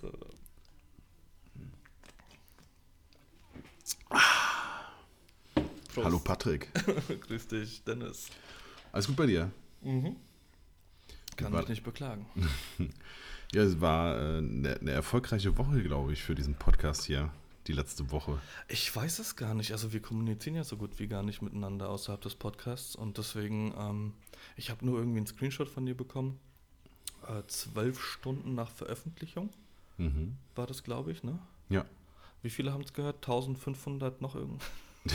so. Hallo Patrick. Grüß dich, Dennis. Alles gut bei dir? Mhm. Kann War- mich nicht beklagen. Ja, es war äh, eine, eine erfolgreiche Woche, glaube ich, für diesen Podcast hier. Die letzte Woche. Ich weiß es gar nicht. Also wir kommunizieren ja so gut wie gar nicht miteinander außerhalb des Podcasts und deswegen, ähm, ich habe nur irgendwie einen Screenshot von dir bekommen. Äh, zwölf Stunden nach Veröffentlichung Mhm. war das, glaube ich, ne? Ja. Wie viele haben es gehört? 1500 noch irgend?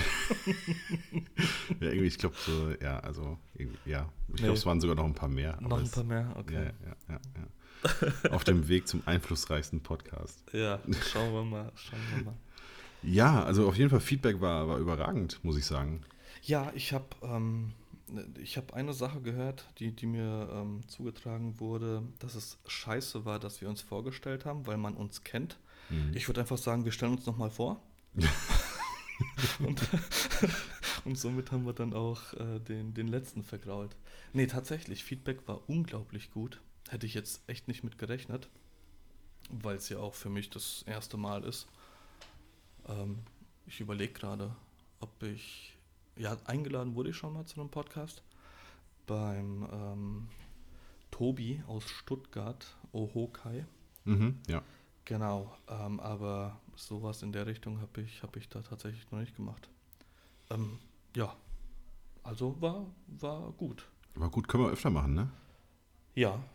Ja, irgendwie, ich glaube so, ja, also, ja. Ich Nee. glaube, es waren sogar noch ein paar mehr. Noch ein paar mehr? Okay. ja, ja, ja. Auf dem Weg zum einflussreichsten Podcast. Ja, schauen wir mal, schauen wir mal. Ja, also auf jeden Fall Feedback war, war überragend, muss ich sagen. Ja, ich habe ähm, ich hab eine Sache gehört, die, die mir ähm, zugetragen wurde, dass es scheiße war, dass wir uns vorgestellt haben, weil man uns kennt. Mhm. Ich würde einfach sagen, wir stellen uns nochmal vor. und, und somit haben wir dann auch äh, den, den letzten vergrault. Nee, tatsächlich, Feedback war unglaublich gut. Hätte ich jetzt echt nicht mit gerechnet, weil es ja auch für mich das erste Mal ist. Ähm, ich überlege gerade, ob ich. Ja, eingeladen wurde ich schon mal zu einem Podcast beim ähm, Tobi aus Stuttgart, Ohokai. Mhm, ja. Genau, ähm, aber sowas in der Richtung habe ich, hab ich da tatsächlich noch nicht gemacht. Ähm, ja, also war, war gut. Aber gut, können wir öfter machen, ne? Ja.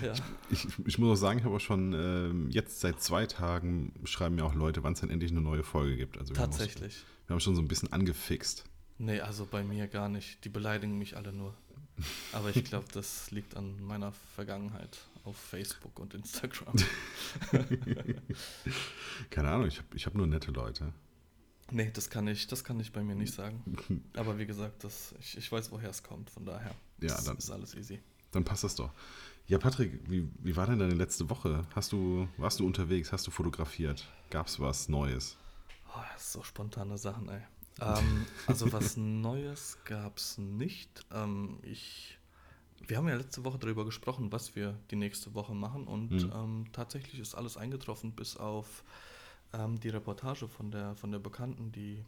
Ja, Ich, ich, ich muss auch sagen, ich habe auch schon ähm, jetzt seit zwei Tagen schreiben mir auch Leute, wann es denn endlich eine neue Folge gibt. Also wir Haben tatsächlich. uns, wir haben schon so ein bisschen angefixt. Nee, also bei mir gar nicht. Die beleidigen mich alle nur. Aber ich glaube, das liegt an meiner Vergangenheit auf Facebook und Instagram. Keine Ahnung, ich habe ich hab nur nette Leute. Nee, das kann ich, das kann ich bei mir nicht sagen. Aber wie gesagt, das, ich, ich weiß, woher es kommt, von daher. Ja, das dann- ist alles easy. Dann passt das doch. Ja, Patrick, wie, wie war denn deine letzte Woche? Hast du, warst du unterwegs? Hast du fotografiert? Gab es was Neues? Oh, das ist so spontane Sachen, ey. Ähm, also was Neues gab es nicht. Ähm, ich, wir haben ja letzte Woche darüber gesprochen, was wir die nächste Woche machen und Mhm. ähm, tatsächlich ist alles eingetroffen, bis auf ähm, die Reportage von der, von der Bekannten, die,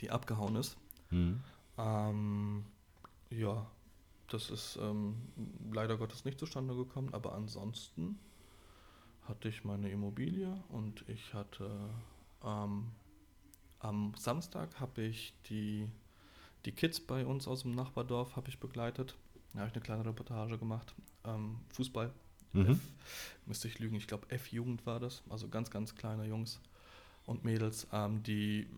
die abgehauen ist. Hm. Ähm, ja, das ist ähm, leider Gottes nicht zustande gekommen, aber ansonsten hatte ich meine Immobilie und ich hatte ähm, am Samstag habe ich die, die Kids bei uns aus dem Nachbardorf habe ich begleitet. Da habe ich eine kleine Reportage gemacht. Ähm, Fußball. Mhm. F, müsste ich lügen, ich glaube F-Jugend war das, also ganz, ganz kleine Jungs und Mädels, ähm, die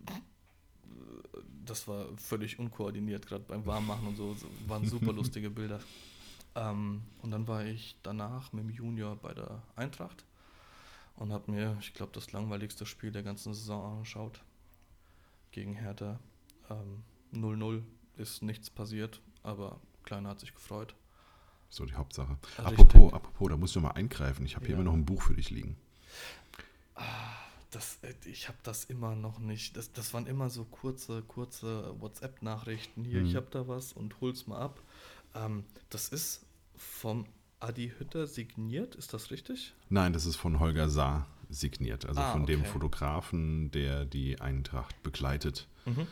das war völlig unkoordiniert, gerade beim Warmmachen und so, so waren super lustige Bilder. Ähm, und dann war ich danach mit dem Junior bei der Eintracht und habe mir, ich glaube, das langweiligste Spiel der ganzen Saison angeschaut. Gegen Hertha. Ähm, 0-0 ist nichts passiert, aber Kleiner hat sich gefreut. So die Hauptsache. Richtig. Apropos, apropos, da muss ich noch mal eingreifen. Ich habe hier Ja. immer noch ein Buch für dich liegen. Das, äh, ich habe das immer noch nicht. Das, das waren immer so kurze, kurze WhatsApp-Nachrichten. Hier, Mhm. ich habe da was und hol's mal ab. Ähm, das ist vom Adi Hütter signiert, ist das richtig? Nein, das ist von Holger Saar signiert. Also Ah, von dem okay. Fotografen, der die Eintracht begleitet. Mhm.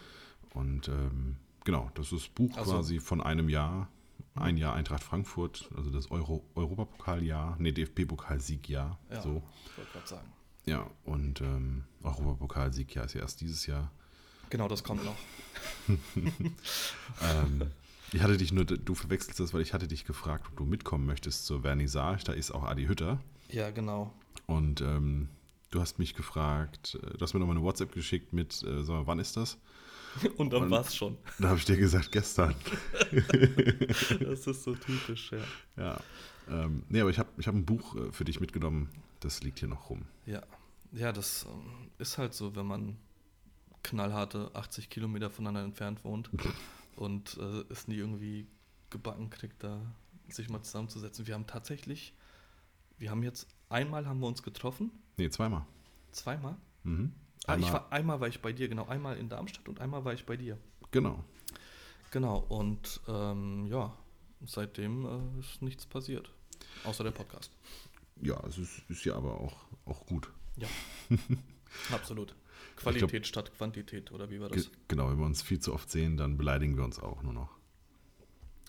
Und ähm, genau, das ist Buch Also- quasi von einem Jahr. Ein Jahr Eintracht Frankfurt, also das Euro, Europapokaljahr, nee, DFB-Pokalsiegjahr. Ja, So. ich wollte gerade sagen. Ja, und ähm, Europapokalsiegjahr ist ja erst dieses Jahr. Genau, das kommt noch. Ähm, ich hatte dich nur, du verwechselst das, weil ich hatte dich gefragt, ob du mitkommen möchtest zur Vernissage. Da ist auch Adi Hütter. Ja, genau. Und ähm, du hast mich gefragt, äh, du hast mir nochmal eine WhatsApp geschickt mit, äh, sag mal, wann ist das? Und dann Und- war's schon. Da habe ich dir gesagt, gestern. Das ist so typisch, ja. Ja. Ähm, nee, aber ich habe ich hab ein Buch äh, für dich mitgenommen. Das liegt hier noch rum. Ja, ja das ähm, ist halt so, wenn man knallharte 80 Kilometer voneinander entfernt wohnt und äh, es nie irgendwie gebacken kriegt, da sich mal zusammenzusetzen. Wir haben tatsächlich, wir haben jetzt, einmal haben wir uns getroffen, Nee, zweimal. zweimal. Mhm. Ah, ich Einmal- war, einmal war ich bei dir, genau, einmal in Darmstadt und einmal war ich bei dir. Genau. Genau, und ähm, ja, seitdem äh, ist nichts passiert. Außer der Podcast. Ja, es ist, ist ja aber auch, auch gut. Ja, absolut. Qualität statt Quantität, oder wie war das? Ge genau, wenn wir uns viel zu oft sehen, dann beleidigen wir uns auch nur noch.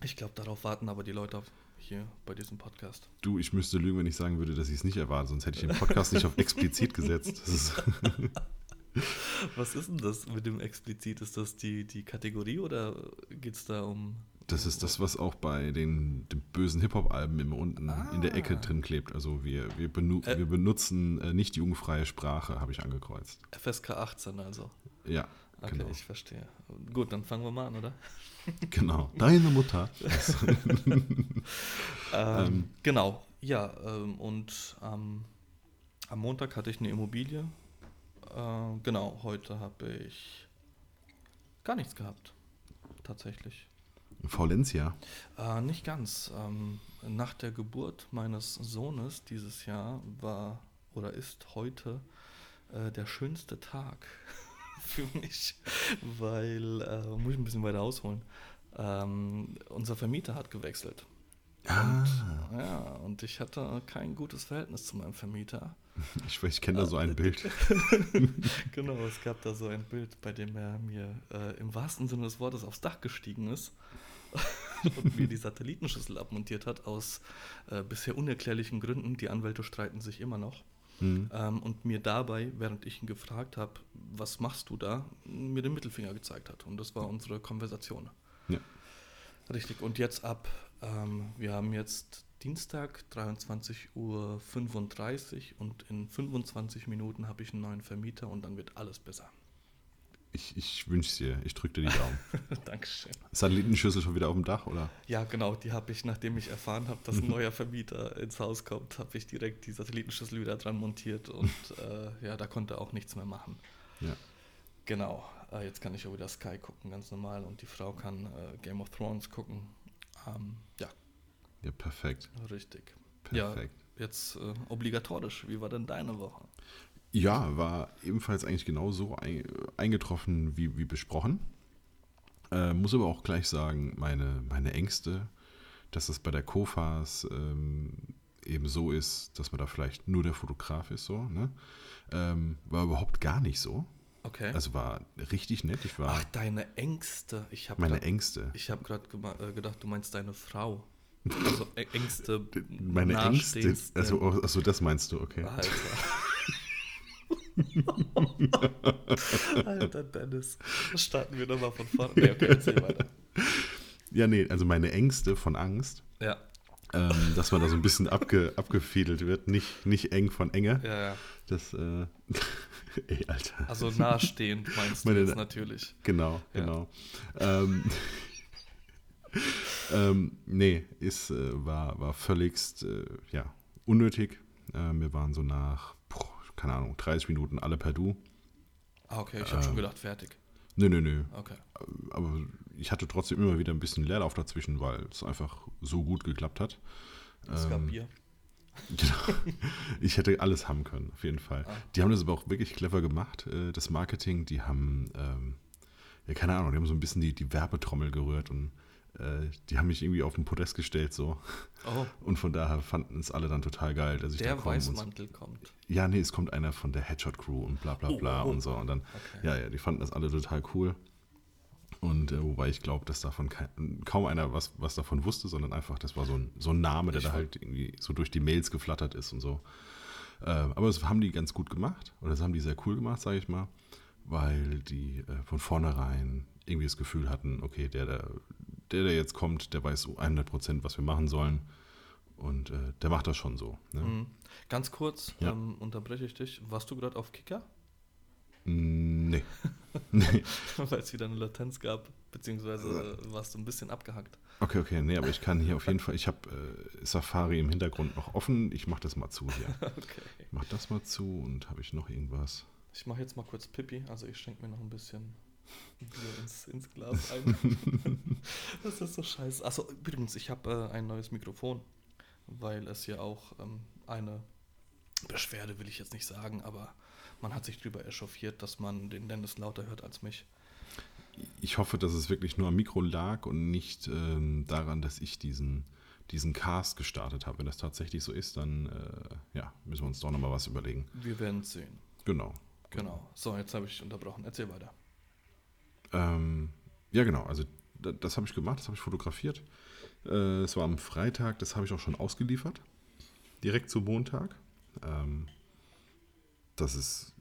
Ich glaube, darauf warten aber die Leute auf, hier bei diesem Podcast. Du, ich müsste lügen, wenn ich sagen würde, dass ich es nicht erwarte, sonst hätte ich den Podcast nicht auf explizit gesetzt. Ist Was ist denn das mit dem explizit? Ist das die, die Kategorie oder geht es da um. Das ist das, was auch bei den, den bösen Hip-Hop-Alben immer unten Ah. in der Ecke drin klebt. Also wir, wir, benu Äh. wir benutzen äh, nicht jugendfreie Sprache, habe ich angekreuzt. FSK 18 also? Ja, Okay, genau. ich verstehe. Gut, dann fangen wir mal an, oder? genau. Deine Mutter. Ähm, genau, ja. Ähm, und ähm, am Montag hatte ich eine Immobilie. Äh, genau, heute habe ich gar nichts gehabt. Tatsächlich. Faulencia. Äh, nicht ganz. Ähm, nach der Geburt meines Sohnes dieses Jahr war oder ist heute äh, der schönste Tag für mich, weil, äh, muss ich ein bisschen weiter ausholen, ähm, unser Vermieter hat gewechselt. Ah, Ja, und ich hatte kein gutes Verhältnis zu meinem Vermieter. ich, ich kenne da so ein Bild. genau, es gab da so ein Bild, bei dem er mir äh, im wahrsten Sinne des Wortes aufs Dach gestiegen ist und mir die Satellitenschüssel abmontiert hat, aus äh, bisher unerklärlichen Gründen. Die Anwälte streiten sich immer noch. Hm. Ähm, und mir dabei, während ich ihn gefragt habe, was machst du da, mir den Mittelfinger gezeigt hat. Und das war unsere Konversation. Ja. Richtig. Und jetzt ab, ähm, wir haben jetzt Dienstag 23.35 Uhr und in 25 Minuten habe ich einen neuen Vermieter und dann wird alles besser. Ich, ich wünsche es dir. Ich drücke dir die Daumen. Dankeschön. Satellitenschüssel schon wieder auf dem Dach, oder? Ja, genau, die habe ich, nachdem ich erfahren habe, dass ein neuer Vermieter ins Haus kommt, habe ich direkt die Satellitenschüssel wieder dran montiert und äh, ja, da konnte er auch nichts mehr machen. Ja. Genau, äh, jetzt kann ich auch wieder Sky gucken, ganz normal, und die Frau kann äh, Game of Thrones gucken. Ähm, ja, Ja, perfekt. richtig. Perfekt. Ja, jetzt äh, obligatorisch. Wie war denn deine Woche? Ja, war ebenfalls eigentlich genau so ein, eingetroffen wie, wie besprochen. Äh, muss aber auch gleich sagen, meine, meine Ängste, dass es bei der Kofas ähm, eben so ist, dass man da vielleicht nur der Fotograf ist, so, ne? ähm, war überhaupt gar nicht so. Okay. Also war richtig nett. Ich war Ach, deine Ängste. Ich habe meine grad, Ängste. ich hab gerade äh, gedacht, du meinst deine Frau. Also Ängste. Meine Ängste. Also, also das meinst du, okay. Alter. Alter Dennis. Starten wir nochmal von vorne. Nee, okay, erzähl weiter. Ja, nee, also meine Ängste von Angst, Ja, ähm, dass man da so ein bisschen abge, abgefädelt wird, nicht, nicht eng von Enge. ja, ja. Das, äh, ey, Alter. Also nahestehend meinst du Meine- jetzt natürlich. Genau, Ja. genau. Ähm, ähm, nee, ist, äh, war, war völligst, äh, ja, unnötig. Äh, wir waren so nach, keine Ahnung, 30 Minuten alle per Du. Ah, okay, ich habe schon Ähm. gedacht, fertig. Nö, nö, nö. Okay. Aber ich hatte trotzdem immer wieder ein bisschen Leerlauf dazwischen, weil es einfach so gut geklappt hat. Es gab Ähm, Bier. Genau. Ich hätte alles haben können, auf jeden Fall. Ah. Die haben das aber auch wirklich clever gemacht, äh, das Marketing. Die haben, ähm, ja, keine Ahnung, die haben so ein bisschen die, die Werbetrommel gerührt und äh, die haben mich irgendwie auf den Podest gestellt so. Oh, Und von daher fanden es alle dann total geil, dass ich da der komme. Und, Weißmantel kommt. ja, nee, es kommt einer von der Headshot Crew und bla bla bla oh, oh. und so. Und dann, Okay. ja, ja, die fanden das alle total cool. Und äh, wobei ich glaube, dass davon kein, kaum einer was, was davon wusste, sondern einfach, das war so ein, so ein Name, der Ich da halt irgendwie so durch die Mails geflattert ist und so. Äh, aber das haben die ganz gut gemacht, oder das haben die sehr cool gemacht, sage ich mal, weil die äh, von vornherein irgendwie das Gefühl hatten, okay, der, der, der, der jetzt kommt, der weiß so 100 Prozent, was wir machen sollen. Und äh, der macht das schon so. Ne? Mhm. Ganz kurz, Ja. ähm, unterbreche ich dich. Warst du gerade auf Kicker? Nee. nee. Weil es wieder eine Latenz gab, beziehungsweise äh, warst du ein bisschen abgehackt. Okay, okay, nee, aber ich kann hier auf jeden Fall, ich habe äh, Safari im Hintergrund noch offen. Ich mache das mal zu hier. Okay. Ich mach das mal zu und habe ich noch irgendwas? Ich mache jetzt mal kurz Pipi, also ich schenke mir noch ein bisschen Bier ins, ins Glas ein. das ist so scheiße. Achso, übrigens, ich habe äh, ein neues Mikrofon, weil es ja auch ähm, eine Beschwerde will ich jetzt nicht sagen, aber man hat sich darüber echauffiert, dass man den Dennis lauter hört als mich. Ich hoffe, dass es wirklich nur am Mikro lag und nicht ähm, daran, dass ich diesen, diesen Cast gestartet habe. Wenn das tatsächlich so ist, dann äh, ja, müssen wir uns doch nochmal was überlegen. Wir werden es sehen. Genau. Genau. So, jetzt habe ich unterbrochen. Erzähl weiter. Ähm, ja, genau. Also da, das habe ich gemacht, das habe ich fotografiert. Äh, es war am Freitag, das habe ich auch schon ausgeliefert. Direkt zum Montag. Ähm, das ist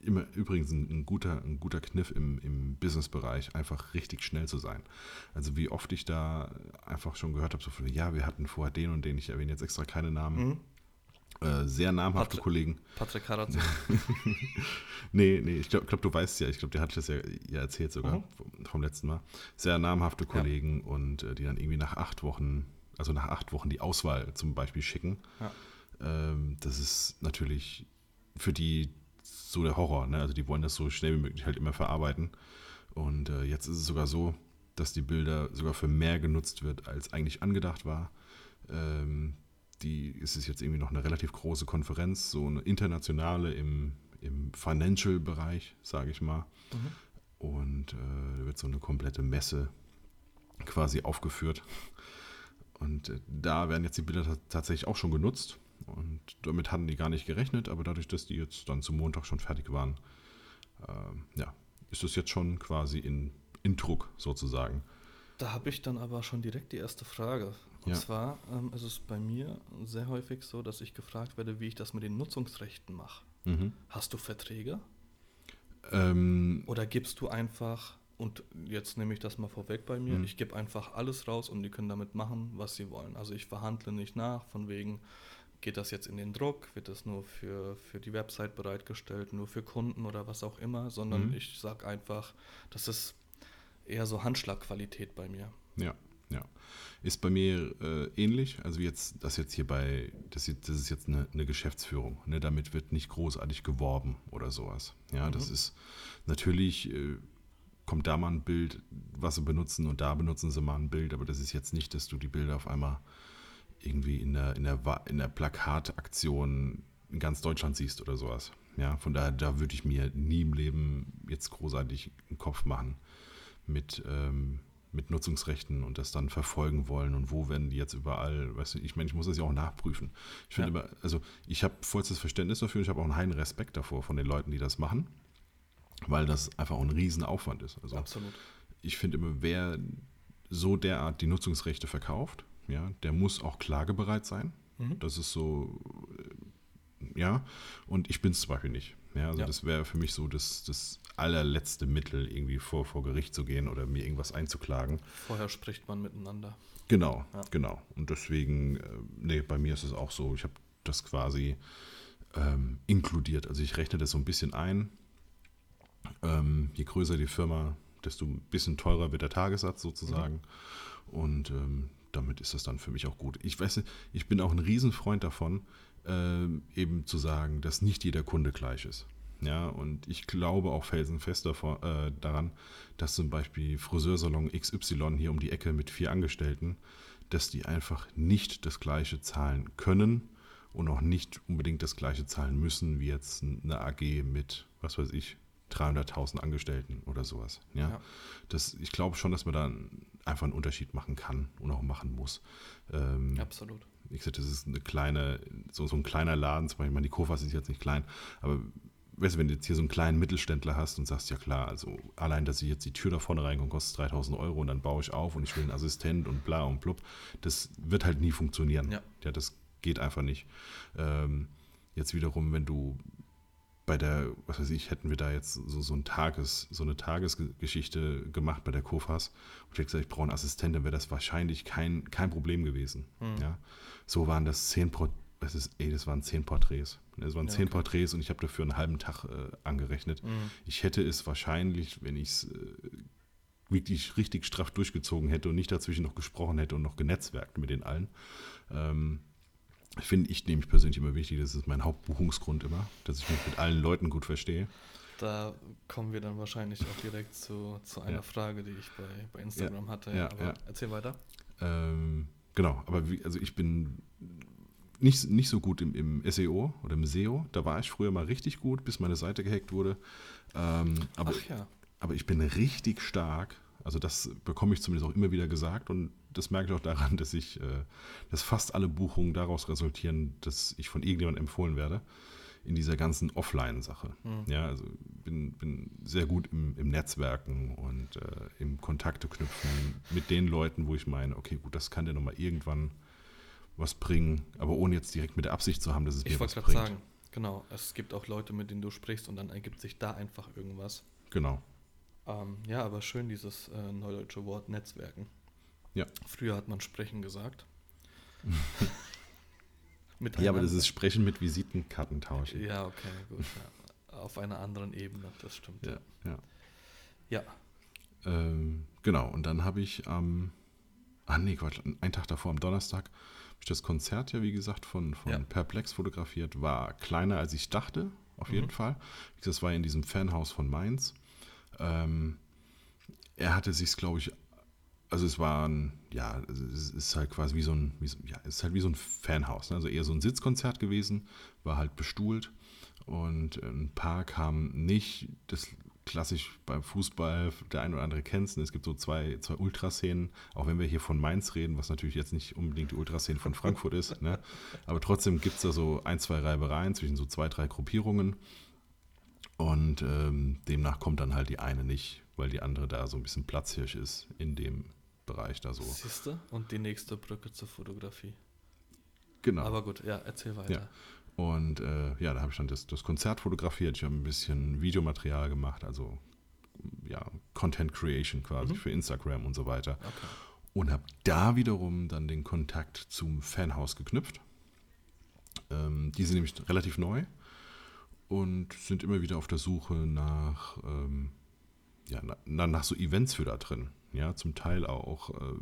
immer übrigens ein, ein, guter, ein guter Kniff im, im Business-Bereich, einfach richtig schnell zu sein. Also wie oft ich da einfach schon gehört habe, so von, ja, wir hatten vorher den und den, ich erwähne jetzt extra keine Namen. Mhm. Äh, sehr namhafte Patrick, Kollegen. Patrick Karatz. nee, nee, ich glaube, glaub, du weißt ja, ich glaube, der hat das ja, ja erzählt sogar mhm. vom, vom, letzten Mal. Sehr namhafte Kollegen ja. und äh, die dann irgendwie nach acht Wochen, also nach acht Wochen die Auswahl zum Beispiel schicken. Ja. Ähm, das ist natürlich für die so der Horror. Ne? Also die wollen das so schnell wie möglich halt immer verarbeiten. Und äh, jetzt ist es sogar so, dass die Bilder sogar für mehr genutzt wird, als eigentlich angedacht war. Ähm, die ist es jetzt irgendwie noch eine relativ große Konferenz, so eine internationale im, im Financial-Bereich, sage ich mal. Mhm. Und äh, da wird so eine komplette Messe quasi aufgeführt. Und äh, da werden jetzt die Bilder tatsächlich auch schon genutzt. Und damit hatten die gar nicht gerechnet, aber dadurch, dass die jetzt dann zum Montag schon fertig waren, äh, ja, ist es jetzt schon quasi in, in Druck sozusagen. Da habe ich dann aber schon direkt die erste Frage. Und ja. zwar ähm, ist es bei mir sehr häufig so, dass ich gefragt werde, wie ich das mit den Nutzungsrechten mache. Mhm. Hast du Verträge? Ähm, Oder gibst du einfach, und jetzt nehme ich das mal vorweg bei mir, mhm. ich gebe einfach alles raus und die können damit machen, was sie wollen. Also ich verhandle nicht nach, von wegen, geht das jetzt in den Druck, wird das nur für, für die Website bereitgestellt, nur für Kunden oder was auch immer, sondern mhm. ich sage einfach, das ist eher so Handschlagqualität bei mir. Ja, ja. Ist bei mir äh, ähnlich, also jetzt, das jetzt hier bei, das, das ist jetzt eine, eine Geschäftsführung, ne? damit wird nicht großartig geworben oder sowas. Ja, mhm. das ist natürlich, äh, kommt da mal ein Bild, was sie benutzen und da benutzen sie mal ein Bild, aber das ist jetzt nicht, dass du die Bilder auf einmal irgendwie in der, in der, in der Plakataktion in ganz Deutschland siehst oder sowas. Ja, von daher, da würde ich mir nie im Leben jetzt großartig einen Kopf machen mit, ähm, mit Nutzungsrechten und das dann verfolgen wollen und wo werden die jetzt überall, weißt du, ich meine, ich muss das ja auch nachprüfen. Ich finde ja. immer, also ich habe vollstes Verständnis dafür, ich habe auch einen heiden Respekt davor von den Leuten, die das machen, weil das einfach auch ein Riesenaufwand ist. Also Absolut. Ich finde immer, wer so derart die Nutzungsrechte verkauft, ja, der muss auch klagebereit sein. Mhm. Das ist so, äh, ja, und ich bin es zum Beispiel nicht. Ja, also ja. das wäre für mich so das, das allerletzte Mittel, irgendwie vor, vor Gericht zu gehen oder mir irgendwas einzuklagen. Vorher spricht man miteinander. Genau, ja. genau. Und deswegen, äh, nee, bei mir ist es auch so, ich habe das quasi ähm, inkludiert. Also ich rechne das so ein bisschen ein. Ähm, je größer die Firma, desto ein bisschen teurer wird der Tagessatz sozusagen. Mhm. Und ähm, damit ist das dann für mich auch gut. Ich weiß, ich bin auch ein Riesenfreund davon, äh, eben zu sagen, dass nicht jeder Kunde gleich ist. Ja, und ich glaube auch felsenfest davor, äh, daran, dass zum Beispiel Friseursalon XY hier um die Ecke mit vier Angestellten, dass die einfach nicht das gleiche zahlen können und auch nicht unbedingt das gleiche zahlen müssen wie jetzt eine AG mit, was weiß ich, 300.000 Angestellten oder sowas. Ja? ja. Das, ich glaube schon, dass man da einfach einen Unterschied machen kann und auch machen muss. Ähm, Absolut. Ich sage, das ist eine kleine, so, so ein kleiner Laden, zum Beispiel, ich meine, die Kofas ist jetzt nicht klein, aber weißt du, wenn du jetzt hier so einen kleinen Mittelständler hast und sagst, ja klar, also allein, dass ich jetzt die Tür da vorne reinkomme, kostet 3000 Euro und dann baue ich auf und ich will einen Assistent und bla und blub, das wird halt nie funktionieren. Ja, ja das geht einfach nicht. Ähm, jetzt wiederum, wenn du bei der, was weiß ich, hätten wir da jetzt so, so, ein Tages, so eine Tagesgeschichte gemacht bei der Kofas und ich hätte gesagt, ich brauche einen Assistenten, dann wäre das wahrscheinlich kein, kein Problem gewesen. Mhm. Ja? So waren das zehn es ist, ey, das waren zehn Porträts. Es waren ja, zehn okay. Porträts und ich habe dafür einen halben Tag äh, angerechnet. Mhm. Ich hätte es wahrscheinlich, wenn ich es äh, wirklich richtig straff durchgezogen hätte und nicht dazwischen noch gesprochen hätte und noch genetzwerkt mit den allen, ähm, finde ich nämlich persönlich immer wichtig, das ist mein Hauptbuchungsgrund immer, dass ich mich mit allen Leuten gut verstehe. Da kommen wir dann wahrscheinlich auch direkt zu, zu einer ja. Frage, die ich bei, bei Instagram ja. hatte. Ja, aber erzähl weiter. Ähm, genau, aber wie, also ich bin nicht, nicht so gut im, im SEO oder im SEO. Da war ich früher mal richtig gut, bis meine Seite gehackt wurde. Ähm, aber, Ach ja. aber ich bin richtig stark. Also das bekomme ich zumindest auch immer wieder gesagt und das merke ich auch daran, dass ich, äh, dass fast alle Buchungen daraus resultieren, dass ich von irgendjemandem empfohlen werde in dieser ganzen Offline-Sache. Mhm. Ja, also bin, bin sehr gut im, im Netzwerken und äh, im Kontakte knüpfen mit den Leuten, wo ich meine, okay, gut, das kann dir nochmal irgendwann was bringen, aber ohne jetzt direkt mit der Absicht zu haben, dass es ich mir was bringt. Ich wollte gerade sagen, genau, es gibt auch Leute, mit denen du sprichst und dann ergibt sich da einfach irgendwas. Genau. Ähm, ja, aber schön dieses äh, neudeutsche Wort Netzwerken. Ja. Früher hat man Sprechen gesagt. ja, aber das ist Sprechen mit Visitenkarten tauschen. Ja, okay, gut. Ja. Auf einer anderen Ebene, das stimmt. Ja, ja. Ja. Ähm, genau, und dann habe ich am, ähm, ah nee, Quatsch, einen Tag davor, am Donnerstag, habe ich das Konzert ja, wie gesagt, von, von ja. Perplex fotografiert. War kleiner, als ich dachte, auf mhm. jeden Fall. Das war in diesem Fanhaus von Mainz. Ähm, er hatte sich, glaube ich, also es war ein, ja, es ist halt quasi wie so ein, wie so, ja, es ist halt wie so ein Fanhaus, ne? also eher so ein Sitzkonzert gewesen, war halt bestuhlt und ein paar kamen nicht, das klassisch beim Fußball, der ein oder andere kennt es, es gibt so zwei, zwei Ultraszenen, auch wenn wir hier von Mainz reden, was natürlich jetzt nicht unbedingt die Ultraszene von Frankfurt ist, ne? aber trotzdem gibt es da so ein, zwei Reibereien zwischen so zwei, drei Gruppierungen und ähm, demnach kommt dann halt die eine nicht, weil die andere da so ein bisschen Platzhirsch ist in dem Bereich da so. Siehste? Und die nächste Brücke zur Fotografie. Genau. Aber gut, ja, erzähl weiter. Ja. Und äh, ja, da habe ich dann das, das Konzert fotografiert. Ich habe ein bisschen Videomaterial gemacht, also ja, Content Creation quasi mhm. für Instagram und so weiter. Okay. Und habe da wiederum dann den Kontakt zum Fanhaus geknüpft. Ähm, die sind nämlich relativ neu und sind immer wieder auf der Suche nach, ähm, ja, na, nach so Events für da drin. Ja, zum Teil auch äh,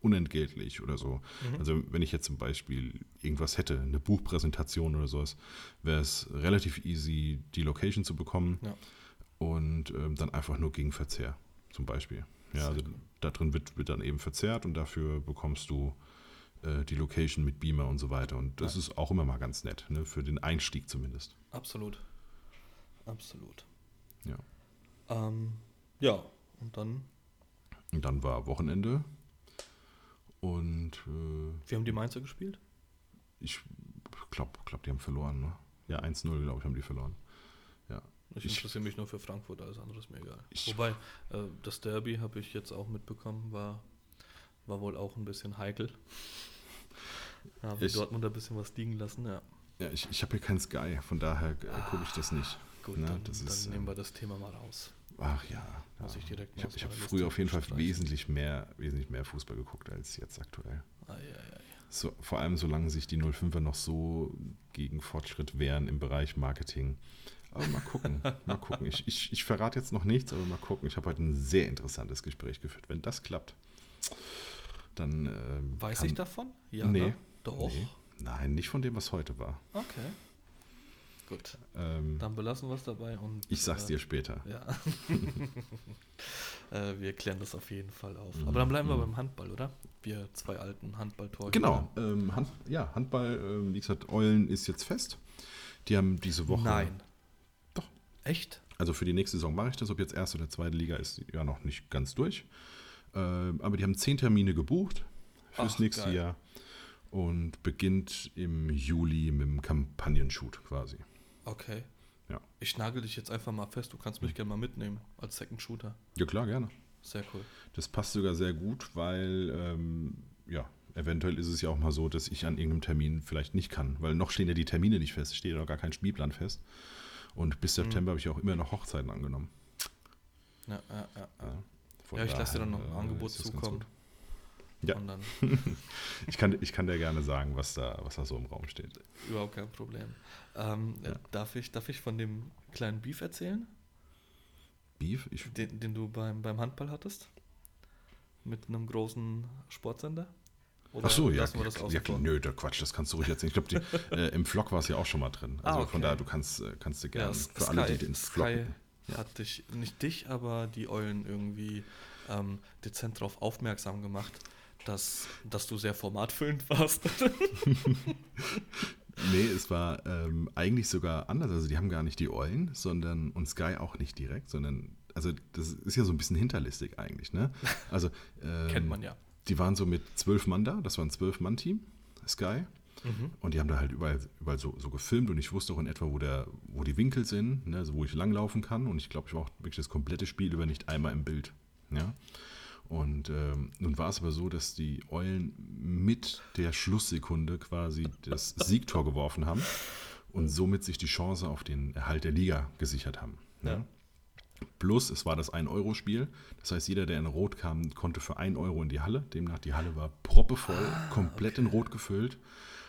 unentgeltlich oder so. Mhm. Also wenn ich jetzt zum Beispiel irgendwas hätte, eine Buchpräsentation oder sowas, wäre es relativ easy, die Location zu bekommen ja. und ähm, dann einfach nur gegen Verzehr zum Beispiel. Ja, also da drin wird, wird dann eben verzerrt und dafür bekommst du äh, die Location mit Beamer und so weiter. Und das ja. ist auch immer mal ganz nett, ne? für den Einstieg zumindest. Absolut. Absolut. Ja. Ähm, ja, und dann? Und dann war Wochenende. Und. Äh, Wie haben die Mainzer gespielt? Ich glaube, glaub, die haben verloren. Ne? Ja, 1-0, glaube ich, haben die verloren. Ja. Ich, ich interessiere mich nur für Frankfurt, alles andere ist mir egal. Wobei, äh, das Derby habe ich jetzt auch mitbekommen, war, war wohl auch ein bisschen heikel. Ja, wir Dortmund ein bisschen was liegen lassen, ja. Ja, ich, ich habe hier kein Sky, von daher äh, gucke ich das nicht. Gut, ne? dann, das dann ist, nehmen wir ähm, das Thema mal raus. Ach ja. Ja. ich ich habe hab früher auf jeden Fall wesentlich mehr, wesentlich mehr Fußball geguckt als jetzt aktuell. Ah, ja, ja, so, vor allem solange sich die 05er noch so gegen Fortschritt wehren im Bereich Marketing. Aber mal gucken, mal gucken. Ich, ich, ich verrate jetzt noch nichts, aber mal gucken. Ich habe heute ein sehr interessantes Gespräch geführt. Wenn das klappt, dann. Ähm, Weiß kann, ich davon? Ja. Nee. Ne? Doch. Nee. Nein, nicht von dem, was heute war. Okay. Gut. Ähm, Dann belassen wir es dabei und. Ich sag's äh, dir später. Ja. äh, wir klären das auf jeden Fall auf. Aber dann bleiben wir mhm. beim Handball, oder? Wir zwei alten Handballtor. Genau. Ähm, Hand, ja, Handball, ähm, wie gesagt, Eulen ist jetzt fest. Die haben diese Woche. Nein. Doch. Echt? Also für die nächste Saison mache ich das. Ob jetzt erste oder zweite Liga ist ja noch nicht ganz durch. Ähm, aber die haben zehn Termine gebucht fürs Ach, nächste geil. Jahr und beginnt im Juli mit dem Kampagnenshoot quasi. Okay. Ja. Ich nagel dich jetzt einfach mal fest, du kannst mich gerne mal mitnehmen als Second Shooter. Ja klar, gerne. Sehr cool. Das passt sogar sehr gut, weil ähm, ja, eventuell ist es ja auch mal so, dass ich an irgendeinem Termin vielleicht nicht kann, weil noch stehen ja die Termine nicht fest, steht ja noch gar kein Spielplan fest. Und bis mhm. September mhm. habe ich auch immer noch Hochzeiten angenommen. Ja, ja, ja. Ja, ja ich lasse dir dann noch ein Angebot zukommen. Ja. ich, kann, ich kann dir gerne sagen, was da, was da so im Raum steht. Überhaupt kein Problem. Ähm, ja. darf, ich, darf ich von dem kleinen Beef erzählen? Beef? Ich den, den du beim, beim Handball hattest? Mit einem großen Sportsender? Oder Ach so, ja. ja, ja nö, der Quatsch, das kannst du ruhig erzählen. Ich glaube, äh, im Vlog war es ja auch schon mal drin. Also ah, okay. von daher, du kannst, äh, kannst du gerne, ja, für Sky, alle, die den Vlog... Sky hat dich, nicht dich, aber die Eulen irgendwie ähm, dezent darauf aufmerksam gemacht, dass, dass du sehr formatfüllend warst. nee, es war ähm, eigentlich sogar anders. Also die haben gar nicht die Eulen, sondern und Sky auch nicht direkt, sondern also das ist ja so ein bisschen hinterlistig eigentlich, ne? Also ähm, kennt man ja. die waren so mit zwölf Mann da, das war ein zwölf-Mann-Team, Sky. Mhm. Und die haben da halt überall, überall so, so gefilmt und ich wusste auch in etwa, wo, der, wo die Winkel sind, ne, also wo ich langlaufen kann. Und ich glaube, ich war auch wirklich das komplette Spiel über nicht einmal im Bild. Ja. Und ähm, nun war es aber so, dass die Eulen mit der Schlusssekunde quasi das Siegtor geworfen haben und somit sich die Chance auf den Erhalt der Liga gesichert haben. Ja. Ja. Plus, es war das 1-Euro-Spiel. Das heißt, jeder, der in Rot kam, konnte für 1 Euro in die Halle. Demnach, die Halle war proppevoll, komplett in Rot gefüllt.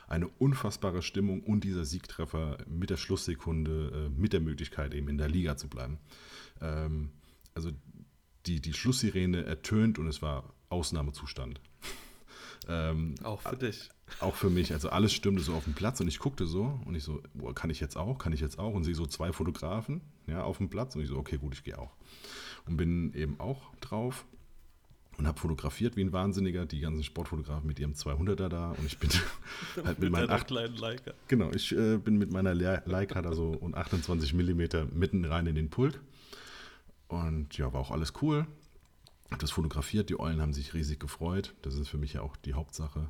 Eine unfassbare Stimmung und dieser Siegtreffer mit der Schlusssekunde, äh, mit der Möglichkeit, eben in der Liga zu bleiben. Ähm, also die, die Schlusssirene ertönt und es war Ausnahmezustand. ähm, Auch für dich. auch für mich, also alles stimmte so auf dem Platz und ich guckte so und ich so, boah, kann ich jetzt auch, kann ich jetzt auch und sehe so zwei Fotografen ja, auf dem Platz und ich so, okay, gut, ich gehe auch. Und bin eben auch drauf und habe fotografiert wie ein Wahnsinniger, die ganzen Sportfotografen mit ihrem 200er da und ich bin halt mit meinen deiner 8, kleinen Leica. genau, ich äh, bin mit meiner Le- Leica da so und 28 Millimeter mitten rein in den Pulk und ja, war auch alles cool. Hab das fotografiert, die Eulen haben sich riesig gefreut, das ist für mich ja auch die Hauptsache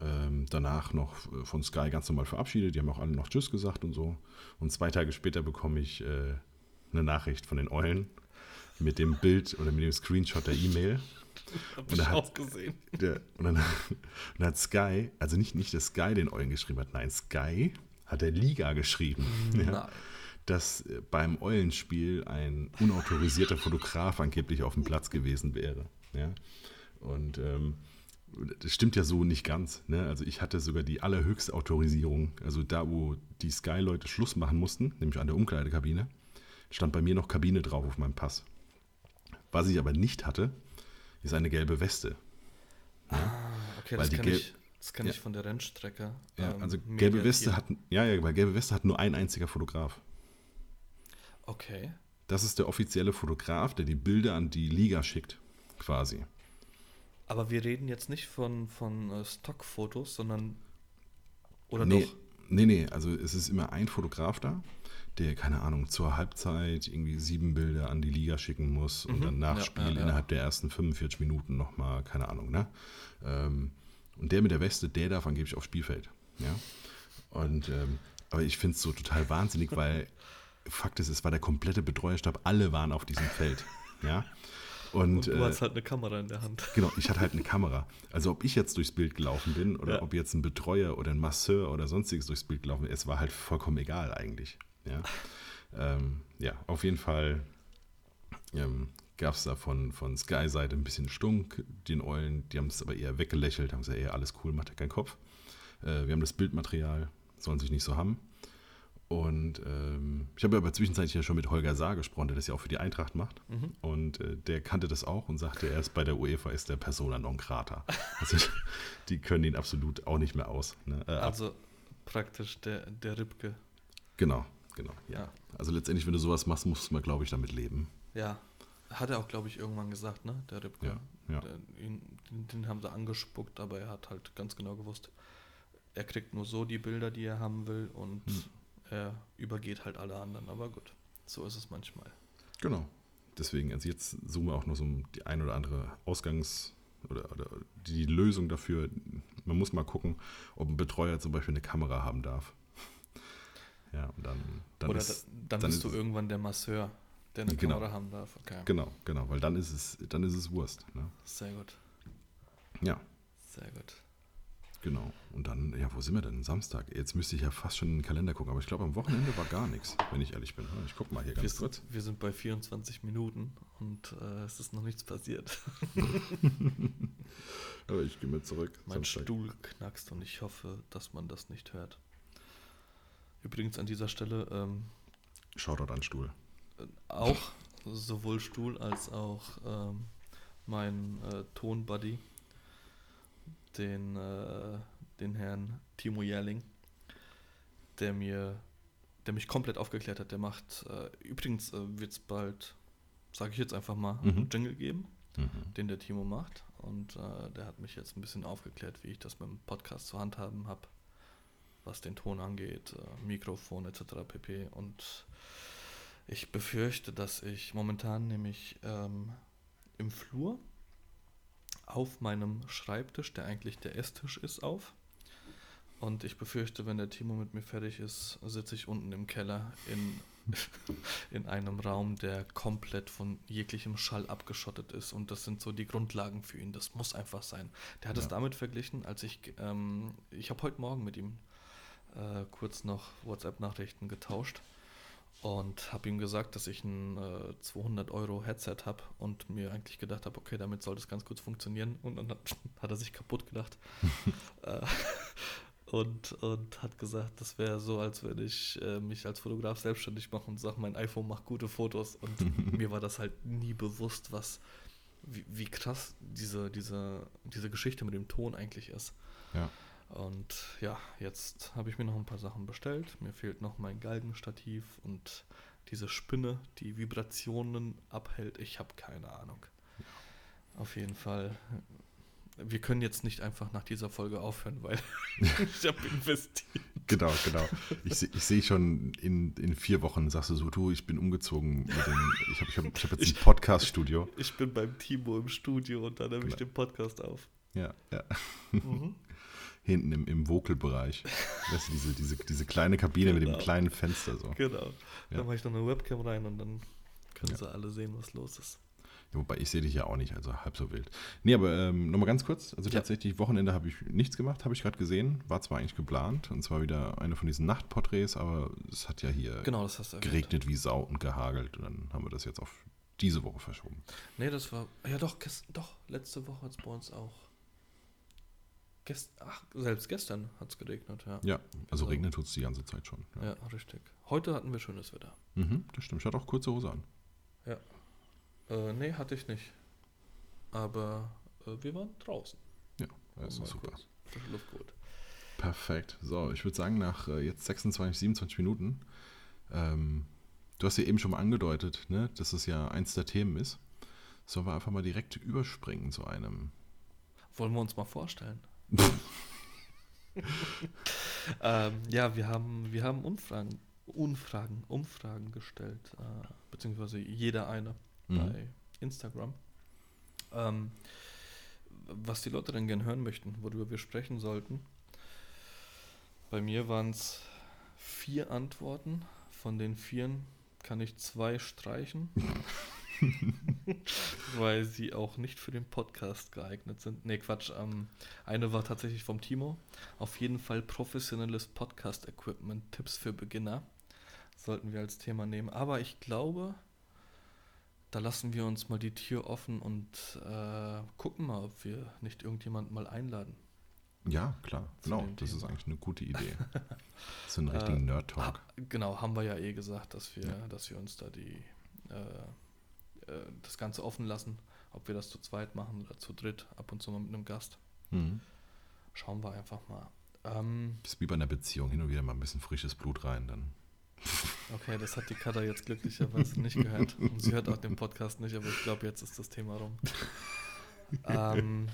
ähm, danach noch äh, von Sky ganz normal verabschiedet. Die haben auch alle noch Tschüss gesagt und so. Und zwei Tage später bekomme ich äh, eine Nachricht von den Eulen mit dem Bild oder mit dem Screenshot der E-Mail. Hab Und ich hat- auch gesehen. Der, und, dann, und hat Sky, also nicht, nicht, dass Sky den Eulen geschrieben hat, nein, Sky hat der Liga geschrieben. Ja, Nein. Dass äh, beim Eulenspiel ein unautorisierter Fotograf angeblich auf dem Platz gewesen wäre. Ja? Und ähm, das stimmt ja so nicht ganz. Ne? Also ich hatte sogar die allerhöchste Autorisierung. Also da, wo die Sky-Leute Schluss machen mussten, nämlich an der Umkleidekabine, stand bei mir noch Kabine drauf auf meinem Pass. Was ich aber nicht hatte, ist eine gelbe Weste. Ah, okay, Weil das Gel- ich, das kenn Ja. ich von der Rennstrecke. Ja, ähm, also gelbe Weste hat, ja, ja, weil gelbe Weste hat nur ein einziger Fotograf. Okay. Das ist der offizielle Fotograf, der die Bilder an die Liga schickt, quasi. Aber wir reden jetzt nicht von, von äh, Stockfotos, sondern. Oder nee, doch? Nee, nee, also es ist immer ein Fotograf da, der, keine Ahnung, zur Halbzeit irgendwie sieben Bilder an die Liga schicken muss und Mhm, dann nach ja, Spiel ja, ja. innerhalb der ersten 45 Minuten nochmal, keine Ahnung, ne? Ähm, und der mit der Weste, der darf angeblich aufs Spielfeld. Ja. Und ähm, aber ich finde es so total wahnsinnig, weil Fakt ist, es war der komplette Betreuerstab, alle waren auf diesem Feld. Ja. Und, Und du äh, hast halt eine Kamera in der Hand. Genau, ich hatte halt eine Kamera. Also ob ich jetzt durchs Bild gelaufen bin oder Ja. ob jetzt ein Betreuer oder ein Masseur oder sonstiges durchs Bild gelaufen ist, es war halt vollkommen egal eigentlich. Ja, ähm, ja auf jeden Fall ähm, gab es da von, von Sky-Seite ein bisschen Stunk. Den Eulen, die haben es aber eher weggelächelt, haben gesagt, eher alles cool, macht ja keinen Kopf. Äh, wir haben das Bildmaterial, sollen sich nicht so haben. Und ähm, ich habe aber zwischenzeitlich ja schon mit Holger Saar gesprochen, der das ja auch für die Eintracht macht. Mhm. Und äh, der kannte das auch und sagte, er ist bei der UEFA ist der Persona non grata. Also die können ihn absolut auch nicht mehr aus. Ne? Äh, Also praktisch der, der Ribke. genau, genau. Ja. Ja. Also letztendlich, wenn du sowas machst, musst du mal, glaube ich, damit leben. Ja. Hat er auch, glaube ich, irgendwann gesagt, ne? Der Ribke. Ja, ja. Der, ihn, den, den haben sie angespuckt, aber er hat halt ganz genau gewusst, er kriegt nur so die Bilder, die er haben will und Hm. Er übergeht halt alle anderen. Aber gut, so ist es manchmal. Genau. Deswegen, also jetzt suchen wir auch noch so die ein oder andere Ausgangs- oder, oder die Lösung dafür. Man muss mal gucken, ob ein Betreuer zum Beispiel eine Kamera haben darf. Ja, und dann, dann Oder ist, da, dann, dann bist du irgendwann der Masseur, der eine Genau. Kamera haben darf. Okay, Genau, genau, weil dann ist es, dann ist es Wurst. Ne? sehr gut, Ja, sehr gut. Genau. Und dann, ja, wo sind wir denn? Samstag. Jetzt müsste ich ja fast schon in den Kalender gucken, aber ich glaube, am Wochenende war gar nichts, wenn ich ehrlich bin. Ich gucke mal hier Wir ganz kurz. sind, wir sind bei 24 Minuten und äh, es ist noch nichts passiert. Aber ich gehe mal zurück. Mein Samstag. Stuhl knackst und ich hoffe, dass man das nicht hört. Übrigens an dieser Stelle ähm, Shoutout an Stuhl. äh, auch sowohl Stuhl als auch ähm, mein äh, Tonbuddy, den, äh, den Herrn Timo Jährling, der mir, der mich komplett aufgeklärt hat. Der macht, äh, übrigens äh, wird es bald, sage ich jetzt einfach mal, Mhm. einen Jingle geben, Mhm. den der Timo macht. Und äh, der hat mich jetzt ein bisschen aufgeklärt, wie ich das mit dem Podcast zu handhaben habe, was den Ton angeht, äh, Mikrofon etc. pp. Und ich befürchte, dass ich momentan nämlich ähm, im Flur auf meinem Schreibtisch, der eigentlich der Esstisch ist, auf. Und ich befürchte, wenn der Timo mit mir fertig ist, sitze ich unten im Keller in, in einem Raum, der komplett von jeglichem Schall abgeschottet ist. Und das sind so die Grundlagen für ihn. Das muss einfach sein. Der hat es Ja. damit verglichen, als ich, ähm, ich habe heute Morgen mit ihm äh, kurz noch WhatsApp-Nachrichten getauscht und habe ihm gesagt, dass ich ein äh, 200 Euro Headset habe und mir eigentlich gedacht habe, okay, damit soll das ganz kurz funktionieren. Und dann hat, hat er sich kaputt gedacht. äh, und, und hat gesagt, das wäre so, als würde ich äh, mich als Fotograf selbstständig machen und sage, mein iPhone macht gute Fotos. Und mir war das halt nie bewusst, was, wie, wie krass diese, diese, diese Geschichte mit dem Ton eigentlich ist. Ja. Und ja, jetzt habe ich mir noch ein paar Sachen bestellt. Mir fehlt noch mein Galgenstativ und diese Spinne, die Vibrationen abhält. Ich habe keine Ahnung. Auf jeden Fall. Wir können jetzt nicht einfach nach dieser Folge aufhören, weil ich habe investiert. Genau, genau. Ich, ich sehe schon in, in vier Wochen, sagst du so, du, ich bin umgezogen. Mit dem, ich habe ich hab, ich hab jetzt ein Podcast-Studio. Ich bin beim Timo im Studio und dann nehme ich Genau. den Podcast auf. Ja, ja. Mhm. Hinten im, im Vocal-Bereich. Weißt du, diese, diese, diese kleine Kabine mit Genau. dem kleinen Fenster so. Genau. Ja. Dann mache ich noch eine Webcam rein und dann können Ja. sie alle sehen, was los ist. Ja, Wobei ich sehe dich ja auch nicht, also halb so wild. Nee, aber ähm, nochmal ganz kurz. Also tatsächlich, Wochenende habe ich nichts gemacht, habe ich gerade gesehen. War zwar eigentlich geplant, und zwar wieder eine von diesen Nachtporträts, aber es hat ja hier Genau, geregnet wie Sau und gehagelt. Und dann haben wir das jetzt auf diese Woche verschoben. Nee, das war. Ja, doch, doch letzte Woche hat es bei uns auch. Gest, ach, selbst gestern hat es geregnet, ja. Ja, also So. regnen tut es die ganze Zeit schon. Ja. Ja, richtig. Heute hatten wir schönes Wetter. Mhm, das stimmt. Ich hatte auch kurze Hose an. Äh, nee, hatte ich nicht. Aber äh, wir waren draußen. Ja, das ist super. Frische Luft geholt. Perfekt. So, ich würde sagen, nach äh, jetzt 26, 27 Minuten, ähm, du hast ja eben schon mal angedeutet, ne, dass es ja eins der Themen ist. Sollen wir einfach mal direkt überspringen zu einem. Wollen wir uns mal vorstellen? Ähm, ja, wir haben, wir haben Umfragen, Umfragen, Umfragen gestellt, äh, beziehungsweise jeder eine Mhm. bei Instagram. Ähm, was die Leute denn gern hören möchten, worüber wir sprechen sollten. Bei mir waren es vier Antworten. Von den vieren kann ich zwei streichen, weil sie auch nicht für den Podcast geeignet sind. Nee, Quatsch. Ähm, eine war tatsächlich vom Timo. Auf jeden Fall professionelles Podcast-Equipment, Tipps für Beginner. Sollten wir als Thema nehmen. Aber ich glaube, da lassen wir uns mal die Tür offen und äh, gucken mal, ob wir nicht irgendjemanden mal einladen. Ja, klar. Genau, das ist Thema. eigentlich eine gute Idee. so einen richtigen Äh, Nerd-Talk. Genau, haben wir ja eh gesagt, dass wir, Ja. dass wir uns da die äh, äh, das Ganze offen lassen, ob wir das zu zweit machen oder zu dritt, ab und zu mal mit einem Gast. Mhm. Schauen wir einfach mal. Ähm, Das ist wie bei einer Beziehung, hin und wieder mal ein bisschen frisches Blut rein, dann. okay, das hat die Katha jetzt glücklicherweise nicht gehört. Und sie hört auch den Podcast nicht, aber ich glaube, jetzt ist das Thema rum. ähm,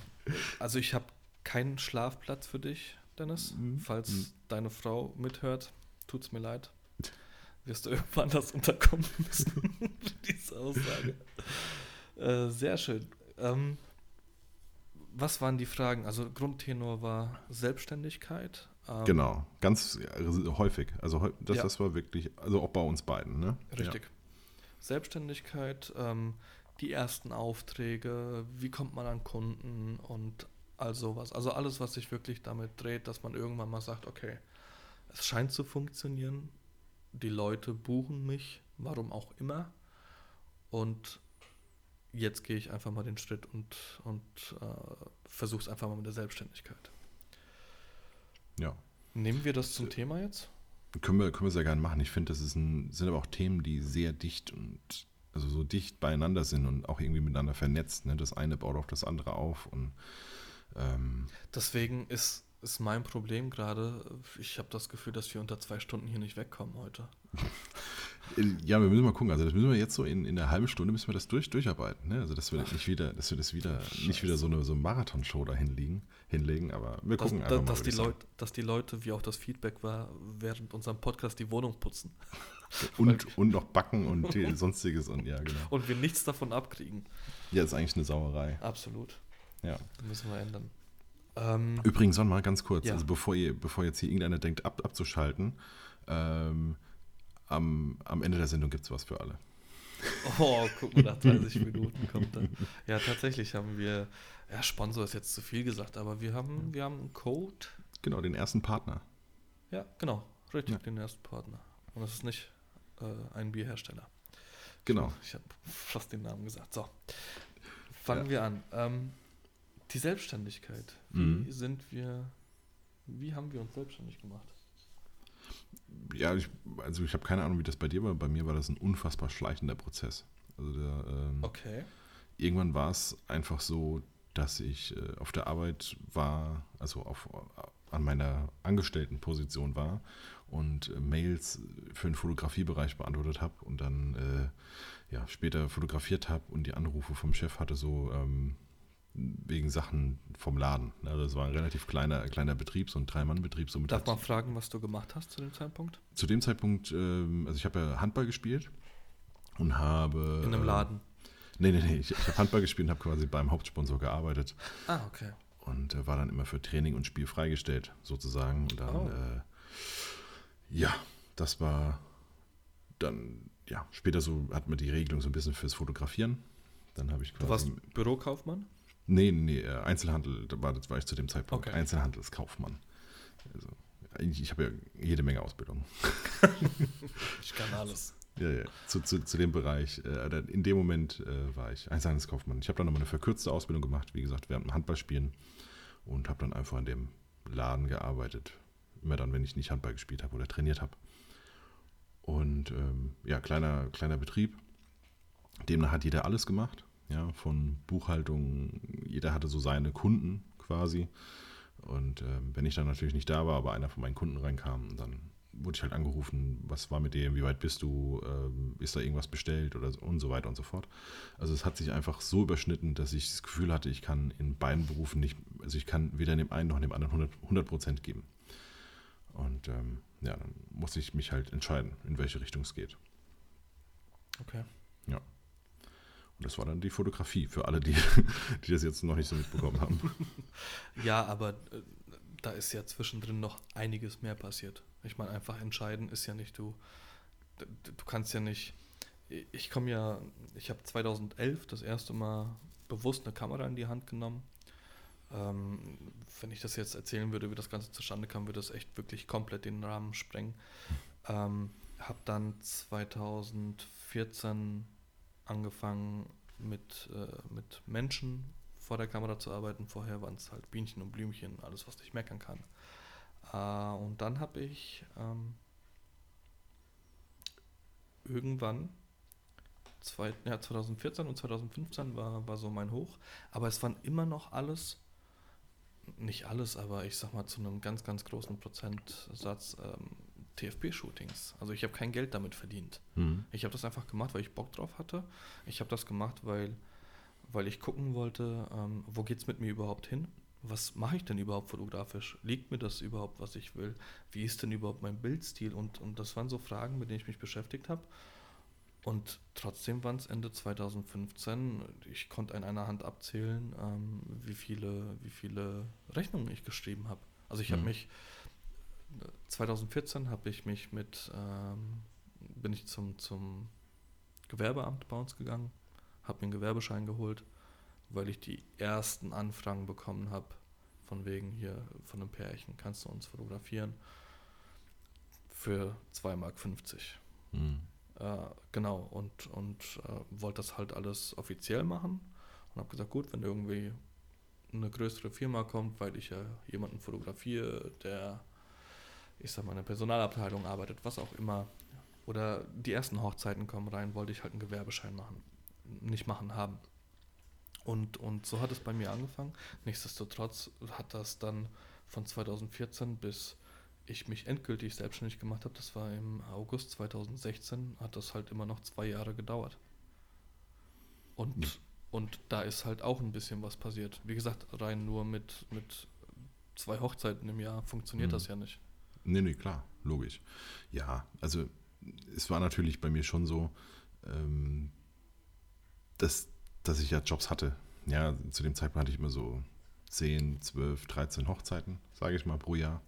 also ich habe keinen Schlafplatz für dich, Dennis. Mhm. Falls Mhm. deine Frau mithört, tut's mir leid. Wirst du irgendwann das unterkommen müssen, diese Aussage. Äh, sehr schön. Ähm, was waren die Fragen? Also Grundtenor war Selbstständigkeit. ähm, Genau, ganz häufig. Also das, Ja. das war wirklich, also auch bei uns beiden, ne? Richtig. Selbstständigkeit, ähm, die ersten Aufträge, wie kommt man an Kunden und all sowas. Also alles, was sich wirklich damit dreht, dass man irgendwann mal sagt, okay, es scheint zu funktionieren, die Leute buchen mich, warum auch immer. Und jetzt gehe ich einfach mal den Schritt und, und äh, versuche es einfach mal mit der Selbstständigkeit. Ja. Nehmen wir das zum Thema jetzt? Können wir, können wir sehr gerne machen. Ich finde, das ist ein, sind aber auch Themen, die sehr dicht und also so dicht beieinander sind und auch irgendwie miteinander vernetzt. Ne? Das eine baut auf das andere auf und ähm, Deswegen ist, ist mein Problem gerade, ich habe das Gefühl, dass wir unter zwei Stunden hier nicht wegkommen heute. ja, wir müssen mal gucken. Also das müssen wir jetzt so in, in einer halben Stunde müssen wir das durch, durcharbeiten. Ne? Also dass wir nicht wieder, dass wir das wieder, nicht wieder so eine, so Marathonshow da hinlegen, hinlegen, aber wir gucken da, einfach mal. dass, die. Leute, dass die Leute, wie auch das Feedback war, während unserem Podcast die Wohnung putzen Und, und noch backen und sonstiges und ja, genau. und wir nichts davon abkriegen. Ja, ist eigentlich eine Sauerei. Absolut. Ja. Müssen wir ändern. Ähm, Übrigens, noch mal ganz kurz, Ja. also bevor, ihr, bevor jetzt hier irgendeiner denkt, ab, abzuschalten, ähm, am, am Ende der Sendung gibt es was für alle. oh, guck mal, nach 30 Minuten kommt dann. Ja, tatsächlich haben wir, ja, Sponsor ist jetzt zu viel gesagt, aber wir haben, wir haben einen Code. Genau, den ersten Partner. Ja, genau, richtig, Ja. den ersten Partner. Und das ist nicht äh, ein Bierhersteller. Genau. Ich habe fast den Namen gesagt. So, fangen Ja. wir an. Ähm, die Selbstständigkeit. Wie Mhm. sind wir, wie haben wir uns selbstständig gemacht? Ja, ich, also ich habe keine Ahnung, wie das bei dir war. Bei mir war das ein unfassbar schleichender Prozess. Also der, ähm, Okay. irgendwann war es einfach so, dass ich äh, auf der Arbeit war, also auf, an meiner Angestelltenposition war und äh, Mails für den Fotografiebereich beantwortet habe und dann äh, ja, später fotografiert habe und die Anrufe vom Chef hatte so ähm, wegen Sachen vom Laden. Ne, das war ein relativ kleiner, kleiner Betrieb, so ein Drei-Mann-Betrieb. somit Darf man fragen, was du gemacht hast zu dem Zeitpunkt? zu dem Zeitpunkt, ähm, also ich habe ja Handball gespielt und habe. In einem äh, Laden. Nee, nee, nee, ich, ich habe Handball gespielt und habe quasi beim Hauptsponsor gearbeitet Ah, okay. und äh, war dann immer für Training und Spiel freigestellt, sozusagen. Und dann, Oh. äh, ja, das war dann, ja, später so hat man die Regelung so ein bisschen fürs Fotografieren. Dann habe ich Du warst quasi. Bürokaufmann? Nee, nee, äh, Einzelhandel, da war, das war ich zu dem Zeitpunkt. Okay. Einzelhandelskaufmann. Also, ich habe ja jede Menge Ausbildung. Ich kann alles. Ja, ja, zu, zu, zu dem Bereich. Äh, in dem Moment äh, war ich Einzelhandelskaufmann. Ich habe dann nochmal eine verkürzte Ausbildung gemacht, wie gesagt, während dem Handballspielen und habe dann einfach in dem Laden gearbeitet. Immer dann, wenn ich nicht Handball gespielt habe oder trainiert habe. Und ähm, ja, kleiner, kleiner Betrieb. Demnach hat jeder alles gemacht. Ja, von Buchhaltung, jeder hatte so seine Kunden quasi. Und ähm, wenn ich dann natürlich nicht da war, aber einer von meinen Kunden reinkam, dann wurde ich halt angerufen, was war mit dem, wie weit bist du, ähm, ist da irgendwas bestellt oder so, und so weiter und so fort. Also es hat sich einfach so überschnitten, dass ich das Gefühl hatte, ich kann in beiden Berufen nicht, also ich kann weder in dem einen noch in dem anderen 100, 100 Prozent geben. Und ähm, ja, dann musste ich mich halt entscheiden, in welche Richtung es geht. Okay. Und das war dann die Fotografie für alle, die, die das jetzt noch nicht so mitbekommen haben. Ja, aber äh, da ist ja zwischendrin noch einiges mehr passiert. Ich meine, einfach entscheiden ist ja nicht du. Du kannst ja nicht. Ich komme ja, ich habe 2011 das erste Mal bewusst eine Kamera in die Hand genommen. Ähm, wenn ich das jetzt erzählen würde, wie das Ganze zustande kam, würde das echt wirklich komplett den Rahmen sprengen. Ähm, habe dann 2014 angefangen mit, äh, mit Menschen vor der Kamera zu arbeiten. Vorher waren es halt Bienchen und Blümchen, alles, was ich meckern kann. Äh, und dann habe ich ähm, irgendwann, zwei, ja, 2014 und 2015 war, war so mein Hoch, aber es waren immer noch alles, nicht alles, aber ich sag mal zu einem ganz, ganz großen Prozentsatz ähm, TFP-Shootings. Also ich habe kein Geld damit verdient. Mhm. Ich habe das einfach gemacht, weil ich Bock drauf hatte. Ich habe das gemacht, weil, weil ich gucken wollte, ähm, wo geht es mit mir überhaupt hin? Was mache ich denn überhaupt fotografisch? Liegt mir das überhaupt, was ich will? Wie ist denn überhaupt mein Bildstil? Und, und das waren so Fragen, mit denen ich mich beschäftigt habe. Und trotzdem waren es Ende 2015, ich konnte in einer Hand abzählen, ähm, wie, viele, wie viele Rechnungen ich geschrieben habe. Also ich habe Mhm. mich 2014 habe ich mich mit, ähm, bin ich zum, zum Gewerbeamt bei uns gegangen, habe mir einen Gewerbeschein geholt, weil ich die ersten Anfragen bekommen habe, von wegen hier von einem Pärchen, kannst du uns fotografieren für 2,50 Mark. Mhm. Äh, genau, und, und äh, wollte das halt alles offiziell machen und habe gesagt, gut, wenn irgendwie eine größere Firma kommt, weil ich ja jemanden fotografiere, der, ich sag mal, in der Personalabteilung arbeitet, was auch immer, oder die ersten Hochzeiten kommen rein, wollte ich halt einen Gewerbeschein machen, nicht machen haben. Und, und so hat es bei mir angefangen. Nichtsdestotrotz hat das dann von 2014 bis ich mich endgültig selbstständig gemacht habe, das war im August 2016, hat das halt immer noch zwei Jahre gedauert. Und, Ja. und da ist halt auch ein bisschen was passiert. Wie gesagt, rein nur mit, mit zwei Hochzeiten im Jahr funktioniert Mhm. das ja nicht. Nee, nee, klar, logisch. Ja, also es war natürlich bei mir schon so, ähm, dass, dass ich ja Jobs hatte Ja, zu dem Zeitpunkt hatte ich immer so 10, 12, 13 Hochzeiten, sage ich mal, pro Jahr.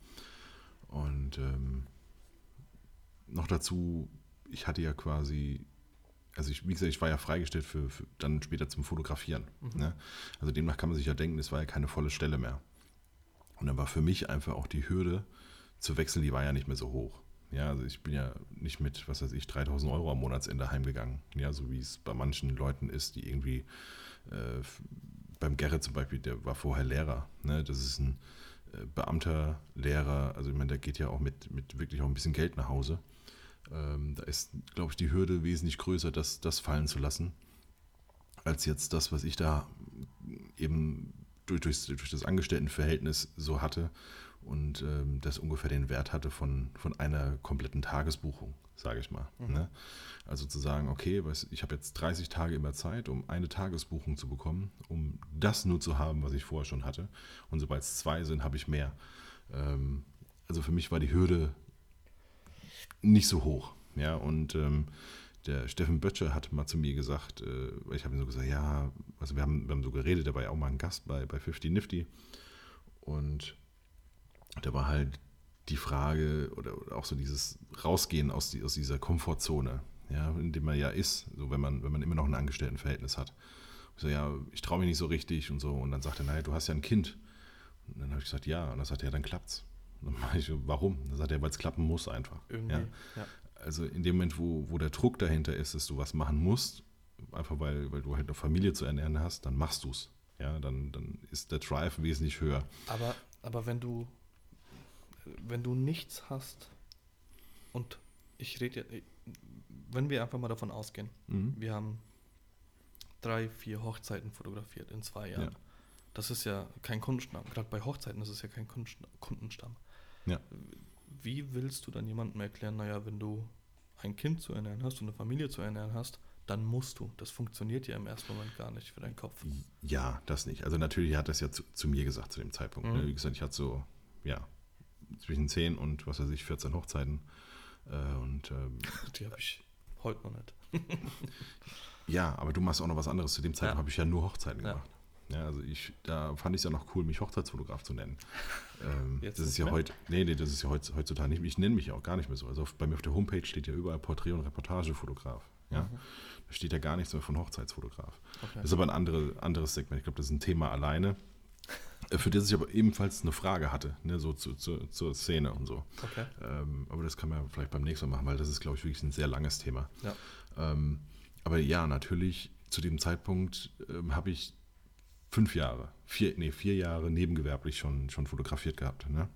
Und ähm, noch dazu, ich hatte ja quasi, also ich, wie gesagt, ich war ja freigestellt für, für dann später zum Fotografieren. Mhm. Ne? Also demnach kann man sich ja denken, es war ja keine volle Stelle mehr. Und dann war für mich einfach auch die Hürde zu wechseln, die war ja nicht mehr so hoch. Ja, also ich bin ja nicht mit, was weiß ich, 3000 Euro am Monatsende heimgegangen. Ja, so wie es bei manchen Leuten ist, die irgendwie äh, beim Gerrit zum Beispiel, der war vorher Lehrer. Ne? Das ist ein äh, Beamter, Lehrer, also ich meine, der geht ja auch mit, mit wirklich auch ein bisschen Geld nach Hause. Ähm, da ist, glaube ich, die Hürde wesentlich größer, das, das fallen zu lassen, als jetzt das, was ich da eben durch, durch, durch das Angestelltenverhältnis so hatte und ähm, das ungefähr den Wert hatte von, von einer kompletten Tagesbuchung, sage ich mal. Mhm. Ne? Also zu sagen, okay, ich habe jetzt 30 Tage immer Zeit, um eine Tagesbuchung zu bekommen, um das nur zu haben, was ich vorher schon hatte. Und sobald es zwei sind, habe ich mehr. Ähm, also für mich war die Hürde nicht so hoch. Ja, und ähm, der Steffen Böttcher hat mal zu mir gesagt, äh, ich habe ihm so gesagt, ja, also wir haben, wir haben so geredet, ja auch mal ein Gast bei, bei 50 Nifty. Und da war halt die Frage oder, oder auch so dieses Rausgehen aus, die, aus dieser Komfortzone, ja, in dem man ja ist, so wenn man, wenn man immer noch ein Angestelltenverhältnis hat. Ich so, ja, ich traue mich nicht so richtig und so. Und dann sagt er, naja, du hast ja ein Kind. Und dann habe ich gesagt, ja. Und dann sagt er, ja, dann klappt's. Und dann ich, warum? Dann sagt er, weil es klappen muss einfach. Irgendwie, ja? ja. Also in dem Moment, wo, wo der Druck dahinter ist, dass du was machen musst, einfach weil, weil du halt eine Familie zu ernähren hast, dann machst du es. Ja, dann, dann ist der Drive wesentlich höher. Aber, aber wenn du wenn du nichts hast und ich rede ja, wenn wir einfach mal davon ausgehen, mhm. wir haben drei, vier Hochzeiten fotografiert in zwei Jahren. Ja. Das ist ja kein Kundenstamm. Gerade bei Hochzeiten ist es ja kein Kundenstamm. Ja. Wie willst du dann jemandem erklären, naja, wenn du ein Kind zu ernähren hast und eine Familie zu ernähren hast, dann musst du. Das funktioniert ja im ersten Moment gar nicht für deinen Kopf. Ja, das nicht. Also natürlich hat das ja zu, zu mir gesagt zu dem Zeitpunkt. Ne? Mhm. Wie gesagt, ich hatte so, ja, zwischen 10 und was weiß ich, 14 Hochzeiten. Äh, und, ähm, Die habe ich heute noch nicht. ja, aber du machst auch noch was anderes. Zu dem Zeitpunkt ja. habe ich ja nur Hochzeiten ja. gemacht. Ja, also ich, da fand ich es ja noch cool, mich Hochzeitsfotograf zu nennen. Ähm, das ist ja heute, nee, nee, das ist ja heutzutage nicht, ich nenne mich ja auch gar nicht mehr so. Also bei mir auf der Homepage steht ja überall Porträt- und Reportagefotograf. Ja, mhm. da steht ja gar nichts mehr von Hochzeitsfotograf. Okay. Das ist aber ein andere, anderes Segment. Ich glaube, das ist ein Thema alleine. Für das ich aber ebenfalls eine Frage hatte, ne, so zu, zu, zur Szene und so. Okay. Ähm, aber das kann man vielleicht beim nächsten Mal machen, weil das ist, glaube ich, wirklich ein sehr langes Thema. Ja. Ähm, aber ja, natürlich, zu dem Zeitpunkt ähm, habe ich fünf Jahre, vier, nee, vier Jahre nebengewerblich schon, schon fotografiert gehabt. Ne?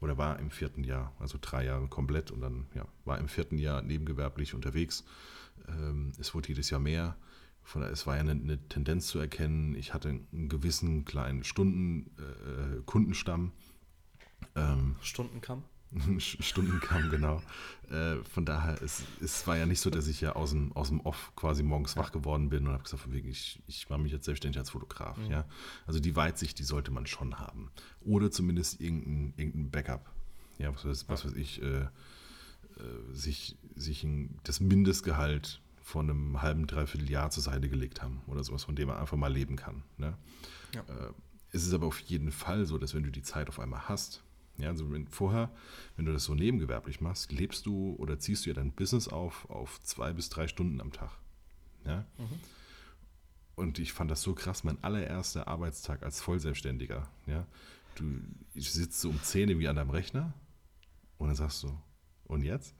Oder war im vierten Jahr, also drei Jahre komplett und dann ja, war im vierten Jahr nebengewerblich unterwegs. Ähm, es wurde jedes Jahr mehr. Von, es war ja eine, eine, Tendenz zu erkennen, ich hatte einen gewissen kleinen Stunden, äh, Kundenstamm. Ähm, Stundenkamm? Stundenkamm, genau. Äh, von daher, es, es war ja nicht so, dass ich ja aus dem, aus dem Off quasi morgens wach geworden bin und habe gesagt, von wegen, ich, ich mache mich jetzt selbstständig als Fotograf. Mhm. Ja? Also die Weitsicht, die sollte man schon haben. Oder zumindest irgendein, irgendein Backup. Ja, was, weiß, was weiß ich, äh, äh, sich, sich ein, das Mindestgehalt von einem halben, dreiviertel Jahr zur Seite gelegt haben oder sowas, von dem man einfach mal leben kann. Ne? Ja. Äh, es ist aber auf jeden Fall so, dass wenn du die Zeit auf einmal hast, ja, also wenn, vorher, wenn du das so nebengewerblich machst, lebst du oder ziehst du ja dein Business auf auf zwei bis drei Stunden am Tag. Ja? Mhm. Und ich fand das so krass, mein allererster Arbeitstag als Vollselbstständiger. Ja? Du ich sitze so um 10 wie an deinem Rechner und dann sagst du, und jetzt?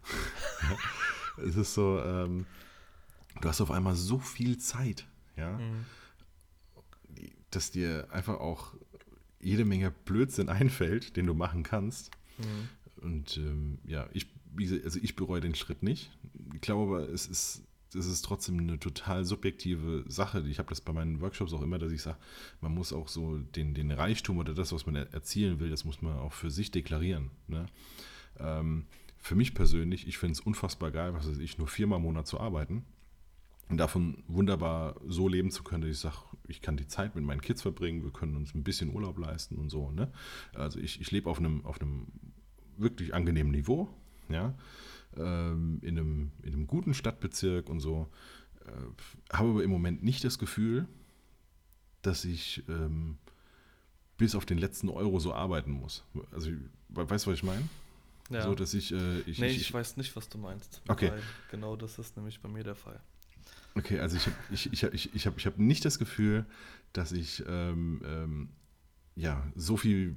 es ist so, ähm, du hast auf einmal so viel Zeit, ja, mhm. dass dir einfach auch jede Menge Blödsinn einfällt, den du machen kannst. Mhm. Und ähm, ja, ich, also ich bereue den Schritt nicht. Ich glaube aber, es ist, es ist trotzdem eine total subjektive Sache. Ich habe das bei meinen Workshops auch immer, dass ich sage, man muss auch so den, den Reichtum oder das, was man erzielen will, das muss man auch für sich deklarieren. Ne? Ähm, für mich persönlich, ich finde es unfassbar geil, was weiß ich, nur viermal im Monat zu arbeiten davon wunderbar so leben zu können, dass ich sage, ich kann die Zeit mit meinen Kids verbringen, wir können uns ein bisschen Urlaub leisten und so. Ne? Also ich, ich lebe auf einem, auf einem wirklich angenehmen Niveau, ja, ähm, in, einem, in einem guten Stadtbezirk und so. Äh, habe aber im Moment nicht das Gefühl, dass ich ähm, bis auf den letzten Euro so arbeiten muss. Also, weißt du, was ich meine? Ja. So, dass ich, äh, ich, nee, ich, ich, weiß nicht, was du meinst. Okay. Weil genau das ist nämlich bei mir der Fall. Okay, also ich habe ich, ich, ich, ich hab, ich hab nicht das Gefühl, dass ich ähm, ähm, ja, so viel,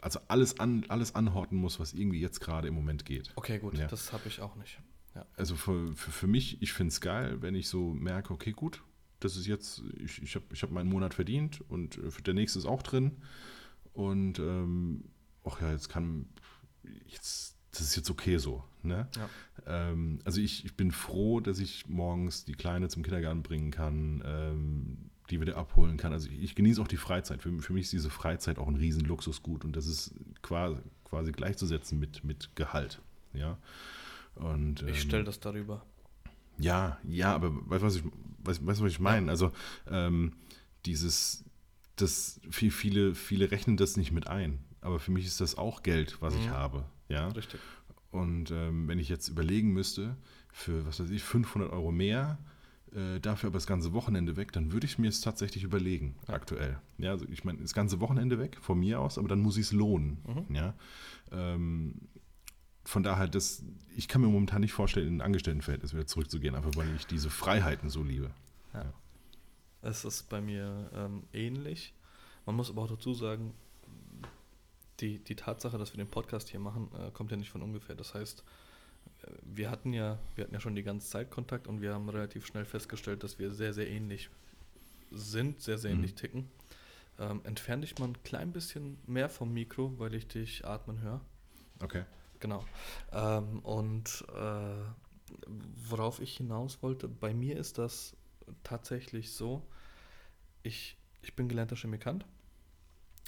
also alles, an, alles anhorten muss, was irgendwie jetzt gerade im Moment geht. Okay, gut, Ja. das habe ich auch nicht. Ja. Also für, für, für mich, ich finde es geil, wenn ich so merke, okay, gut, das ist jetzt, ich, ich habe ich hab meinen Monat verdient und äh, der nächste ist auch drin. Und ähm, ach ja, jetzt kann, jetzt, das ist jetzt okay so. Ne? Ja. Ähm, also ich, ich bin froh, dass ich morgens die Kleine zum Kindergarten bringen kann, ähm, die wieder abholen kann. Also ich, ich genieße auch die Freizeit. Für, für mich ist diese Freizeit auch ein riesen Luxusgut und das ist quasi, quasi gleichzusetzen mit, mit Gehalt. Ja. Und, Ich ähm, stelle das darüber. ja, ja, aber weißt du, was ich, weißt, weißt, du, was ich meine? Also ähm, dieses, das, viel, viele, viele rechnen das nicht mit ein. Aber für mich ist das auch Geld, was ich Mhm. habe. Ja. Richtig. Und ähm, wenn ich jetzt überlegen müsste, für, was weiß ich, 500 Euro mehr, äh, dafür aber das ganze Wochenende weg, dann würde ich mir es tatsächlich überlegen, Ja. aktuell. Ja, also ich meine, das ganze Wochenende weg, von mir aus, aber dann muss ich es lohnen. Mhm. Ja. Ähm, von daher, das, ich kann mir momentan nicht vorstellen, in ein Angestelltenverhältnis wieder zurückzugehen, einfach weil ich diese Freiheiten so liebe. Es ist bei mir ähm, ähnlich. Man muss aber auch dazu sagen, die, die Tatsache, dass wir den Podcast hier machen, äh, kommt ja nicht von ungefähr. Das heißt, äh, wir hatten ja, wir hatten ja schon die ganze Zeit Kontakt und wir haben relativ schnell festgestellt, dass wir sehr, sehr ähnlich sind, sehr, sehr Mhm. ähnlich ticken. Ähm, entfern dich mal ein klein bisschen mehr vom Mikro, weil ich dich atmen höre. Okay. Genau. Ähm, und äh, worauf ich hinaus wollte, bei mir ist das tatsächlich so, ich, ich bin gelernter Chemikant,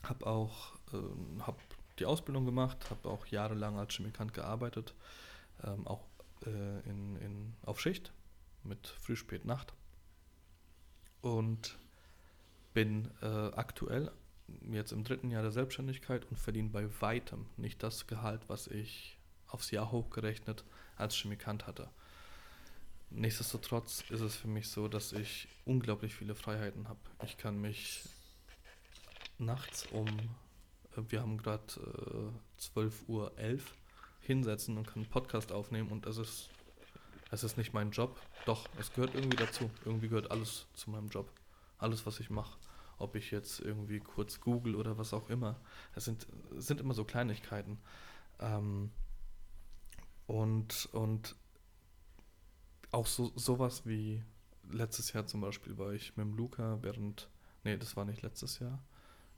habe auch ähm, hab die Ausbildung gemacht, habe auch jahrelang als Chemikant gearbeitet, ähm, auch äh, in, in, auf Schicht mit Früh, Spät, Nacht. Und bin äh, aktuell jetzt im dritten Jahr der Selbstständigkeit und verdiene bei weitem nicht das Gehalt, was ich aufs Jahr hochgerechnet als Chemikant hatte. Nichtsdestotrotz ist es für mich so, dass ich unglaublich viele Freiheiten habe. Ich kann mich nachts um, äh, wir haben gerade äh, 12.11 Uhr hinsetzen und kann einen Podcast aufnehmen und es ist, es ist nicht mein Job. Doch, es gehört irgendwie dazu. Irgendwie gehört alles zu meinem Job. Alles, was ich mache. Ob ich jetzt irgendwie kurz google oder was auch immer. Es sind, sind immer so Kleinigkeiten. Ähm, und, und auch so sowas wie letztes Jahr zum Beispiel war ich mit dem Luca während, nee, das war nicht letztes Jahr,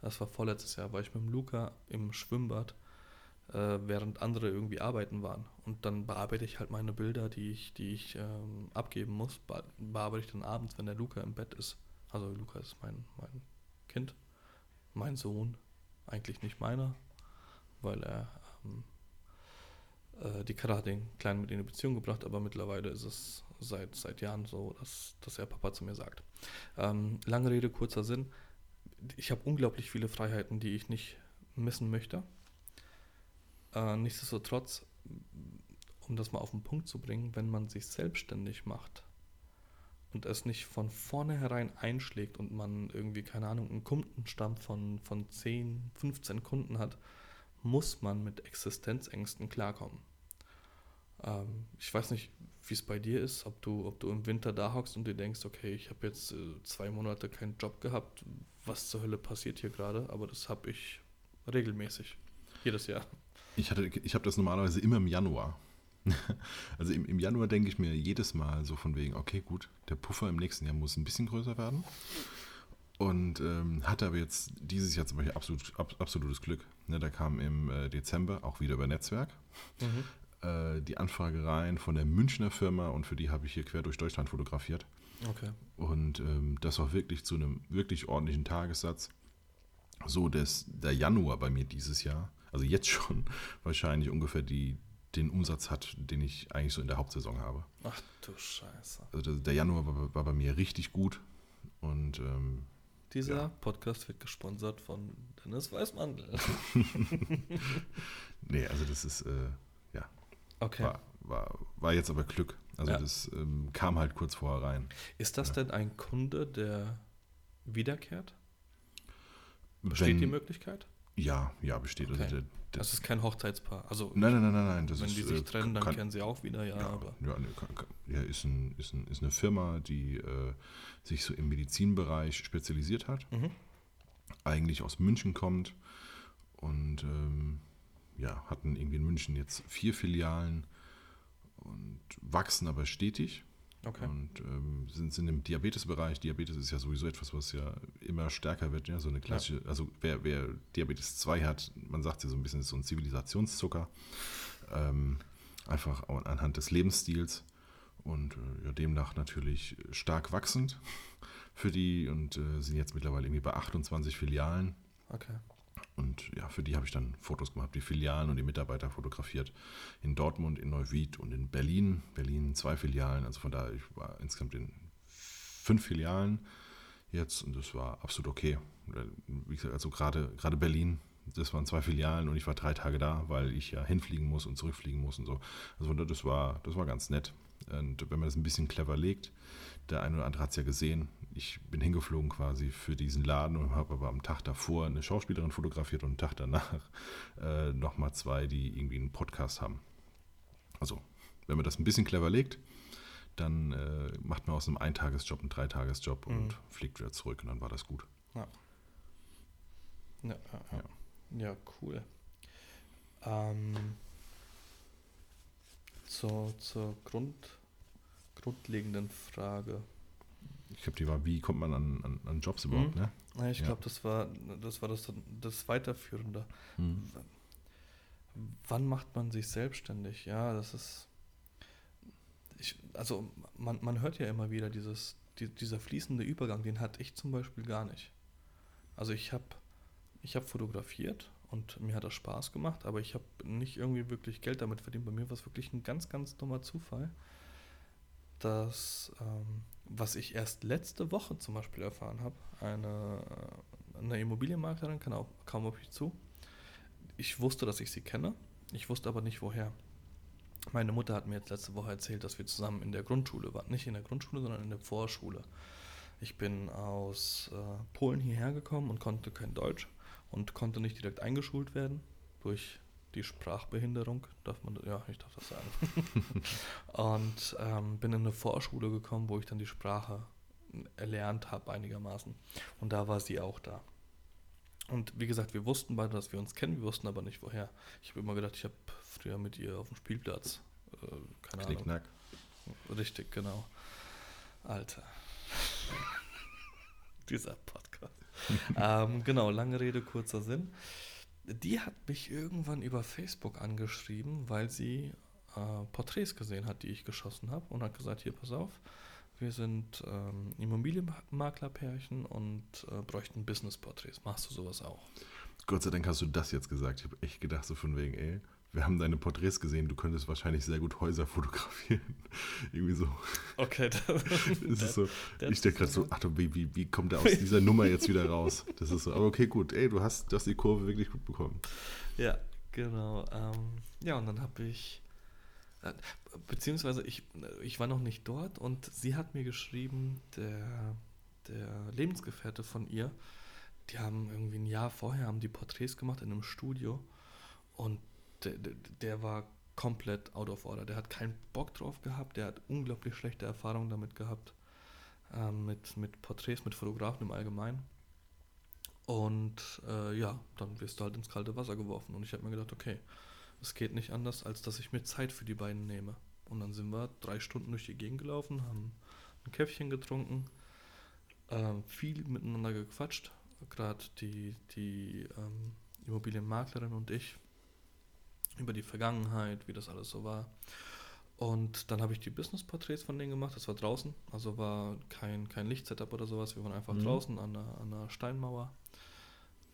das war vorletztes Jahr, war ich mit dem Luca im Schwimmbad, äh, während andere irgendwie arbeiten waren. Und dann bearbeite ich halt meine Bilder, die ich, die ich ähm, abgeben muss, be bearbeite ich dann abends, wenn der Luca im Bett ist. Also Luca ist mein, mein Kind, mein Sohn, eigentlich nicht meiner, weil er ähm, äh, die Kara hat den Kleinen mit in eine Beziehung gebracht, aber mittlerweile ist es seit, seit Jahren so, dass, dass er Papa zu mir sagt. Ähm, lange Rede, kurzer Sinn. Ich habe unglaublich viele Freiheiten, die ich nicht missen möchte. Äh, nichtsdestotrotz, um das mal auf den Punkt zu bringen, wenn man sich selbstständig macht und es nicht von vornherein einschlägt und man irgendwie, keine Ahnung, einen Kundenstamm von, von 10, 15 Kunden hat, muss man mit Existenzängsten klarkommen. Ähm, ich weiß nicht, wie es bei dir ist, ob du, ob du im Winter da hockst und dir denkst, okay, ich habe jetzt äh, zwei Monate keinen Job gehabt, was zur Hölle passiert hier gerade, aber das habe ich regelmäßig, jedes Jahr. Ich, hatte, ich habe das normalerweise immer im Januar. Also im, im Januar denke ich mir jedes Mal so von wegen, okay, gut, der Puffer im nächsten Jahr muss ein bisschen größer werden. Und ähm, hatte aber jetzt dieses Jahr zum Beispiel absolut, ab, absolutes Glück. Ne, da kam im äh, Dezember auch wieder über Netzwerk äh, die Anfrage rein von der Münchner Firma und für die habe ich hier quer durch Deutschland fotografiert. Okay. Und ähm, das war wirklich zu einem wirklich ordentlichen Tagessatz. So, dass der Januar bei mir dieses Jahr, also jetzt schon, wahrscheinlich ungefähr die, den Umsatz hat, den ich eigentlich so in der Hauptsaison habe. Ach du Scheiße. Also der, der Januar war, war bei mir richtig gut. Und ähm, Dieser Ja. Podcast wird gesponsert von Dennis Weißmandel. nee, also das ist, äh, ja, Okay. war, war, war jetzt aber Glück. Also Ja. das ähm, kam halt kurz vorher rein. Ist das Ja. denn ein Kunde, der wiederkehrt? Besteht Wenn- die Möglichkeit? Ja, ja, besteht. Okay. Also der, der, Das ist kein Hochzeitspaar. Also, nein, nein, nein, nein, nein. Das wenn ist, die sich äh, trennen, dann kann- kennen sie auch wieder, ja, Ja, aber. ja, ne, kann, kann, ja ist, ein, ist, ein, ist eine Firma, die äh, sich so im Medizinbereich spezialisiert hat. Mhm. Eigentlich aus München kommt und ähm, ja, hatten irgendwie in München jetzt vier Filialen und wachsen aber stetig. Okay. Und ähm, sind, sind im Diabetesbereich. Diabetes ist ja sowieso etwas, was ja immer stärker wird. Ja, so eine klassische, also wer, wer Diabetes 2 hat, man sagt ja so ein bisschen, ist so ein Zivilisationszucker. Ähm, einfach anhand des Lebensstils. Und äh, ja, demnach natürlich stark wachsend für die und äh, sind jetzt mittlerweile irgendwie bei 28 Filialen. Okay. Und ja, für die habe ich dann Fotos gemacht, die Filialen und die Mitarbeiter fotografiert. In Dortmund, in Neuwied und in Berlin. Berlin zwei Filialen, also von daher, ich war insgesamt in fünf Filialen jetzt und das war absolut okay. Wie gesagt, also gerade, gerade Berlin, das waren zwei Filialen und ich war drei Tage da, weil ich ja hinfliegen muss und zurückfliegen muss und so. Also von daher, das war, das war ganz nett. Und wenn man das ein bisschen clever legt, der eine oder andere hat es ja gesehen. Ich bin hingeflogen quasi für diesen Laden und habe aber am Tag davor eine Schauspielerin fotografiert und am Tag danach äh, nochmal zwei, die irgendwie einen Podcast haben. Also, wenn man das ein bisschen clever legt, dann äh, macht man aus einem Eintagesjob einen Dreitagesjob und Mhm. fliegt wieder zurück und dann war das gut. Ja, ja, ja. ja cool. Ähm, zur, zur Grund, grundlegenden Frage. Ich glaube, die war, wie kommt man an, an, an Jobs überhaupt, Mhm. ne? Ja, Ich Ja. glaube, das war das war das, das Weiterführende. Mhm. Wann macht man sich selbstständig? Ja, das ist. Ich, also man, man hört ja immer wieder dieses, die, dieser fließende Übergang, den hatte ich zum Beispiel gar nicht. Also ich habe ich hab fotografiert und mir hat das Spaß gemacht, aber ich habe nicht irgendwie wirklich Geld damit verdient. Bei mir war es wirklich ein ganz, ganz dummer Zufall, dass, ähm, was ich erst letzte Woche zum Beispiel erfahren habe, eine, eine Immobilienmaklerin kam, auch, kam auf mich zu. Ich wusste, dass ich sie kenne, ich wusste aber nicht woher. Meine Mutter hat mir jetzt letzte Woche erzählt, dass wir zusammen in der Grundschule waren. Nicht in der Grundschule, sondern in der Vorschule. Ich bin aus äh, Polen hierher gekommen und konnte kein Deutsch und konnte nicht direkt eingeschult werden durch die Sprachbehinderung. Darf man, ja, ich darf das sagen. und ähm, bin in eine Vorschule gekommen, wo ich dann die Sprache erlernt habe einigermaßen. Und da war sie auch da. Und wie gesagt, wir wussten beide, dass wir uns kennen, wir wussten aber nicht woher. Ich habe immer gedacht, ich habe früher mit ihr auf dem Spielplatz, äh, keine Ahnung. Knickknack. Richtig, genau. Alter. Dieser Podcast. ähm, genau, lange Rede, kurzer Sinn. Die hat mich irgendwann über Facebook angeschrieben, weil sie äh, Porträts gesehen hat, die ich geschossen habe und hat gesagt, hier, pass auf, wir sind ähm, Immobilienmaklerpärchen und äh, bräuchten Business-Porträts. Machst du sowas auch? Gott sei Dank hast du das jetzt gesagt. Ich habe echt gedacht, so von wegen, ey, wir haben deine Porträts gesehen, du könntest wahrscheinlich sehr gut Häuser fotografieren. Irgendwie so. Okay, das, ist so, das- ich denke gerade so, ach du, wie, wie, wie kommt er aus dieser Nummer jetzt wieder raus? Das ist so, aber okay, gut, ey, du hast, du hast die Kurve wirklich gut bekommen. Ja, genau. Ähm, ja, und dann habe ich, äh, beziehungsweise ich, ich war noch nicht dort und sie hat mir geschrieben, der, der Lebensgefährte von ihr, die haben irgendwie ein Jahr vorher haben die Porträts gemacht in einem Studio und der, der, war komplett out of order. Der hat keinen Bock drauf gehabt, der hat unglaublich schlechte Erfahrungen damit gehabt, ähm, mit, mit Porträts, mit Fotografen im Allgemeinen. Und äh, ja, dann wirst du halt ins kalte Wasser geworfen. Und ich habe mir gedacht, okay, es geht nicht anders, als dass ich mir Zeit für die beiden nehme. Und dann sind wir drei Stunden durch die Gegend gelaufen, haben ein Käffchen getrunken, ähm, viel miteinander gequatscht. Gerade die, die ähm, Immobilienmaklerin und ich über die Vergangenheit, wie das alles so war. Und dann habe ich die Business-Porträts von denen gemacht. Das war draußen, also war kein, kein Lichtsetup oder sowas. Wir waren einfach Mhm. draußen an einer, an einer Steinmauer.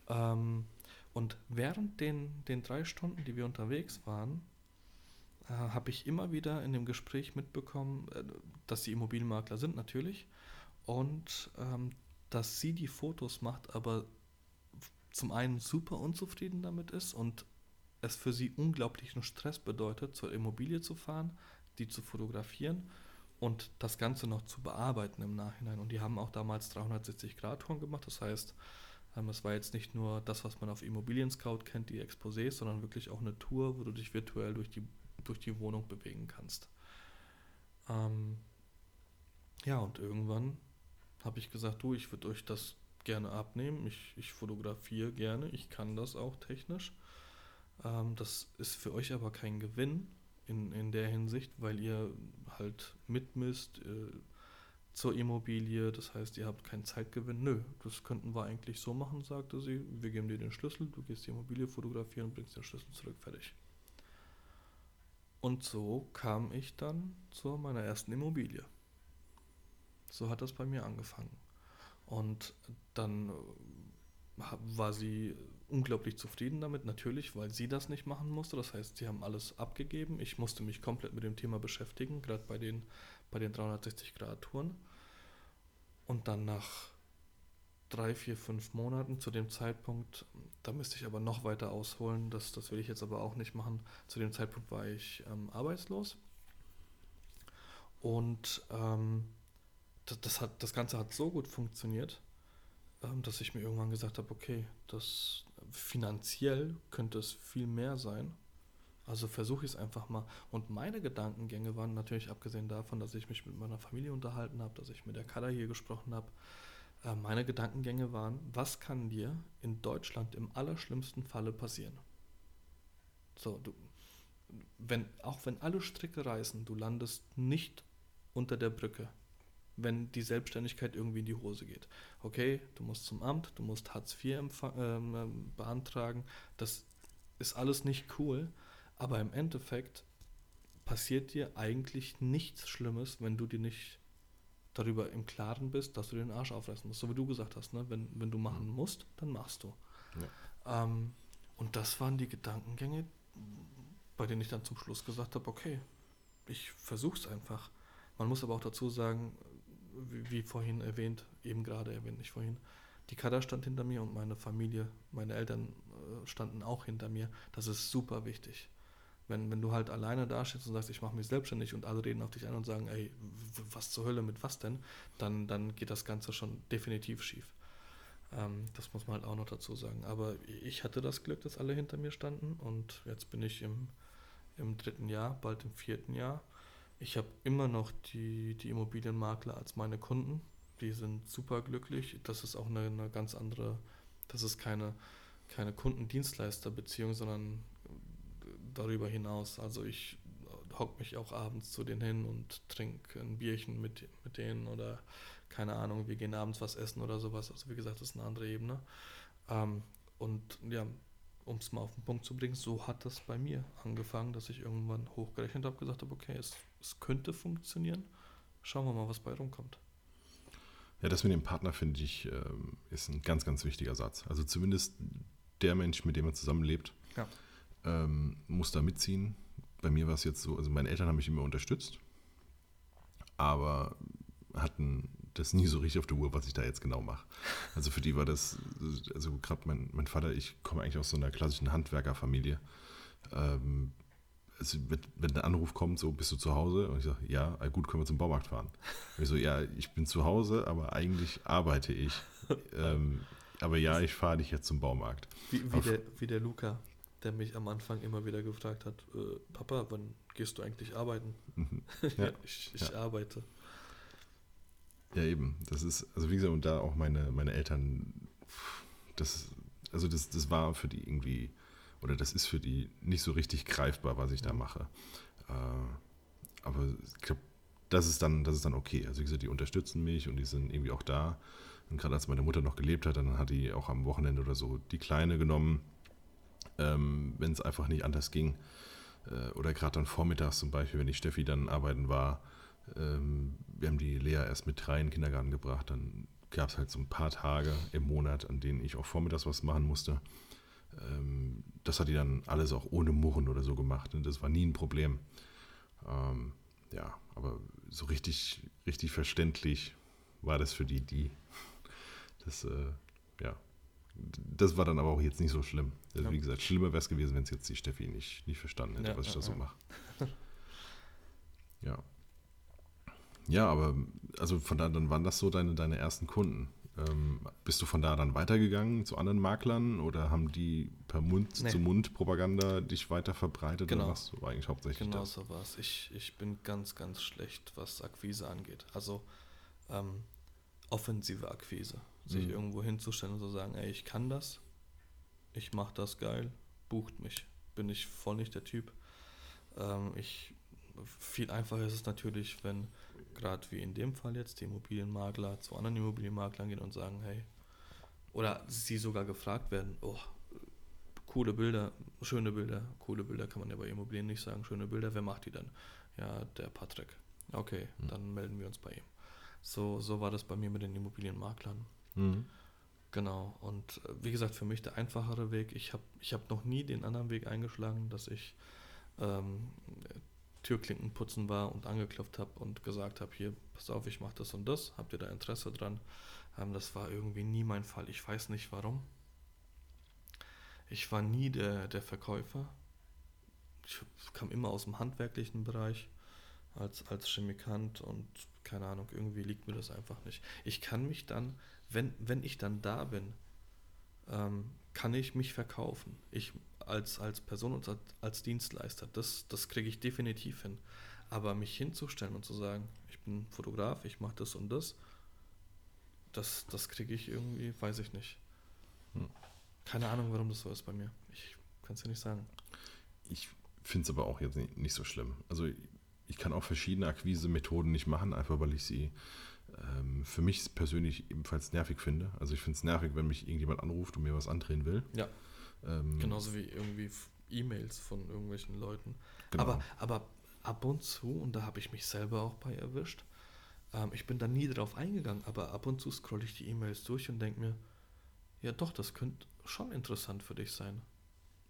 Ähm, und während den, den drei Stunden, die wir unterwegs waren, äh, habe ich immer wieder in dem Gespräch mitbekommen, äh, dass sie Immobilienmakler sind natürlich und ähm, dass sie die Fotos macht, aber zum einen super unzufrieden damit ist und es für sie unglaublichen Stress bedeutet, zur Immobilie zu fahren, die zu fotografieren und das Ganze noch zu bearbeiten im Nachhinein. Und die haben auch damals 360-Grad-Touren gemacht, das heißt, Ähm, es war jetzt nicht nur das, was man auf Immobilien Scout kennt, die Exposés, sondern wirklich auch eine Tour, wo du dich virtuell durch die, durch die Wohnung bewegen kannst. Ähm, ja, und irgendwann habe ich gesagt, du, ich würde euch das gerne abnehmen. Ich, ich fotografiere gerne, ich kann das auch technisch. Ähm, das ist für euch aber kein Gewinn in, in der Hinsicht, weil ihr halt mitmisst äh, zur Immobilie. Das heißt, ihr habt keinen Zeitgewinn. Nö, das könnten wir eigentlich so machen, sagte sie. Wir geben dir den Schlüssel, du gehst die Immobilie fotografieren und bringst den Schlüssel zurück, fertig. Und so kam ich dann zu meiner ersten Immobilie. So hat das bei mir angefangen. Und dann äh, war sie unglaublich zufrieden damit, natürlich, weil sie das nicht machen musste. Das heißt, sie haben alles abgegeben. Ich musste mich komplett mit dem Thema beschäftigen, gerade bei den, bei den 360-Grad-Touren. Und dann nach drei, vier, fünf Monaten zu dem Zeitpunkt, da müsste ich aber noch weiter ausholen, das, das will ich jetzt aber auch nicht machen. Zu dem Zeitpunkt war ich ähm, arbeitslos. Und ähm, das, das, hat, das Ganze hat so gut funktioniert, ähm, dass ich mir irgendwann gesagt habe, okay, das finanziell könnte es viel mehr sein. Also versuche ich es einfach mal. Und meine Gedankengänge waren natürlich, abgesehen davon, dass ich mich mit meiner Familie unterhalten habe, dass ich mit der Kada hier gesprochen habe, äh, meine Gedankengänge waren, was kann dir in Deutschland im allerschlimmsten Falle passieren? So, du, wenn, auch wenn alle Stricke reißen, du landest nicht unter der Brücke wenn die Selbstständigkeit irgendwie in die Hose geht. Okay, du musst zum Amt, du musst Hartz IV ähm, ähm, beantragen, das ist alles nicht cool, aber im Endeffekt passiert dir eigentlich nichts Schlimmes, wenn du dir nicht darüber im Klaren bist, dass du den Arsch aufreißen musst. So wie du gesagt hast, ne? wenn, wenn du machen mhm. musst, dann machst du. Ja. Ähm, und das waren die Gedankengänge, bei denen ich dann zum Schluss gesagt habe, okay, ich versuche es einfach. Man muss aber auch dazu sagen, wie, vorhin erwähnt, eben gerade erwähnt, nicht vorhin, die Kada stand hinter mir und meine Familie, meine Eltern äh, standen auch hinter mir. Das ist super wichtig. Wenn, wenn du halt alleine dastehst und sagst, ich mache mich selbstständig und alle reden auf dich ein und sagen, ey, was zur Hölle, mit was denn, dann, dann geht das Ganze schon definitiv schief. Ähm, das muss man halt auch noch dazu sagen. Aber ich hatte das Glück, dass alle hinter mir standen und jetzt bin ich im, im dritten Jahr, bald im vierten Jahr ich habe immer noch die, die Immobilienmakler als meine Kunden. Die sind super glücklich. Das ist auch eine, eine ganz andere, das ist keine, keine Kundendienstleisterbeziehung, sondern darüber hinaus. Also ich hocke mich auch abends zu denen hin und trinke ein Bierchen mit, mit denen oder keine Ahnung, wir gehen abends was essen oder sowas. Also wie gesagt, das ist eine andere Ebene. Ähm, und ja, um es mal auf den Punkt zu bringen, so hat das bei mir angefangen, dass ich irgendwann hochgerechnet habe, gesagt habe, okay, es, es könnte funktionieren. Schauen wir mal, was bei rumkommt. Ja, das mit dem Partner finde ich ähm, ist ein ganz, ganz wichtiger Satz. Also zumindest der Mensch, mit dem man zusammenlebt, ja. ähm, muss da mitziehen. Bei mir war es jetzt so, also meine Eltern haben mich immer unterstützt, aber hatten das nie so richtig auf der Uhr, was ich da jetzt genau mache. Also für die war das, also gerade mein, mein Vater, ich komme eigentlich aus so einer klassischen Handwerkerfamilie. Ähm, also wenn, der Anruf kommt, so bist du zu Hause? Und ich sage, ja, gut, können wir zum Baumarkt fahren. Und ich so, ja, ich bin zu Hause, aber eigentlich arbeite ich. ähm, aber ja, ich fahre dich jetzt zum Baumarkt. Wie, wie, der, wie der Luca, der mich am Anfang immer wieder gefragt hat, äh, Papa, wann gehst du eigentlich arbeiten? Mhm. Ja, ich, ich ja. arbeite. Ja, eben. Das ist, also wie gesagt, und da auch meine, meine Eltern, das, also das, das war für die irgendwie, oder das ist für die nicht so richtig greifbar, was ich da mache. Äh, aber ich glaube, das ist dann, das ist dann okay. Also wie gesagt, die unterstützen mich und die sind irgendwie auch da. Und gerade als meine Mutter noch gelebt hat, dann hat die auch am Wochenende oder so die Kleine genommen, ähm, wenn es einfach nicht anders ging. Äh, oder gerade dann vormittags zum Beispiel, wenn die Steffi dann arbeiten war, ähm, wir haben die Lea erst mit drei in den Kindergarten gebracht. Dann gab es halt so ein paar Tage im Monat, an denen ich auch vormittags was machen musste. Ähm, das hat die dann alles auch ohne Murren oder so gemacht. Und das war nie ein Problem. Ähm, ja, aber so richtig, richtig verständlich war das für die, die. Das, äh, ja. Das war dann aber auch jetzt nicht so schlimm. Also, ja. Wie gesagt, schlimmer wäre es gewesen, wenn es jetzt die Steffi nicht, nicht verstanden hätte, ja, was ich ja, da so mache. Ja. Ja, aber also von da dann waren das so deine, deine ersten Kunden. Ähm, bist du von da dann weitergegangen zu anderen Maklern oder haben die per Mund-zu-Mund-Propaganda dich weiter verbreitet? Genau. Oder was war eigentlich hauptsächlich Genau das? so war es. Ich, ich bin ganz, ganz schlecht, was Akquise angeht. Also ähm, offensive Akquise. Sich Mhm. irgendwo hinzustellen und zu sagen, ey, ich kann das, ich mache das geil, bucht mich. Bin ich voll nicht der Typ. Ähm, ich, viel einfacher ist es natürlich, wenn gerade wie in dem Fall jetzt die Immobilienmakler zu anderen Immobilienmaklern gehen und sagen, hey, oder sie sogar gefragt werden, oh, coole Bilder, schöne Bilder, coole Bilder kann man ja bei Immobilien nicht sagen, schöne Bilder, wer macht die dann? Ja, der Patrick. Okay, Hm. dann melden wir uns bei ihm. So, so war das bei mir mit den Immobilienmaklern. Mhm. Genau, und äh, wie gesagt, für mich der einfachere Weg. Ich habe ich hab noch nie den anderen Weg eingeschlagen, dass ich ähm, Türklinken putzen war und angeklopft habe und gesagt habe, hier, pass auf, ich mache das und das, habt ihr da Interesse dran? Ähm, das war irgendwie nie mein Fall. Ich weiß nicht warum. Ich war nie der, der Verkäufer. Ich kam immer aus dem handwerklichen Bereich als, als Chemikant und keine Ahnung, irgendwie liegt mir das einfach nicht. Ich kann mich dann, wenn, wenn ich dann da bin, ähm, kann ich mich verkaufen. Ich als, als Person und als, Dienstleister, das, das kriege ich definitiv hin. Aber mich hinzustellen und zu sagen, ich bin Fotograf, ich mache das und das, das, das kriege ich irgendwie, weiß ich nicht. Hm. Keine Ahnung, warum das so ist bei mir. Ich kann es dir nicht sagen. Ich finde es aber auch jetzt nicht, nicht so schlimm. Also ich kann auch verschiedene Akquise-Methoden nicht machen, einfach weil ich sie ähm, für mich persönlich ebenfalls nervig finde. Also ich finde es nervig, wenn mich irgendjemand anruft und mir was andrehen will. Ja. Ähm, Genauso wie irgendwie E-Mails von irgendwelchen Leuten. genau. Aber, aber ab und zu, und da habe ich mich selber auch bei erwischt, ähm, ich bin da nie drauf eingegangen, aber ab und zu scrolle ich die E-Mails durch und denke mir, ja doch, das könnte schon interessant für dich sein.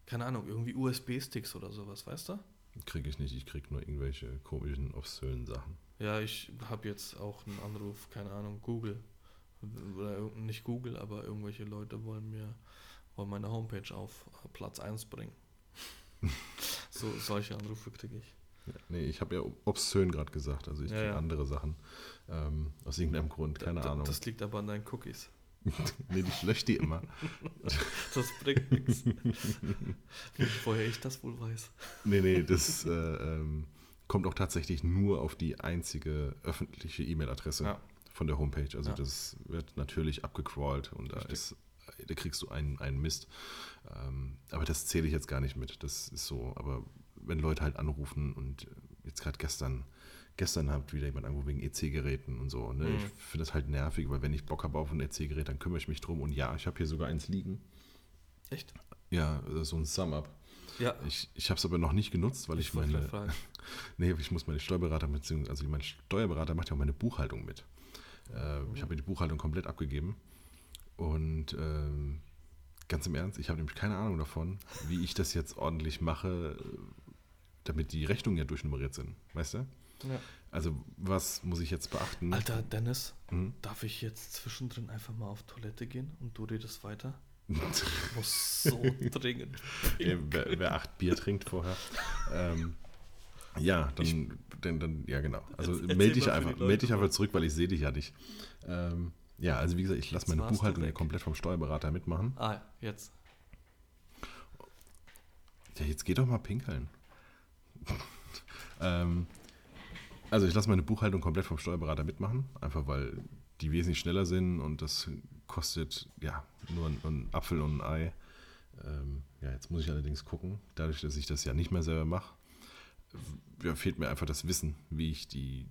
Keine Ahnung, irgendwie USB-Sticks oder sowas, weißt du? Kriege ich nicht, ich kriege nur irgendwelche komischen, obszönen Sachen. Ja, ich habe jetzt auch einen Anruf, keine Ahnung, Google. Oder nicht Google, aber irgendwelche Leute wollen mir wollen meine Homepage auf Platz 1 bringen. so, solche Anrufe kriege ich. Ja, nee, ich habe ja obszön gerade gesagt, also ich Ja, kriege ja. andere Sachen. Ähm, aus irgendeinem Grund, keine Da- da- Ahnung. Das liegt aber an deinen Cookies. nee, ich lösche die immer. Das bringt nichts. Woher ich das wohl weiß. Nee, nee, das äh, ähm, kommt auch tatsächlich nur auf die einzige öffentliche E-Mail-Adresse Ja. von der Homepage. Also Ja. das wird natürlich abgecrawlt und da, Richtig. ist, da kriegst du einen, einen Mist. Ähm, aber das zähle ich jetzt gar nicht mit. Das ist so. Aber wenn Leute halt anrufen und äh, jetzt gerade gestern, gestern hat wieder jemand angerufen wegen EC-Geräten und so. Ne? Mhm. Ich finde das halt nervig, weil wenn ich Bock habe auf ein EC-Gerät, dann kümmere ich mich drum. Und ja, ich habe hier sogar eins liegen. Echt? Ja, äh, so ein Sum-Up. Ja. Ich, ich habe es aber noch nicht genutzt, weil ich, wollte meine. Nee, ich muss meine Steuerberater, beziehungsweise also mein Steuerberater macht ja auch meine Buchhaltung mit. Äh, Ich habe die Buchhaltung komplett abgegeben. Und ähm, ganz im Ernst, ich habe nämlich keine Ahnung davon, wie ich das jetzt ordentlich mache, damit die Rechnungen ja durchnummeriert sind. Weißt du? Ja. Also, was muss ich jetzt beachten? Alter, Dennis, Hm? darf ich jetzt zwischendrin einfach mal auf Toilette gehen und du redest weiter? Ich muss so dringend. Wer, wer acht Bier trinkt vorher. Ähm, ja, dann, dann, dann, ja genau. Also melde dich einfach, melde dich einfach zurück, weil ich sehe dich ja nicht. Ähm, ja, also wie gesagt, ich lasse meine Buchhaltung ja komplett vom Steuerberater mitmachen. Ah, jetzt. Ja, jetzt geh doch mal pinkeln. ähm, also ich lasse meine Buchhaltung komplett vom Steuerberater mitmachen, einfach weil die wesentlich schneller sind und das kostet ja nur ein, ein Apfel und ein Ei. Ähm, ja, jetzt muss ich allerdings gucken, dadurch, dass ich das ja nicht mehr selber mache, ja, fehlt mir einfach das Wissen, wie ich die,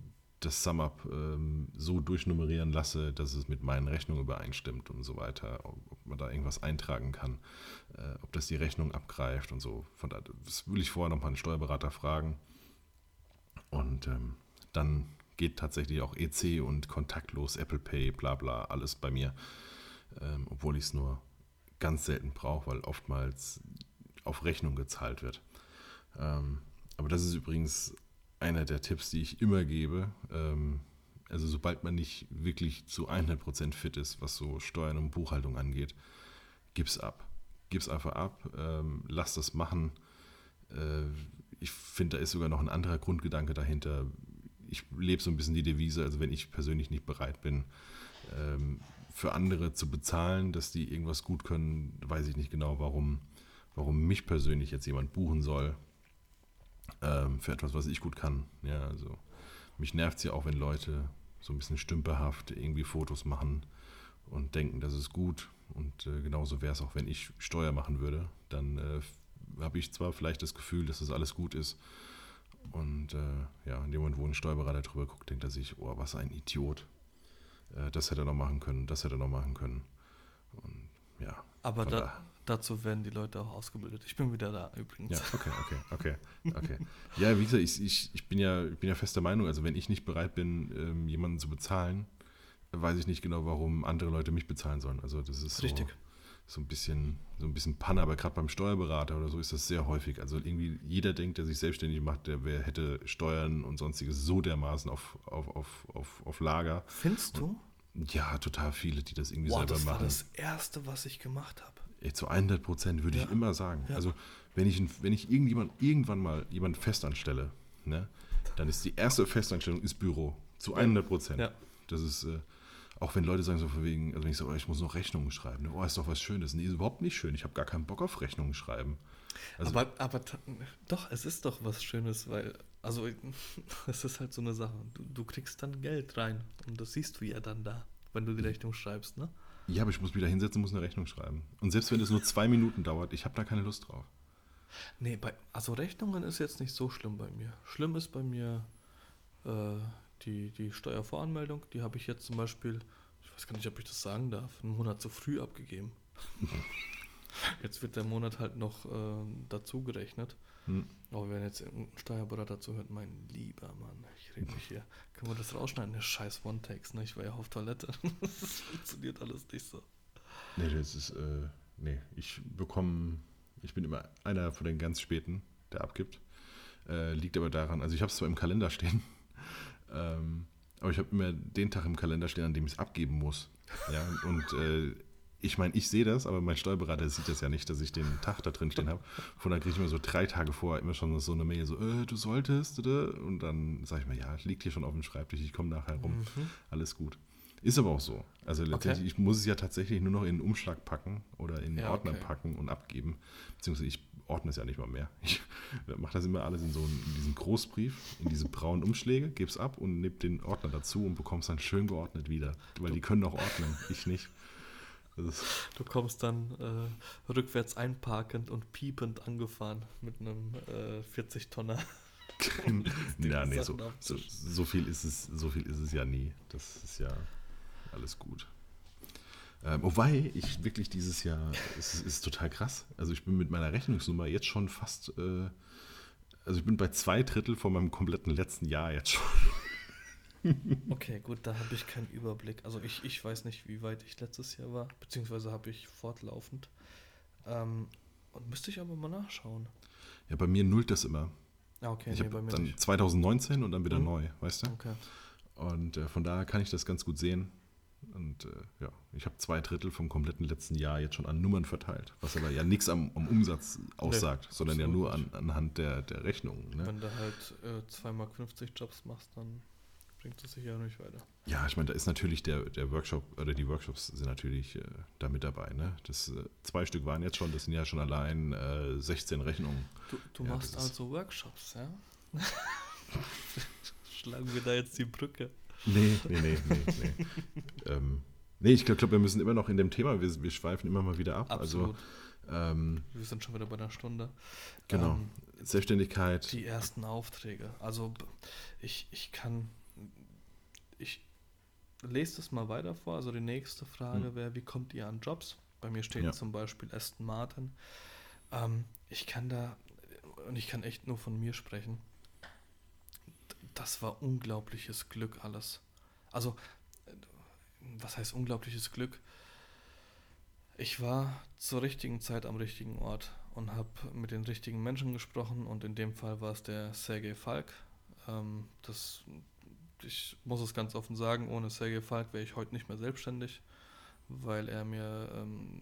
das SumUp ähm, so durchnummerieren lasse, dass es mit meinen Rechnungen übereinstimmt und so weiter, ob, ob man da irgendwas eintragen kann, äh, ob das die Rechnung abgreift und so. Von da, das will ich vorher nochmal einen Steuerberater fragen. Und ähm, dann geht tatsächlich auch EC und kontaktlos Apple Pay, bla bla, alles bei mir. Ähm, obwohl ich es nur ganz selten brauche, weil oftmals auf Rechnung gezahlt wird. Ähm, aber das ist übrigens einer der Tipps, die ich immer gebe. Ähm, also sobald man nicht wirklich zu 100% fit ist, was so Steuern und Buchhaltung angeht, gib's ab. Gib's einfach ab, ähm, lass das machen. Äh, ich finde, da ist sogar noch ein anderer Grundgedanke dahinter. Ich lebe so ein bisschen die Devise, also wenn ich persönlich nicht bereit bin, ähm, für andere zu bezahlen, dass die irgendwas gut können, weiß ich nicht genau, warum, warum mich persönlich jetzt jemand buchen soll ähm, für etwas, was ich gut kann. Ja, also mich nervt es ja auch, wenn Leute so ein bisschen stümperhaft irgendwie Fotos machen und denken, das ist gut. Und äh, genauso wäre es auch, wenn ich Steuer machen würde. Dann äh, habe ich zwar vielleicht das Gefühl, dass das alles gut ist. Und äh, ja, in dem Moment, wo ein Steuerberater drüber guckt, denkt er sich, oh, was ein Idiot. Äh, das hätte er noch machen können, das hätte er noch machen können. Und ja. Aber da, da, dazu werden die Leute auch ausgebildet. Ich bin wieder da übrigens. Ja, okay, okay, okay, okay. ja, wie gesagt, ich, ich, ich, bin ja, ich bin ja fester Meinung, also wenn ich nicht bereit bin, ähm, jemanden zu bezahlen, weiß ich nicht genau, warum andere Leute mich bezahlen sollen. Also das ist Richtig. so, so ein bisschen, so ein bisschen Panne, aber gerade beim Steuerberater oder so ist das sehr häufig. Also irgendwie jeder denkt, der sich selbstständig macht, der wer hätte Steuern und sonstiges so dermaßen auf, auf, auf, auf, auf Lager. Findest du? Ja, total viele, die das irgendwie Boah, selber das machen. war das Erste, was ich gemacht habe. Ey, zu 100 Prozent würde Ja. ich immer sagen. Ja. Also wenn ich, wenn ich irgendjemand, irgendwann mal jemand festanstelle, ne, dann ist die erste Festanstellung ist Büro. Zu 100 Prozent. Ja. Das ist, äh, auch wenn Leute sagen so von wegen, also wenn ich sage, oh, ich muss noch Rechnungen schreiben. Ne? Oh, ist doch was Schönes. Nee, ist überhaupt nicht schön. Ich habe gar keinen Bock auf Rechnungen schreiben. Also, aber, aber doch, es ist doch was Schönes, weil, also es ist halt so eine Sache. Du, du kriegst dann Geld rein und das siehst du ja dann da, wenn du die Rechnung schreibst, ne? Ja, aber ich muss mich da hinsetzen, muss eine Rechnung schreiben. Und selbst wenn es nur zwei Minuten dauert, ich habe da keine Lust drauf. Nee, bei, also Rechnungen ist jetzt nicht so schlimm bei mir. Schlimm ist bei mir äh, die, die Steuervoranmeldung. Die habe ich jetzt zum Beispiel, ich weiß gar nicht, ob ich das sagen darf, einen Monat zu früh abgegeben. jetzt wird der Monat halt noch äh, dazu gerechnet. Hm. Aber wenn jetzt ein Steuerberater zuhört, mein lieber Mann, ich rede mich hier. Können wir das rausschneiden? Ne, scheiß One-Takes, ne? Ich war ja auf Toilette. das funktioniert alles nicht so. Nee, das ist, äh, nee, ich bekomme, ich bin immer einer von den ganz späten, der abgibt. Äh, liegt aber daran, also ich habe es zwar im Kalender stehen, ähm, aber ich habe immer den Tag im Kalender stehen, an dem ich es abgeben muss. Ja, und äh, ich meine, ich sehe das, aber mein Steuerberater sieht das ja nicht, dass ich den Tag da drin stehen habe. Von da kriege ich immer so drei Tage vorher immer schon so eine Mail, so, äh, du solltest, oder? Und dann sage ich mir, ja, liegt hier schon auf dem Schreibtisch, ich komme nachher rum, Mhm. alles gut. Ist aber auch so. Also letztendlich, ich muss es ja tatsächlich nur noch in einen Umschlag packen oder in einen Ja, Ordner okay. packen und abgeben. Beziehungsweise ich ordne es ja nicht mal mehr. Ich mache das immer alles in so einen, in diesen Großbrief, in diese braunen Umschläge, gebe es ab und nehme den Ordner dazu und bekomme es dann schön geordnet wieder. Weil die können auch ordnen, ich nicht. Du kommst dann äh, rückwärts einparkend und piepend angefahren mit einem äh, 40-Tonner. die ja, nee, so, so, so viel ist es, so viel ist es ja nie. Das ist ja alles gut. Ähm, wobei ich wirklich dieses Jahr, es ist, ist total krass. Also ich bin mit meiner Rechnungsnummer jetzt schon fast, äh, also ich bin bei zwei Drittel von meinem kompletten letzten Jahr jetzt schon. Okay, gut, da habe ich keinen Überblick. Also ich, ich weiß nicht, wie weit ich letztes Jahr war, beziehungsweise habe ich fortlaufend. Ähm, und müsste ich aber mal nachschauen. Ja, bei mir nullt das immer. Ah, okay, ich nee, habe mir dann nicht. 2019 und dann wieder Mhm. neu, weißt du? Okay. Und äh, von daher kann ich das ganz gut sehen. Und äh, ja, ich habe zwei Drittel vom kompletten letzten Jahr jetzt schon an Nummern verteilt, was aber ja nichts am, am Umsatz aussagt, sondern ja nur an, anhand der, der Rechnungen. Ne? Wenn du halt äh, 2 Mark 50 Jobs machst, dann bringt es sich ja nicht weiter. Ja, ich meine, da ist natürlich der, der Workshop oder die Workshops sind natürlich äh, da mit dabei. Ne? Das, äh, zwei Stück waren jetzt schon, das sind ja schon allein äh, 16 Rechnungen. Du, du Ja, machst das also Workshops, ja? Schlagen wir da jetzt die Brücke. Nee, nee, nee, nee. nee. ähm, nee, ich glaube, glaub, wir müssen immer noch in dem Thema, wir, wir schweifen immer mal wieder ab. Absolut. Also, ähm, wir sind schon wieder bei einer Stunde. genau. Ähm, Selbstständigkeit. die ersten Aufträge. Also ich, ich kann, ich lese das mal weiter vor. Also die nächste Frage Hm. wäre, wie kommt ihr an Jobs? Bei mir steht Ja. zum Beispiel Aston Martin. Ähm, ich kann da, und ich kann echt nur von mir sprechen, das war unglaubliches Glück alles. Also, was heißt unglaubliches Glück? Ich war zur richtigen Zeit am richtigen Ort und habe mit den richtigen Menschen gesprochen und in dem Fall war es der Sergei Falk. Ähm, das, ich muss es ganz offen sagen, ohne Sergei Falk wäre ich heute nicht mehr selbstständig, weil er mir ähm,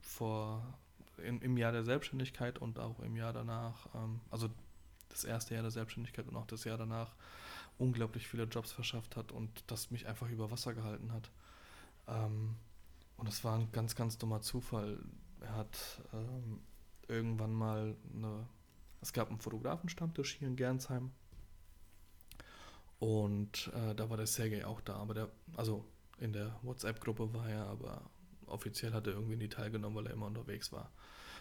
vor in, im Jahr der Selbstständigkeit und auch im Jahr danach, ähm, also das erste Jahr der Selbstständigkeit und auch das Jahr danach unglaublich viele Jobs verschafft hat und das mich einfach über Wasser gehalten hat. Ähm, und es war ein ganz, ganz dummer Zufall. Er hat ähm, irgendwann mal eine. Es gab einen Fotografenstammtisch hier in Gernsheim. Und äh, da war der Sergei auch da, aber der, also in der WhatsApp-Gruppe war er, aber offiziell hat er irgendwie nie teilgenommen, weil er immer unterwegs war.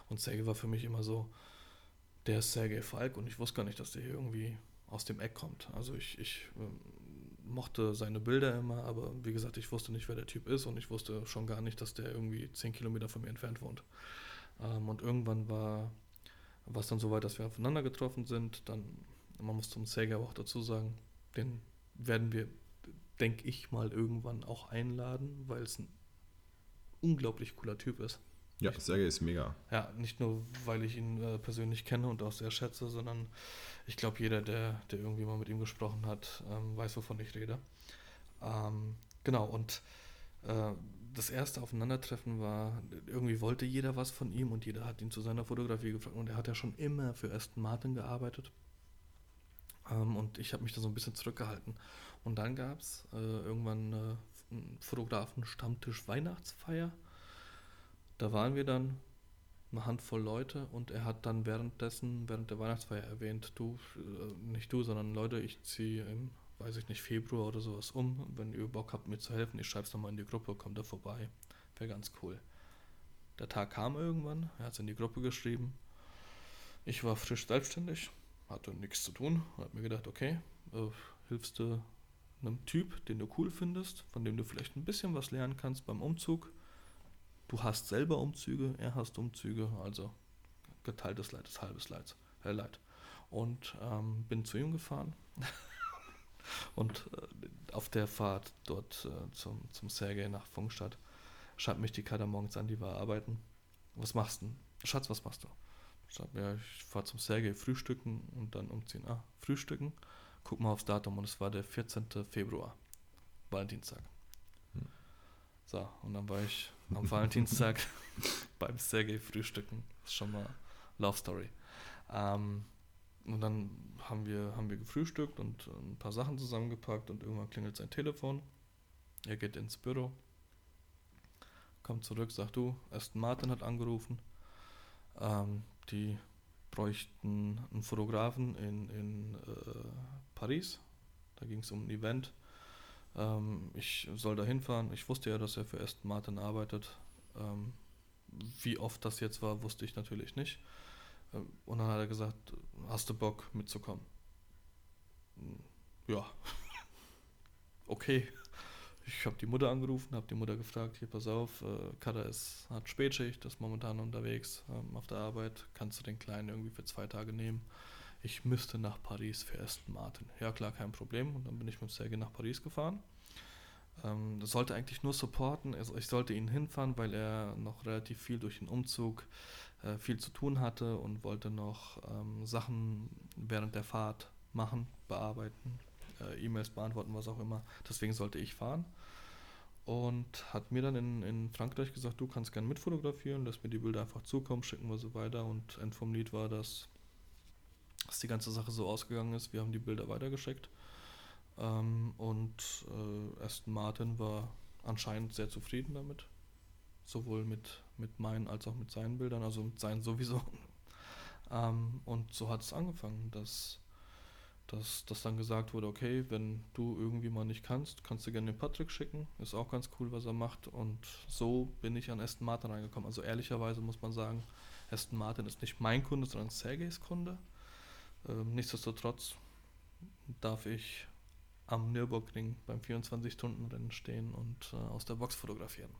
Und Sergei war für mich immer so, der ist Sergei Falk und ich wusste gar nicht, dass der hier irgendwie aus dem Eck kommt. Also ich, ich ähm, mochte seine Bilder immer, aber wie gesagt, ich wusste nicht, wer der Typ ist und ich wusste schon gar nicht, dass der irgendwie 10 Kilometer von mir entfernt wohnt. Ähm, und irgendwann war es dann so weit, dass wir aufeinander getroffen sind. Dann, man muss zum Sergei auch dazu sagen, den werden wir, denke ich mal, irgendwann auch einladen, weil es ein unglaublich cooler Typ ist. Ja, Sergei ist mega. Ja, nicht nur, weil ich ihn äh, persönlich kenne und auch sehr schätze, sondern ich glaube, jeder, der, der irgendwie mal mit ihm gesprochen hat, ähm, weiß, wovon ich rede. Ähm, genau, und äh, das erste Aufeinandertreffen war, irgendwie wollte jeder was von ihm und jeder hat ihn zu seiner Fotografie gefragt und er hat ja schon immer für Aston Martin gearbeitet. Ähm, und ich habe mich da so ein bisschen zurückgehalten. Und dann gab es äh, irgendwann äh, einen Fotografen-Stammtisch Weihnachtsfeier da waren wir dann eine Handvoll Leute und er hat dann währenddessen, während der Weihnachtsfeier erwähnt, du, äh, nicht du, sondern Leute, ich ziehe im, weiß ich nicht, Februar oder sowas um. Wenn ihr Bock habt, mir zu helfen, ich schreibe es nochmal in die Gruppe, kommt da vorbei. Wäre ganz cool. Der Tag kam irgendwann, er hat es in die Gruppe geschrieben. Ich war frisch selbstständig, hatte nichts zu tun habe mir gedacht, okay, äh, hilfst du einem Typ, den du cool findest, von dem du vielleicht ein bisschen was lernen kannst beim Umzug Du hast selber Umzüge, er hast Umzüge, also geteiltes Leid ist halbes Leid. Äh, Leid. Und ähm, bin zu ihm gefahren. und äh, auf der Fahrt dort äh, zum, zum Sergei nach Funkstadt schreibt mich die Kader morgens an, die war arbeiten. Was machst du? Schatz, was machst du? Schreibt mir, ich fahre zum Sergei frühstücken und dann umziehen. Ah, frühstücken. Guck mal aufs Datum und es war der 14. Februar. Valentinstag. Hm. So, und dann war ich am Valentinstag beim Sergei frühstücken. Das ist schon mal Love Story. Ähm, und dann haben wir, haben wir gefrühstückt und ein paar Sachen zusammengepackt und irgendwann klingelt sein Telefon. Er geht ins Büro, kommt zurück, sagt du, Aston Martin hat angerufen. Ähm, die bräuchten einen Fotografen in, in äh, Paris. Da ging es um ein Event. Ähm, ich soll da hinfahren. Ich wusste ja, dass er für Aston Martin arbeitet. Ähm, wie oft das jetzt war, wusste ich natürlich nicht. Ähm, und dann hat er gesagt, hast du Bock mitzukommen? Hm, ja. okay. Ich habe die Mutter angerufen, habe die Mutter gefragt, hier pass auf, äh, Kada ist, hat Spätschicht, ist momentan unterwegs ähm, auf der Arbeit, kannst du den Kleinen irgendwie für zwei Tage nehmen? ich müsste nach Paris für Aston Martin. Ja klar, kein Problem. Und dann bin ich mit Sergei nach Paris gefahren. Ähm, das sollte eigentlich nur supporten. Also ich sollte ihn hinfahren, weil er noch relativ viel durch den Umzug äh, viel zu tun hatte und wollte noch ähm, Sachen während der Fahrt machen, bearbeiten, äh, E-Mails beantworten, was auch immer. Deswegen sollte ich fahren. Und hat mir dann in, in Frankreich gesagt, du kannst gerne mitfotografieren, lass mir die Bilder einfach zukommen, schicken wir so weiter. Und End vom Lied war, dass dass die ganze Sache so ausgegangen ist. Wir haben die Bilder weitergeschickt. Ähm, und äh, Aston Martin war anscheinend sehr zufrieden damit. Sowohl mit, mit meinen als auch mit seinen Bildern, also mit seinen sowieso. ähm, und so hat es angefangen, dass, dass, dass dann gesagt wurde, okay, wenn du irgendwie mal nicht kannst, kannst du gerne den Patrick schicken. Ist auch ganz cool, was er macht. Und so bin ich an Aston Martin reingekommen. Also ehrlicherweise muss man sagen, Aston Martin ist nicht mein Kunde, sondern Sergeys Kunde. Ähm, nichtsdestotrotz darf ich am Nürburgring beim 24-Stunden-Rennen stehen und äh, aus der Box fotografieren.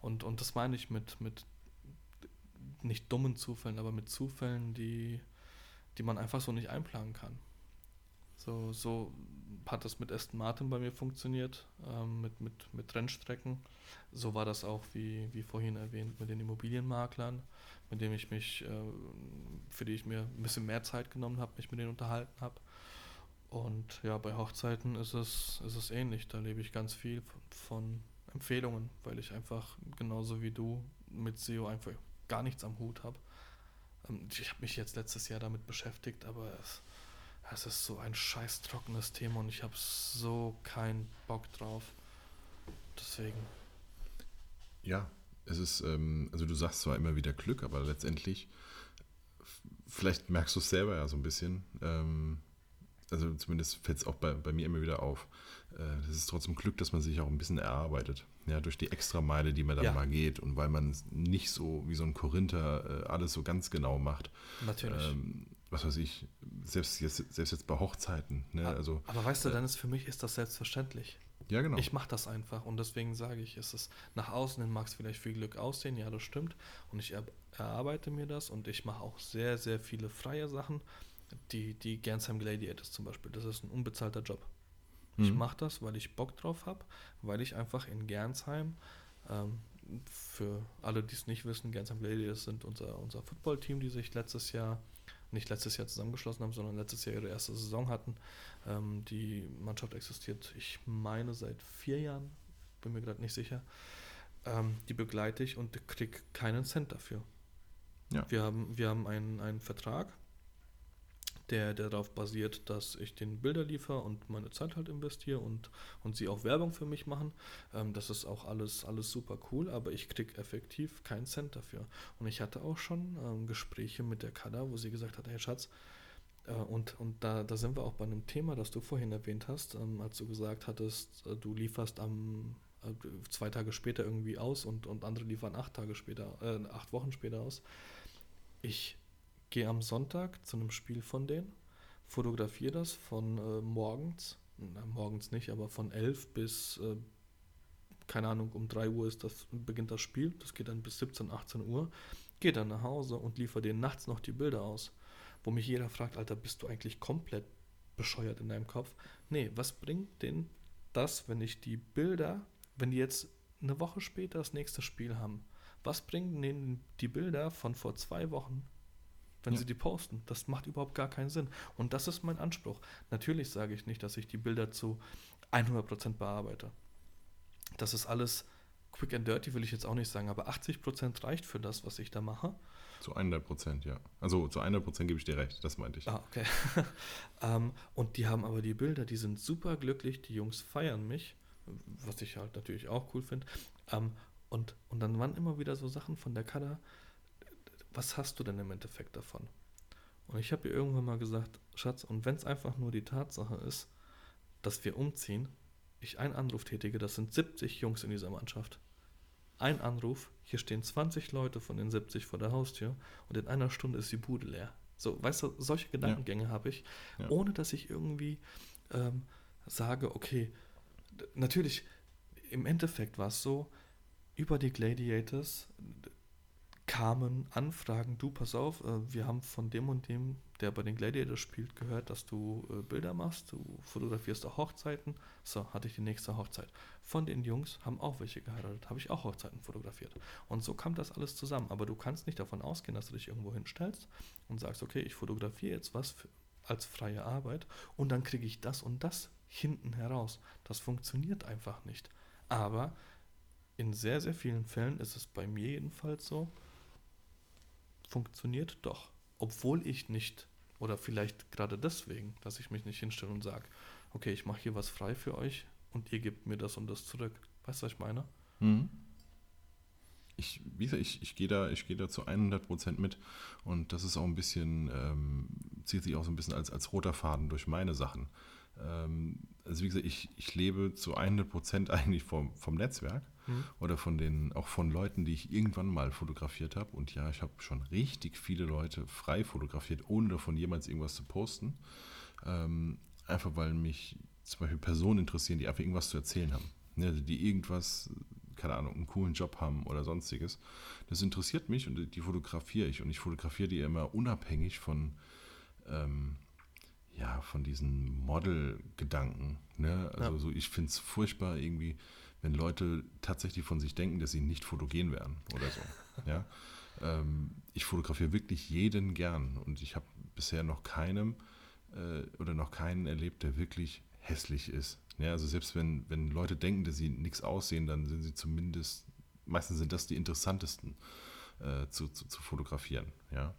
Und, und das meine ich mit, mit nicht dummen Zufällen, aber mit Zufällen, die, die man einfach so nicht einplanen kann. So, so hat das mit Aston Martin bei mir funktioniert, ähm, mit, mit, mit Rennstrecken. So war das auch, wie, wie vorhin erwähnt, mit den Immobilienmaklern mit dem ich mich, äh, für die ich mir ein bisschen mehr Zeit genommen habe, mich mit denen unterhalten habe. Und ja, bei Hochzeiten ist es, ist es ähnlich. Da lebe ich ganz viel von Empfehlungen, weil ich einfach genauso wie du mit SEO einfach gar nichts am Hut habe. Ähm, ich habe mich jetzt letztes Jahr damit beschäftigt, aber es, es ist so ein scheiß trockenes Thema und ich habe so keinen Bock drauf. Deswegen Ja, es ist, ähm, also du sagst zwar immer wieder Glück, aber letztendlich, vielleicht merkst du es selber ja so ein bisschen, ähm, also zumindest fällt es auch bei, bei mir immer wieder auf. Es äh, ist trotzdem Glück, dass man sich auch ein bisschen erarbeitet. Ja, durch die Extrameile, die man dann ja. mal geht und weil man nicht so wie so ein Korinther äh, alles so ganz genau macht. Natürlich. Ähm, was weiß ich, selbst jetzt, selbst jetzt bei Hochzeiten. Ne? Also, aber weißt du, äh, dann ist für mich ist das selbstverständlich. Ja, genau. Ich mache das einfach und deswegen sage ich, ist es nach außen hin mag es vielleicht viel Glück aussehen, ja, das stimmt. Und ich erarbeite mir das und ich mache auch sehr, sehr viele freie Sachen. Die, die Gernsheim Gladiators zum Beispiel, das ist ein unbezahlter Job. Mhm. Ich mache das, weil ich Bock drauf habe, weil ich einfach in Gernsheim, ähm, für alle, die es nicht wissen, Gernsheim Gladiators sind unser, unser Footballteam, die sich letztes Jahr nicht letztes Jahr zusammengeschlossen haben, sondern letztes Jahr ihre erste Saison hatten. Ähm, die Mannschaft existiert, ich meine, seit vier Jahren, bin mir gerade nicht sicher. Ähm, die begleite ich und kriege keinen Cent dafür. Ja. Wir haben, wir haben einen, einen Vertrag, der, der darauf basiert, dass ich den Bilder liefere und meine Zeit halt investiere und, und sie auch Werbung für mich machen. Ähm, das ist auch alles, alles super cool, aber ich kriege effektiv keinen Cent dafür. Und ich hatte auch schon ähm, Gespräche mit der Kada, wo sie gesagt hat, hey Schatz, äh, und, und da, da sind wir auch bei einem Thema, das du vorhin erwähnt hast, ähm, als du gesagt hattest, äh, du lieferst am äh, zwei Tage später irgendwie aus und, und andere liefern acht Tage später, äh, acht Wochen später aus. Ich gehe am Sonntag zu einem Spiel von denen, fotografiere das von äh, morgens, na, morgens nicht, aber von 11 bis, äh, keine Ahnung, um 3 Uhr ist das, beginnt das Spiel, das geht dann bis 17, 18 Uhr, gehe dann nach Hause und liefere denen nachts noch die Bilder aus, wo mich jeder fragt, Alter, bist du eigentlich komplett bescheuert in deinem Kopf? Nee, was bringt denn das, wenn ich die Bilder, wenn die jetzt eine Woche später das nächste Spiel haben, was bringen denen die Bilder von vor zwei Wochen wenn ja. sie die posten. Das macht überhaupt gar keinen Sinn. Und das ist mein Anspruch. Natürlich sage ich nicht, dass ich die Bilder zu 100% bearbeite. Das ist alles quick and dirty, will ich jetzt auch nicht sagen, aber 80% reicht für das, was ich da mache. Zu 100%, ja. Also zu 100% gebe ich dir recht, das meinte ich. Ah, okay. um, ähm, und die haben aber die Bilder, die sind super glücklich, die Jungs feiern mich, was ich halt natürlich auch cool finde. Um, ähm, und, und dann waren immer wieder so Sachen von der Kader, was hast du denn im Endeffekt davon? Und ich habe ihr irgendwann mal gesagt, Schatz, und wenn es einfach nur die Tatsache ist, dass wir umziehen, ich einen Anruf tätige, das sind 70 Jungs in dieser Mannschaft. Ein Anruf, hier stehen 20 Leute von den 70 vor der Haustür und in einer Stunde ist die Bude leer. So, weißt du, solche Gedankengänge ja. habe ich, ja. ohne dass ich irgendwie ähm, sage, okay, natürlich, im Endeffekt war es so, über die Gladiators, kamen Anfragen, du pass auf, äh, wir haben von dem und dem, der bei den Gladiators spielt, gehört, dass du äh, Bilder machst, du fotografierst auch Hochzeiten. So, hatte ich die nächste Hochzeit. Von den Jungs haben auch welche geheiratet, habe ich auch Hochzeiten fotografiert. Und so kam das alles zusammen. Aber du kannst nicht davon ausgehen, dass du dich irgendwo hinstellst und sagst, okay, ich fotografiere jetzt was für, als freie Arbeit und dann kriege ich das und das hinten heraus. Das funktioniert einfach nicht. Aber in sehr, sehr vielen Fällen ist es bei mir jedenfalls so, funktioniert doch. Obwohl ich nicht, oder vielleicht gerade deswegen, dass ich mich nicht hinstelle und sage, okay, ich mache hier was frei für euch und ihr gebt mir das und das zurück. Weißt du, was ich meine? Mhm. Ich, wie gesagt, ich, ich gehe da, ich da zu 100% mit und das ist auch ein bisschen, ähm, zieht sich auch so ein bisschen als, als roter Faden durch meine Sachen. Ähm, also wie gesagt, ich, ich lebe zu 100% eigentlich vom, vom Netzwerk mhm. oder von den, auch von Leuten, die ich irgendwann mal fotografiert habe. Und ja, ich habe schon richtig viele Leute frei fotografiert, ohne davon jemals irgendwas zu posten. Ähm, einfach weil mich zum Beispiel Personen interessieren, die einfach irgendwas zu erzählen haben. Ne, die irgendwas, keine Ahnung, einen coolen Job haben oder sonstiges. Das interessiert mich und die fotografiere ich. Und ich fotografiere die immer unabhängig von, ähm, ja, von diesen Model-Gedanken. Ne? Also ja. so, ich finde es furchtbar irgendwie, wenn Leute tatsächlich von sich denken, dass sie nicht fotogen werden oder so. ja? Ähm, ich fotografiere wirklich jeden gern und ich habe bisher noch keinem äh, oder noch keinen erlebt, der wirklich hässlich ist. Ja, also selbst wenn, wenn Leute denken, dass sie nichts aussehen, dann sind sie zumindest, meistens sind das die interessantesten äh, zu, zu, zu, fotografieren. Ja?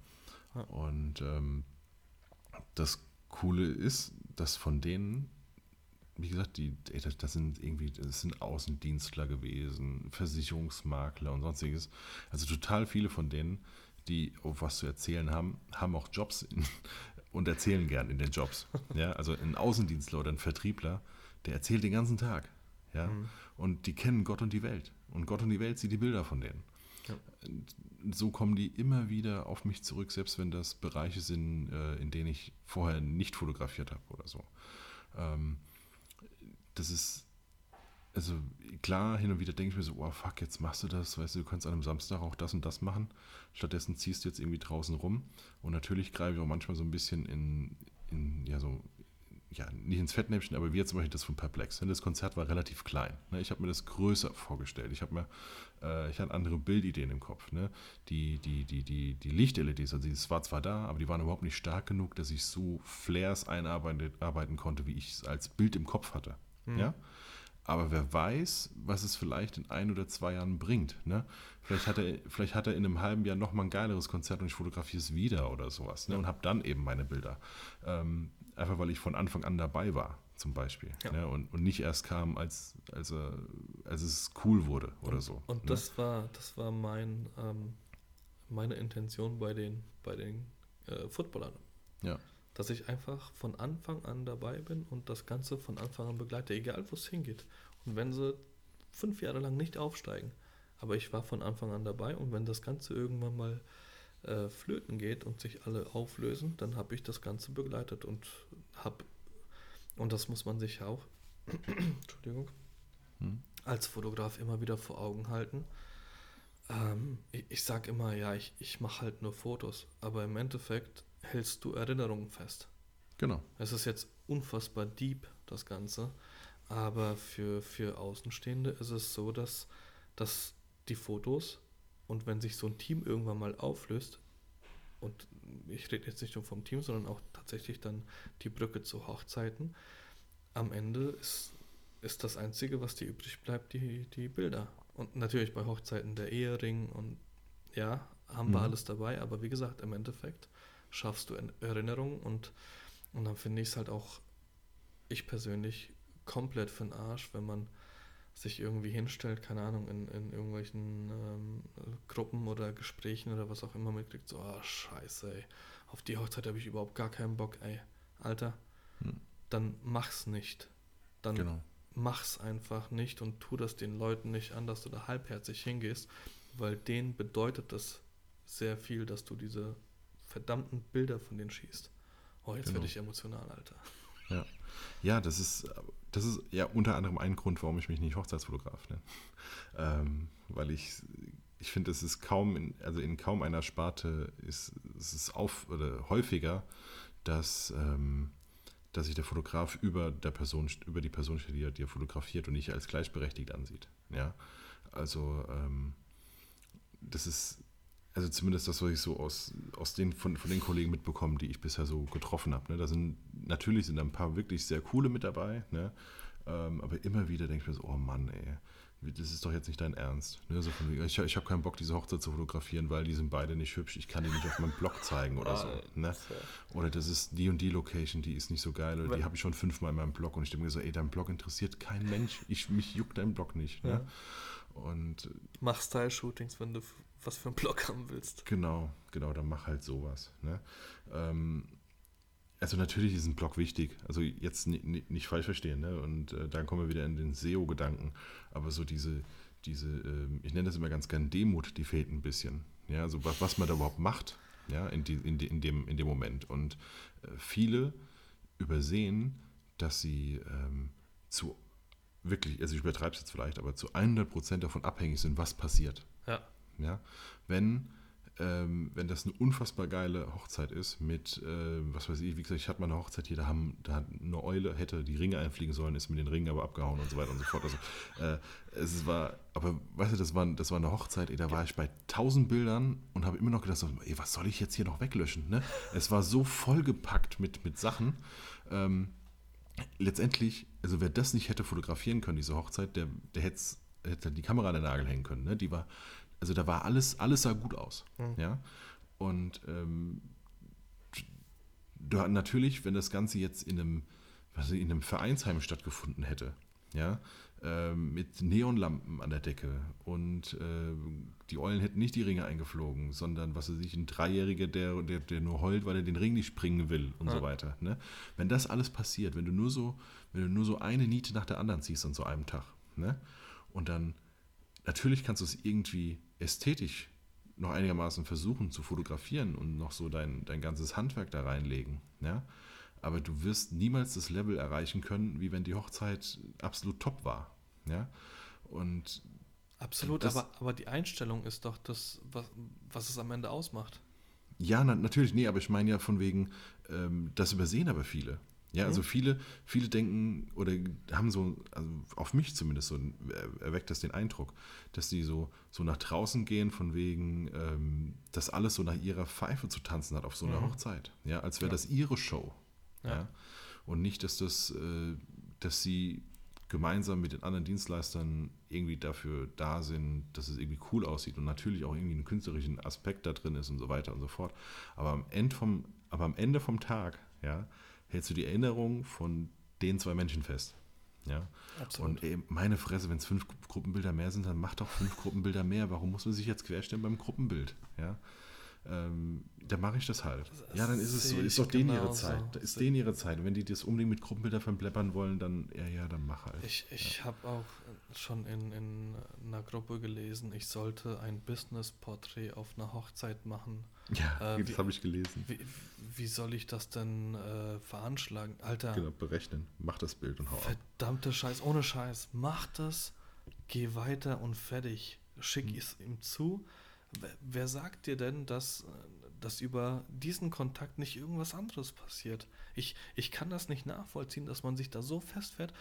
Und ähm, das Coole ist, dass von denen wie gesagt, die, das, das sind irgendwie, das sind Außendienstler gewesen, Versicherungsmakler und sonstiges. Also total viele von denen, die auf was zu erzählen haben, haben auch Jobs in, und erzählen gern in den Jobs. Ja, also ein Außendienstler oder ein Vertriebler, der erzählt den ganzen Tag. Ja, mhm. und die kennen Gott und die Welt. Und Gott und die Welt sieht die Bilder von denen. So kommen die immer wieder auf mich zurück, selbst wenn das Bereiche sind, äh, in denen ich vorher nicht fotografiert habe oder so. Ähm, das ist, also klar, hin und wieder denke ich mir so, oh fuck, jetzt machst du das, weißt du, du kannst an einem Samstag auch das und das machen. Stattdessen ziehst du jetzt irgendwie draußen rum. Und natürlich greife ich auch manchmal so ein bisschen in, in ja, so ja, nicht ins Fettnäpfchen, aber wie jetzt zum Beispiel das von Perplex. Das Konzert war relativ klein. Ne? Ich habe mir das größer vorgestellt. Ich habe mir, äh, ich hatte andere Bildideen im Kopf. Ne? Die, die, die, die, die Licht-LEDs, also das war zwar da, aber die waren überhaupt nicht stark genug, dass ich so Flares einarbeiten konnte, wie ich es als Bild im Kopf hatte. Mhm. Ja? Aber wer weiß, was es vielleicht in ein oder zwei Jahren bringt. Ne? Vielleicht, hat er, vielleicht hat er in einem halben Jahr nochmal ein geileres Konzert und ich fotografiere es wieder oder sowas. Ne? Und habe dann eben meine Bilder. Ähm, einfach weil ich von Anfang an dabei war, zum Beispiel. Ja. Ne? Und, und nicht erst kam, als, als, äh, als es cool wurde oder und, so. Und ne? das war, das war mein, ähm, meine Intention bei den, bei den äh, Footballern. Ja. Dass ich einfach von Anfang an dabei bin und das Ganze von Anfang an begleite, egal wo es hingeht. Und wenn sie fünf Jahre lang nicht aufsteigen, aber ich war von Anfang an dabei und wenn das Ganze irgendwann mal äh, flöten geht und sich alle auflösen, dann habe ich das Ganze begleitet und habe, und das muss man sich auch, Entschuldigung, hm. als Fotograf immer wieder vor Augen halten. Ähm, ich, ich sage immer, ja, ich, ich mache halt nur Fotos, aber im Endeffekt hältst du Erinnerungen fest. Genau. Es ist jetzt unfassbar deep, das Ganze, aber für, für Außenstehende ist es so, dass, dass die Fotos und wenn sich so ein Team irgendwann mal auflöst, und ich rede jetzt nicht nur vom Team, sondern auch tatsächlich dann die Brücke zu Hochzeiten, am Ende ist, ist das Einzige, was dir übrig bleibt, die, die Bilder. Und natürlich bei Hochzeiten der Ehering und ja, haben mhm. wir alles dabei, aber wie gesagt, im Endeffekt schaffst du Erinnerungen und, und dann finde ich es halt auch, ich persönlich, komplett für den Arsch, wenn man sich irgendwie hinstellt, keine Ahnung, in, in irgendwelchen ähm, Gruppen oder Gesprächen oder was auch immer mitkriegt, so, oh, scheiße, ey, auf die Hochzeit habe ich überhaupt gar keinen Bock, ey, Alter, hm. dann mach's nicht. Dann genau. mach's einfach nicht und tu das den Leuten nicht an, dass du da halbherzig hingehst, weil denen bedeutet das sehr viel, dass du diese verdammten Bilder von denen schießt. Oh, jetzt genau. werde ich emotional, Alter. Ja. ja, das ist das ist ja unter anderem ein Grund, warum ich mich nicht Hochzeitsfotograf nenne. Ähm, weil ich, ich finde, es ist kaum, in, also in kaum einer Sparte ist es ist auf, oder häufiger, dass, ähm, dass sich der Fotograf über, der Person, über die Person steht, die er fotografiert und nicht als gleichberechtigt ansieht. Ja? Also ähm, das ist also zumindest das, was ich so aus, aus den, von, von den Kollegen mitbekommen, die ich bisher so getroffen habe. Ne? Da sind, natürlich sind da ein paar wirklich sehr coole mit dabei, ne? Ähm, aber immer wieder denke ich mir so, oh Mann, ey, das ist doch jetzt nicht dein Ernst. Ne? So von, ich ich habe keinen Bock, diese Hochzeit zu fotografieren, weil die sind beide nicht hübsch, ich kann die nicht auf meinem Blog zeigen oder so. Ne? Oder das ist die und die Location, die ist nicht so geil, oder die habe ich schon fünfmal in meinem Blog und ich denke mir so, ey, dein Blog interessiert kein Mensch, ich, mich juckt dein Blog nicht. Ne? Ja. Und Mach Style-Shootings, wenn du was für einen Blog haben willst. Genau, genau, dann mach halt sowas. Ne? Ähm, also natürlich ist ein Blog wichtig, also jetzt nicht, falsch verstehen, ne? und äh, dann kommen wir wieder in den SEO-Gedanken, aber so diese, diese äh, ich nenne das immer ganz gern Demut, die fehlt ein bisschen. Ja, also was, was man da überhaupt macht, ja, in, die, in, die, in, dem, in dem Moment. Und äh, viele übersehen, dass sie ähm, zu wirklich, also ich übertreibe es jetzt vielleicht, aber zu 100% davon abhängig sind, was passiert. Ja. Ja? Wenn, ähm, wenn das eine unfassbar geile Hochzeit ist mit, äh, was weiß ich, wie gesagt, ich hatte mal eine Hochzeit hier, da, haben, da hat eine Eule, hätte die Ringe einfliegen sollen, ist mit den Ringen aber abgehauen und so weiter und so fort. Also äh, es war, aber weißt du, das war, das war eine Hochzeit, ey, da war ich bei tausend Bildern und habe immer noch gedacht, so, ey, was soll ich jetzt hier noch weglöschen? Ne? Es war so vollgepackt mit, mit Sachen. Ähm, letztendlich, also wer das nicht hätte fotografieren können, diese Hochzeit, der, der hätte, hätte die Kamera an den Nagel hängen können. Ne? Die war also da war alles, alles sah gut aus. Mhm. Ja. Und ähm, natürlich, wenn das Ganze jetzt in einem, was in einem Vereinsheim stattgefunden hätte. Ja, ähm, mit Neonlampen an der Decke und äh, die Eulen hätten nicht die Ringe eingeflogen, sondern was weiß ich, ein Dreijähriger, der, der, der nur heult, weil er den Ring nicht springen will und ja. so weiter. Ne? Wenn das alles passiert, wenn du nur so, wenn du nur so eine Niete nach der anderen ziehst an so einem Tag, ne? und dann natürlich kannst du es irgendwie ästhetisch noch einigermaßen versuchen zu fotografieren und noch so dein, dein ganzes Handwerk da reinlegen. Ja? Aber du wirst niemals das Level erreichen können, wie wenn die Hochzeit absolut top war. Ja? Und Absolut, das, aber, aber die Einstellung ist doch das, was, was es am Ende ausmacht. Ja, na, natürlich, nee, aber ich meine ja von wegen, ähm, das übersehen aber viele. Ja, also mhm. viele, viele denken oder haben so, also auf mich zumindest so, erweckt das den Eindruck, dass die so, so nach draußen gehen, von wegen, ähm, dass alles so nach ihrer Pfeife zu tanzen hat auf so einer mhm. Hochzeit. Ja, als wäre ja. das ihre Show. Ja. ja. Und nicht, dass das, äh, dass sie gemeinsam mit den anderen Dienstleistern irgendwie dafür da sind, dass es irgendwie cool aussieht und natürlich auch irgendwie einen künstlerischen Aspekt da drin ist und so weiter und so fort. Aber am Ende vom, aber am Ende vom Tag, ja, hältst du die Erinnerung von den zwei Menschen fest. Ja. Absolut. Und ey, meine Fresse, wenn es fünf Gruppenbilder mehr sind, dann mach doch fünf Gruppenbilder mehr. Warum muss man sich jetzt querstellen beim Gruppenbild? Ja. Ähm, dann mache ich das halt. Das ja, dann ist es so, ist doch denen ihre Zeit. Da ist denen ihre Zeit. Und wenn die das unbedingt mit Gruppenbildern verbleppern wollen, dann, ja, ja, dann mach halt. Ich, ich ja. habe auch schon in, in einer Gruppe gelesen, ich sollte ein Business-Porträt auf einer Hochzeit machen. Ja, äh, das habe ich gelesen. Wie, wie, soll ich das denn äh, veranschlagen? Alter. Genau, berechnen. Mach das Bild und hau Verdammte Scheiß, ohne Scheiß. Mach das, geh weiter und fertig. Schick hm. es ihm zu wer sagt dir denn, dass, dass über diesen Kontakt nicht irgendwas anderes passiert? Ich, ich kann das nicht nachvollziehen, dass man sich da so festfährt.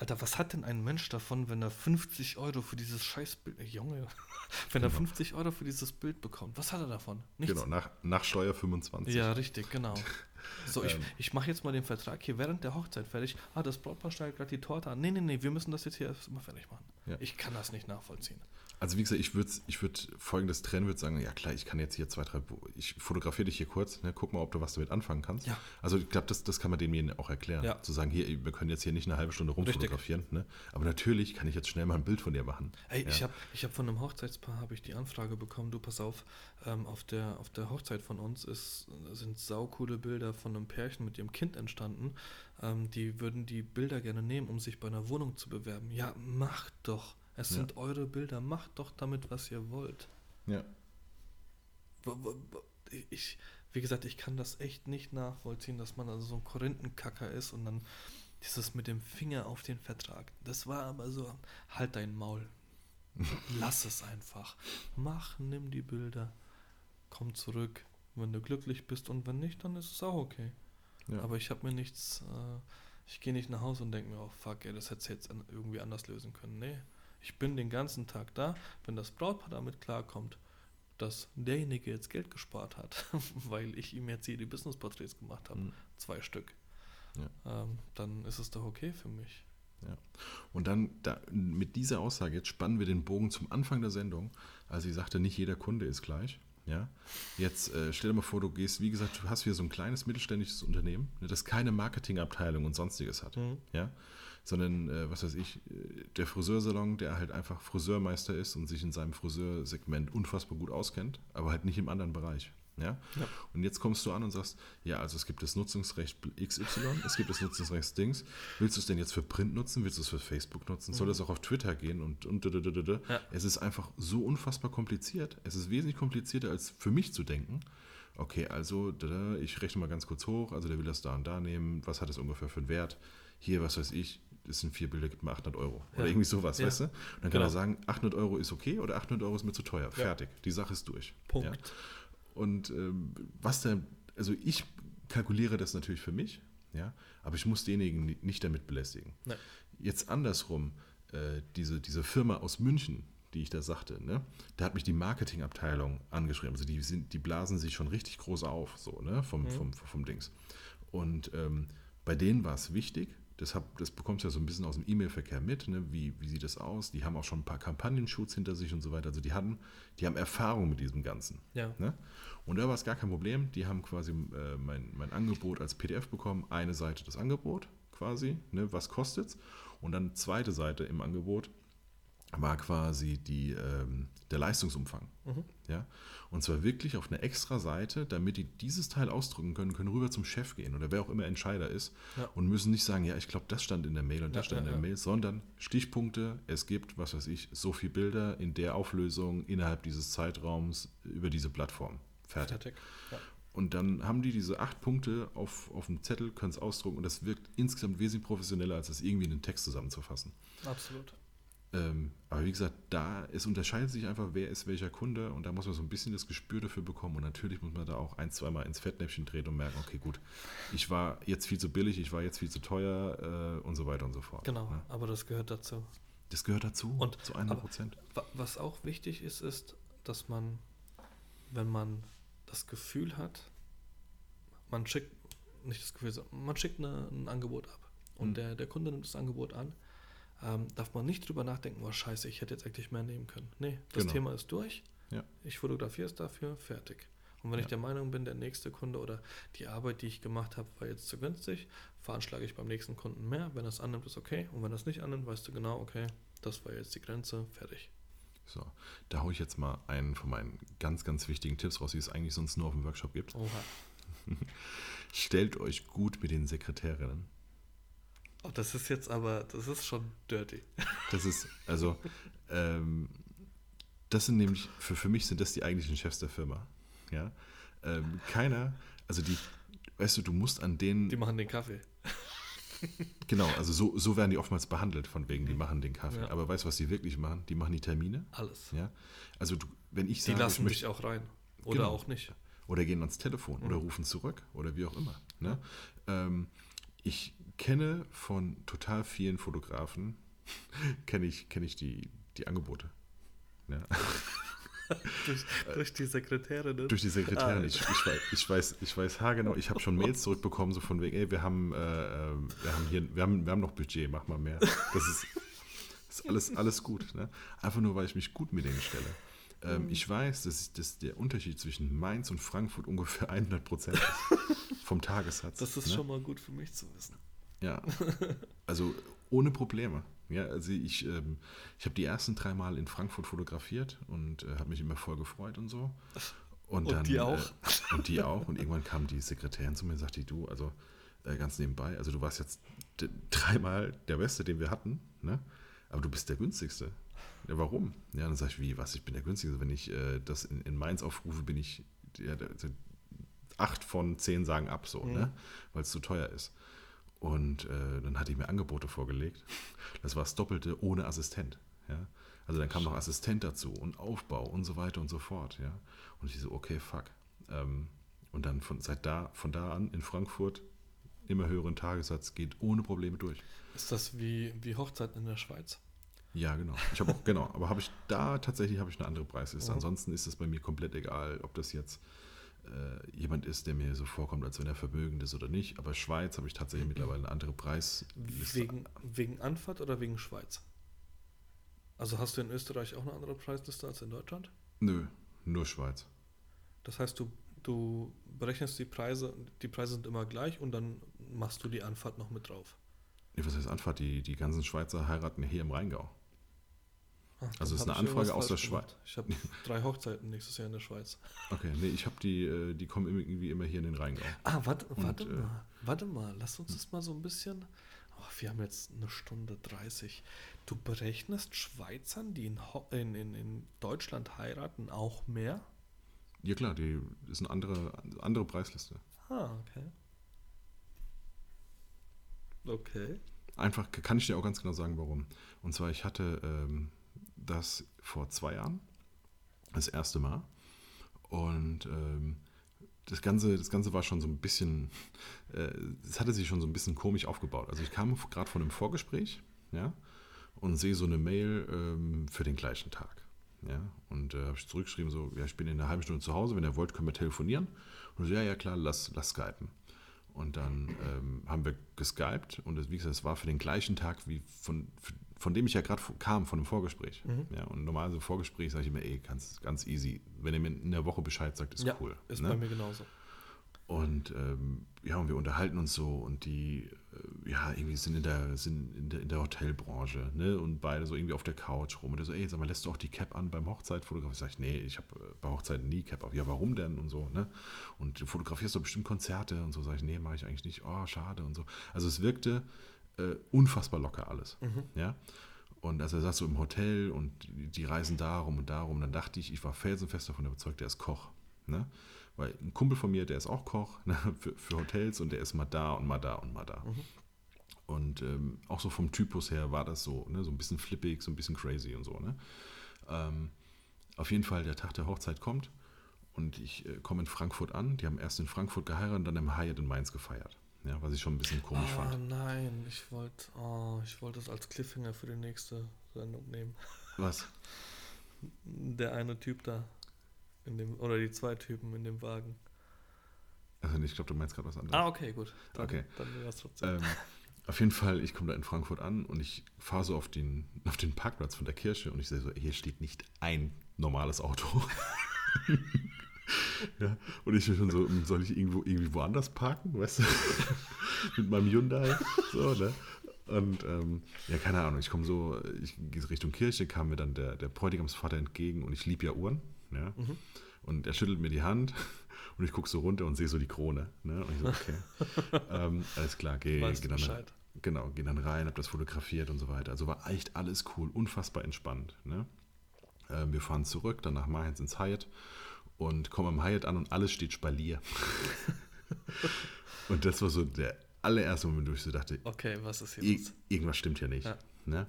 Alter, was hat denn ein Mensch davon, wenn er 50 Euro für dieses Scheißbild, äh, Junge, wenn genau. er 50 Euro für dieses Bild bekommt? Was hat er davon? Nichts. Genau, nach, nach Steuer 25. Ja, richtig, genau. So, ich, ähm. ich mache jetzt mal den Vertrag hier während der Hochzeit fertig. Ah, das Brautpaar stellt gerade die Torte an. Nee, nee, nee, wir müssen das jetzt hier erstmal fertig machen. Ja. Ich kann das nicht nachvollziehen. Also wie gesagt, ich würde ich würd folgendes trennen, würde sagen, ja klar, ich kann jetzt hier zwei, drei, ich fotografiere dich hier kurz, ne, guck mal, ob du was damit anfangen kannst. Ja. Also ich glaube, das, das kann man dem auch erklären. Ja. Zu sagen, hier, wir können jetzt hier nicht eine halbe Stunde rumfotografieren. Ne? Aber natürlich kann ich jetzt schnell mal ein Bild von dir machen. Ey, ja. ich habe ich hab von einem Hochzeitspaar habe ich die Anfrage bekommen, du pass auf, ähm, auf, der, auf der Hochzeit von uns ist, sind saukoole Bilder von einem Pärchen mit ihrem Kind entstanden. Ähm, die würden die Bilder gerne nehmen, um sich bei einer Wohnung zu bewerben. Ja, mach doch. Es ja. sind eure Bilder, macht doch damit, was ihr wollt. Ja. Ich, wie gesagt, ich kann das echt nicht nachvollziehen, dass man also so ein Korinthenkacker ist und dann dieses mit dem Finger auf den Vertrag. Das war aber so, halt dein Maul. Lass es einfach. Mach, nimm die Bilder, komm zurück, wenn du glücklich bist und wenn nicht, dann ist es auch okay. Ja. Aber ich habe mir nichts, äh, ich gehe nicht nach Hause und denke mir, oh fuck, ey, das hätte jetzt irgendwie anders lösen können. Nee, ich bin den ganzen Tag da, wenn das Brautpaar damit klarkommt, dass derjenige jetzt Geld gespart hat, weil ich ihm jetzt hier die Business-Porträts gemacht habe, mhm. zwei Stück, ja. ähm, dann ist es doch okay für mich. Ja. Und dann da, mit dieser Aussage, jetzt spannen wir den Bogen zum Anfang der Sendung, als ich sagte, nicht jeder Kunde ist gleich. Ja? Jetzt äh, stell dir mal vor, du gehst, wie gesagt, du hast hier so ein kleines mittelständisches Unternehmen, ne, das keine Marketingabteilung und sonstiges hat. Mhm. Ja? Sondern, äh, was weiß ich, äh, der Friseursalon, der halt einfach Friseurmeister ist und sich in seinem Friseursegment unfassbar gut auskennt, aber halt nicht im anderen Bereich. Ja? ja? Und jetzt kommst du an und sagst, ja, also es gibt das Nutzungsrecht XY, es gibt das Nutzungsrecht Dings. Willst du es denn jetzt für Print nutzen? Willst du es für Facebook nutzen? Soll mhm. das auch auf Twitter gehen? Und, und ja. es ist einfach so unfassbar kompliziert. Es ist wesentlich komplizierter, als für mich zu denken. Okay, also ich rechne mal ganz kurz hoch, also der will das da und da nehmen, was hat das ungefähr für einen Wert? Hier, was weiß ich, das sind vier Bilder, gibt mir 800 Euro. Ja. Oder irgendwie sowas, ja. weißt du? Und dann kann genau. er sagen, 800 Euro ist okay oder 800 Euro ist mir zu teuer. Fertig. Die Sache ist durch. Punkt. Und ähm, was da, also ich kalkuliere das natürlich für mich, ja, aber ich muss denjenigen nicht damit belästigen. Nein. Jetzt andersrum, äh, diese, diese Firma aus München, die ich da sagte, ne, da hat mich die Marketingabteilung angeschrieben. Also die, sind, die blasen sich schon richtig groß auf, so, ne, vom, mhm. vom, vom Dings. Und ähm, bei denen war es wichtig, das, hab, das bekommst du ja so ein bisschen aus dem E-Mail-Verkehr mit, ne? wie, wie sieht das aus? Die haben auch schon ein paar Kampagnen-Shoots hinter sich und so weiter. Also die hatten, die haben Erfahrung mit diesem Ganzen. Ja. Ne? Und da war es gar kein Problem. Die haben quasi äh, mein, mein Angebot als PDF bekommen. Eine Seite das Angebot quasi, ne? was kostet's? Und dann zweite Seite im Angebot war quasi die, ähm, der Leistungsumfang. Mhm. Ja? Und zwar wirklich auf einer extra Seite, damit die dieses Teil ausdrücken können, können rüber zum Chef gehen oder wer auch immer Entscheider ist Ja. und müssen nicht sagen, ja, ich glaube, das stand in der Mail und das Ja, stand in der. Mail, sondern Stichpunkte, es gibt, was weiß ich, so viele Bilder in der Auflösung innerhalb dieses Zeitraums über diese Plattform. Fertig. Fertig. Und dann haben die diese acht Punkte auf, auf dem Zettel, können es ausdrucken und das wirkt insgesamt wesentlich professioneller, als das irgendwie in einen Text zusammenzufassen. Absolut. Ähm, aber wie gesagt, da, es unterscheidet sich einfach, wer ist welcher Kunde und da muss man so ein bisschen das Gespür dafür bekommen und natürlich muss man da auch ein, zweimal ins Fettnäpfchen treten und merken, okay, gut, ich war jetzt viel zu billig, ich war jetzt viel zu teuer äh, und so weiter und so fort. Genau, Ne? aber das gehört dazu. Das gehört dazu, Und- zu 100 aber- Prozent. Wa- Was auch wichtig ist, ist, dass man, wenn man das Gefühl hat, man schickt, nicht das Gefühl, sondern man schickt eine, ein Angebot ab und Mhm. der, der Kunde nimmt das Angebot an, ähm, darf man nicht drüber nachdenken, oh scheiße, ich hätte jetzt eigentlich mehr nehmen können. Nee, das Genau. Thema ist durch, Ja. ich fotografiere es dafür, fertig. Und wenn ich Ja. der Meinung bin, der nächste Kunde oder die Arbeit, die ich gemacht habe, war jetzt zu günstig, veranschlage ich beim nächsten Kunden mehr. Wenn es annimmt, ist okay. Und wenn es nicht annimmt, weißt du genau, okay, das war jetzt die Grenze, fertig. So, da haue ich jetzt mal einen von meinen ganz, ganz wichtigen Tipps raus, die es eigentlich sonst nur auf dem Workshop gibt. Oha. Stellt euch gut mit den Sekretärinnen. Oh, das ist jetzt aber, das ist schon dirty. Das ist, also, ähm, das sind nämlich, für, für mich sind das die eigentlichen Chefs der Firma. Ja? Ähm, keiner, also die, weißt du, du musst an denen, Die machen den Kaffee. genau, also so, so werden die oftmals behandelt, von wegen, die machen den Kaffee. Ja. Aber weißt du, was die wirklich machen? Die machen die Termine. Alles. Ja? Also, du, wenn ich Die sage, ich lassen dich auch rein. Oder Genau. auch nicht. oder gehen ans Telefon oder Mhm. rufen zurück oder wie auch immer. Ne? Ähm, ich kenne von total vielen Fotografen, kenne ich, kenne ich die, die Angebote. Ja. durch, durch die Sekretärin. Äh, Durch die Sekretärin. Ah. Ich, ich, weiß, ich, weiß, ich weiß haargenau, ich habe schon Mails zurückbekommen, so von wegen, ey, wir haben, äh, äh, wir haben hier, wir haben, wir haben noch Budget, mach mal mehr. Das ist, das ist alles, alles gut. Ne? Einfach nur, weil ich mich gut mit denen stelle. Ähm, Mhm. Ich weiß, dass, dass der Unterschied zwischen Mainz und Frankfurt ungefähr 100 Prozent ist vom Tagessatz. Das ist ne? schon mal gut für mich zu wissen. Ja, also ohne Probleme. Ja, also ich, ähm, ich habe die ersten drei Mal in Frankfurt fotografiert und äh, habe mich immer voll gefreut und so. Und die auch? Äh, und die auch. Und irgendwann kam die Sekretärin zu mir und sagte, du, also äh, ganz nebenbei, also du warst jetzt dreimal der Beste, den wir hatten, ne? aber du bist der günstigste. Ja, warum? Ja, dann sage ich, wie, was, ich bin der günstigste. Wenn ich äh, das in, in Mainz aufrufe, bin ich, ja, der, der, acht von zehn sagen ab, so, Mhm. ne? weil es zu teuer ist. Und äh, dann hatte ich mir Angebote vorgelegt. Das war das Doppelte ohne Assistent. Ja? Also dann kam noch Assistent dazu und Aufbau und so weiter und so fort. Ja? Und ich so, okay, fuck. Ähm, und dann von, seit da, von da an in Frankfurt immer höheren Tagessatz geht ohne Probleme durch. Ist das wie, wie Hochzeiten in der Schweiz? Ja, genau. Ich habe auch, genau, aber habe ich da tatsächlich habe ich eine andere Preisliste. Mhm. Ansonsten ist es bei mir komplett egal, ob das jetzt jemand ist, der mir so vorkommt, als wenn er vermögend ist oder nicht. Aber Schweiz habe ich tatsächlich Mhm. mittlerweile eine andere Preisliste. Wegen, wegen Anfahrt oder wegen Schweiz? Also hast du in Österreich auch eine andere Preisliste als in Deutschland? Nö, nur Schweiz. Das heißt, du, du berechnest die Preise, die Preise sind immer gleich und dann machst du die Anfahrt noch mit drauf. Nee, was heißt Anfahrt? Die, die ganzen Schweizer heiraten hier im Rheingau. Ah, Also dann ist eine Anfrage aus der Schweiz. Ich habe drei Hochzeiten nächstes Jahr in der Schweiz. Okay, nee, ich habe die, äh, die kommen irgendwie immer hier in den Rheingau. Ah, warte, Und, warte äh, mal, warte mal, lass uns das mal so ein bisschen. Oh, wir haben jetzt eine Stunde 30. Du berechnest Schweizern, die in, in, in, in Deutschland heiraten, auch mehr? Ja klar, die ist eine andere, andere Preisliste. Ah, okay. Okay. Einfach kann ich dir auch ganz genau sagen, warum. Und zwar, ich hatte ähm, das vor zwei Jahren, das erste Mal. Und ähm, das, Ganze, das Ganze war schon so ein bisschen, äh, es hatte sich schon so ein bisschen komisch aufgebaut. Also ich kam gerade von einem Vorgespräch, ja, und sehe so eine Mail ähm, für den gleichen Tag. Ja, und äh, habe ich zurückgeschrieben, so, ja, ich bin in einer halben Stunde zu Hause, wenn ihr wollt, können wir telefonieren. Und so, ja, ja, klar, lass, lass skypen. Und dann ähm, haben wir geskypt und das, wie gesagt, es war für den gleichen Tag, wie von, von dem ich ja gerade kam, von dem Vorgespräch. Mhm. Ja, und normal so Vorgespräch sage ich immer, ey, ganz, ganz easy. Wenn ihr mir in der Woche Bescheid sagt, ist ja, cool. ist ne? bei mir genauso. Und ähm, ja, und wir unterhalten uns so und die, äh, ja, irgendwie sind in der, sind in der, in der Hotelbranche, ne? Und beide so irgendwie auf der Couch rum. Und der so, ey, sag mal, lässt du auch die Cap an beim Hochzeitfotograf? Sag ich, nee, ich habe bei Hochzeiten nie Cap auf. Ja, warum denn? Und so, ne? Und du fotografierst doch bestimmt Konzerte und so. Sag ich, nee, mache ich eigentlich nicht. Oh, schade und so. Also es wirkte äh, unfassbar locker alles. Mhm. Ja. Und als er saß so im Hotel und die, reisen darum und darum, dann dachte ich, ich war felsenfest davon überzeugt, der ist Koch. Ne? Weil ein Kumpel von mir, der ist auch Koch ne, für, für Hotels und der ist mal da und mal da und mal da. Mhm. Und ähm, auch so vom Typus her war das so, ne, so ein bisschen flippig, so ein bisschen crazy und so. Ne? Ähm, auf jeden Fall, der Tag der Hochzeit kommt und ich äh, komme in Frankfurt an. Die haben erst in Frankfurt geheiratet und dann im Hyatt in Mainz gefeiert. Ja, was ich schon ein bisschen komisch Ah, fand. nein, ich wollte oh, ich wollte es als Cliffhanger für die nächste Sendung nehmen. Was? Der eine Typ da in dem oder die zwei Typen in dem Wagen. Also ich glaube, du meinst gerade was anderes. Ah, okay, gut. Dann, Okay. Dann wäre es trotzdem. Ähm, auf jeden Fall, ich komme da in Frankfurt an und ich fahre so auf den, auf den Parkplatz von der Kirche und ich sehe so, hier steht nicht ein normales Auto. ja, und ich bin schon so, hm, soll ich irgendwo irgendwie woanders parken, weißt du? Mit meinem Hyundai. So, ne? Und ähm, ja, keine Ahnung, ich komme so, ich gehe Richtung Kirche, kam mir dann der, der Bräutigamsvater entgegen und ich liebe ja Uhren. Ja? Mhm. Und er schüttelt mir die Hand und ich gucke so runter und sehe so die Krone. Ne? Und ich so, okay. ähm, alles klar, geh, weißt geh dann, Bescheid. genau, geh dann rein, hab das fotografiert und so weiter. Also war echt alles cool, unfassbar entspannt. Ne? Ähm, wir fahren zurück, dann nach Mainz ins Hyatt und kommen am Hyatt an und alles steht Spalier. und das war so der allererste Moment, wo ich so dachte, Okay, was ist hier los? irgendwas stimmt hier nicht. Ja. Ne?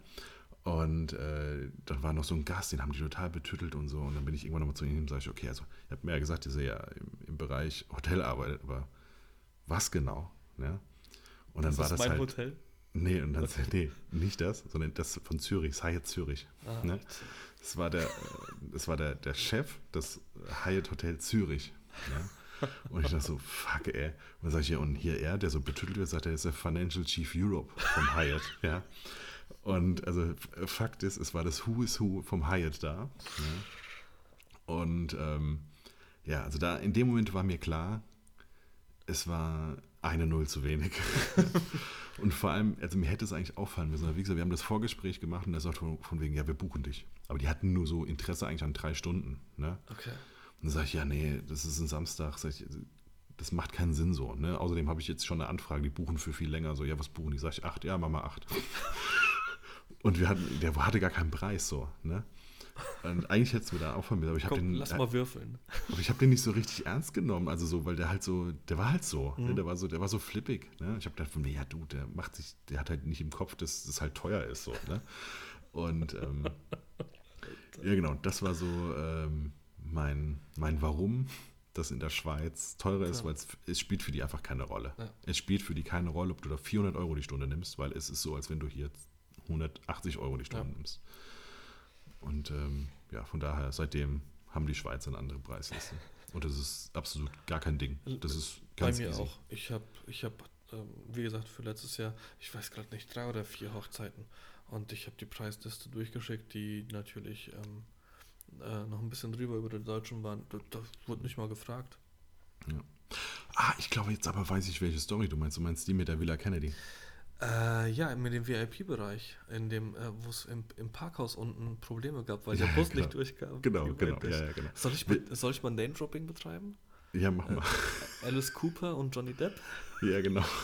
Und äh, dann war noch so ein Gast, den haben die total betüttelt und so. Und dann bin ich irgendwann nochmal zu ihm und sage ich, okay, also ihr habt mir ja gesagt, dass ihr ja im, im Bereich Hotel arbeitet, aber was genau? Ne? Und dann Ist war das das mein halt. Hotel? Nee, und dann nee, nicht das, sondern das von Zürich, das Hyatt Zürich. Ah, Ne? Das war der, das war der, der Chef des Hyatt Hotel Zürich. Ne? Und ich dachte so, fuck, ey. Und dann ich, ja, und hier er, der so betüttelt wird, sagt er, ist der Financial Chief Europe vom Hyatt, ja. Und also Fakt ist, es war das Who is Who vom Hyatt da. Ja. Und ähm, ja, also da in dem Moment war mir klar, es war eine Null zu wenig. und vor allem, also mir hätte es eigentlich auffallen müssen. Aber wie gesagt, wir haben das Vorgespräch gemacht und er sagt von, von wegen, ja, wir buchen dich. Aber die hatten nur so Interesse eigentlich an drei Stunden. Ne? Okay. Und dann sage ich, ja, nee, das ist ein Samstag. Sag ich, das macht keinen Sinn so. Ne? Außerdem habe ich jetzt schon eine Anfrage, die buchen für viel länger. So, ja, was buchen die? Sag ich, acht, ja, mach mal acht. Und wir hatten, der hatte gar keinen Preis so. Ne? Und eigentlich hätte es mir da auch von mir, aber ich habe den, lass mal würfeln. aber ich habe den nicht so richtig ernst genommen, also so, weil der halt so, der war halt so, Mhm. ne? der war so, der war so flippig. Ne? Ich habe gedacht von mir, ja du, der macht sich, der hat halt nicht im Kopf, dass das halt teuer ist so. Ne? Und ähm, ja genau, das war so ähm, mein, mein Warum, das in der Schweiz teurer ist, weil es, es spielt für die einfach keine Rolle. Ja. Es spielt für die keine Rolle, ob du da 400 Euro die Stunde nimmst, weil es ist so, als wenn du hier 180 Euro die Stunde Ja. nimmst. Und ähm, ja, von daher, seitdem haben die Schweizer eine andere Preisliste. Und das ist absolut gar kein Ding. Das ist ganz Bei mir easy. auch. Ich habe, ich hab, ähm, wie gesagt, für letztes Jahr, ich weiß gerade nicht, drei oder vier Hochzeiten. Und ich habe die Preisliste durchgeschickt, die natürlich ähm, äh, noch ein bisschen drüber über die Deutschen waren. Da, da wurde nicht mal gefragt. Ah, ich glaube jetzt aber weiß ich, welche Story du meinst. Du meinst die mit der Villa Kennedy. Äh, ja, mit dem VIP-Bereich, in dem, äh, wo es im, im Parkhaus unten Probleme gab, weil Ja, der Bus genau. nicht durchkam. Genau, genau. Ja, ja, genau. Soll ich, mal, soll ich mal Name-Dropping betreiben? Ja, mach mal. Alice Cooper und Johnny Depp? Ja, genau.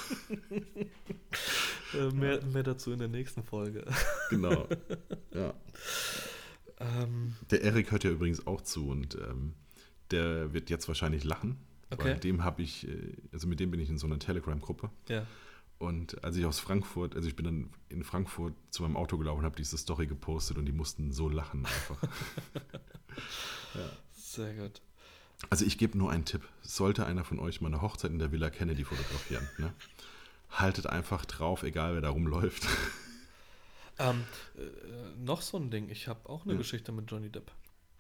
Äh, mehr, mehr dazu in der nächsten Folge. Genau. Ja. ähm, Der Erik hört ja übrigens auch zu und ähm, der wird jetzt wahrscheinlich lachen. Weil Okay. dem habe ich, äh, also mit dem bin ich in so einer Telegram-Gruppe. ja. Und als ich aus Frankfurt, also ich bin dann in Frankfurt zu meinem Auto gelaufen und habe diese Story gepostet und die mussten so lachen einfach. Sehr gut. Also ich gebe nur einen Tipp. Sollte einer von euch mal eine Hochzeit in der Villa Kennedy fotografieren, ne? haltet einfach drauf, egal wer da rumläuft. Ähm, äh, noch so ein Ding. Ich habe auch eine Ja. Geschichte mit Johnny Depp.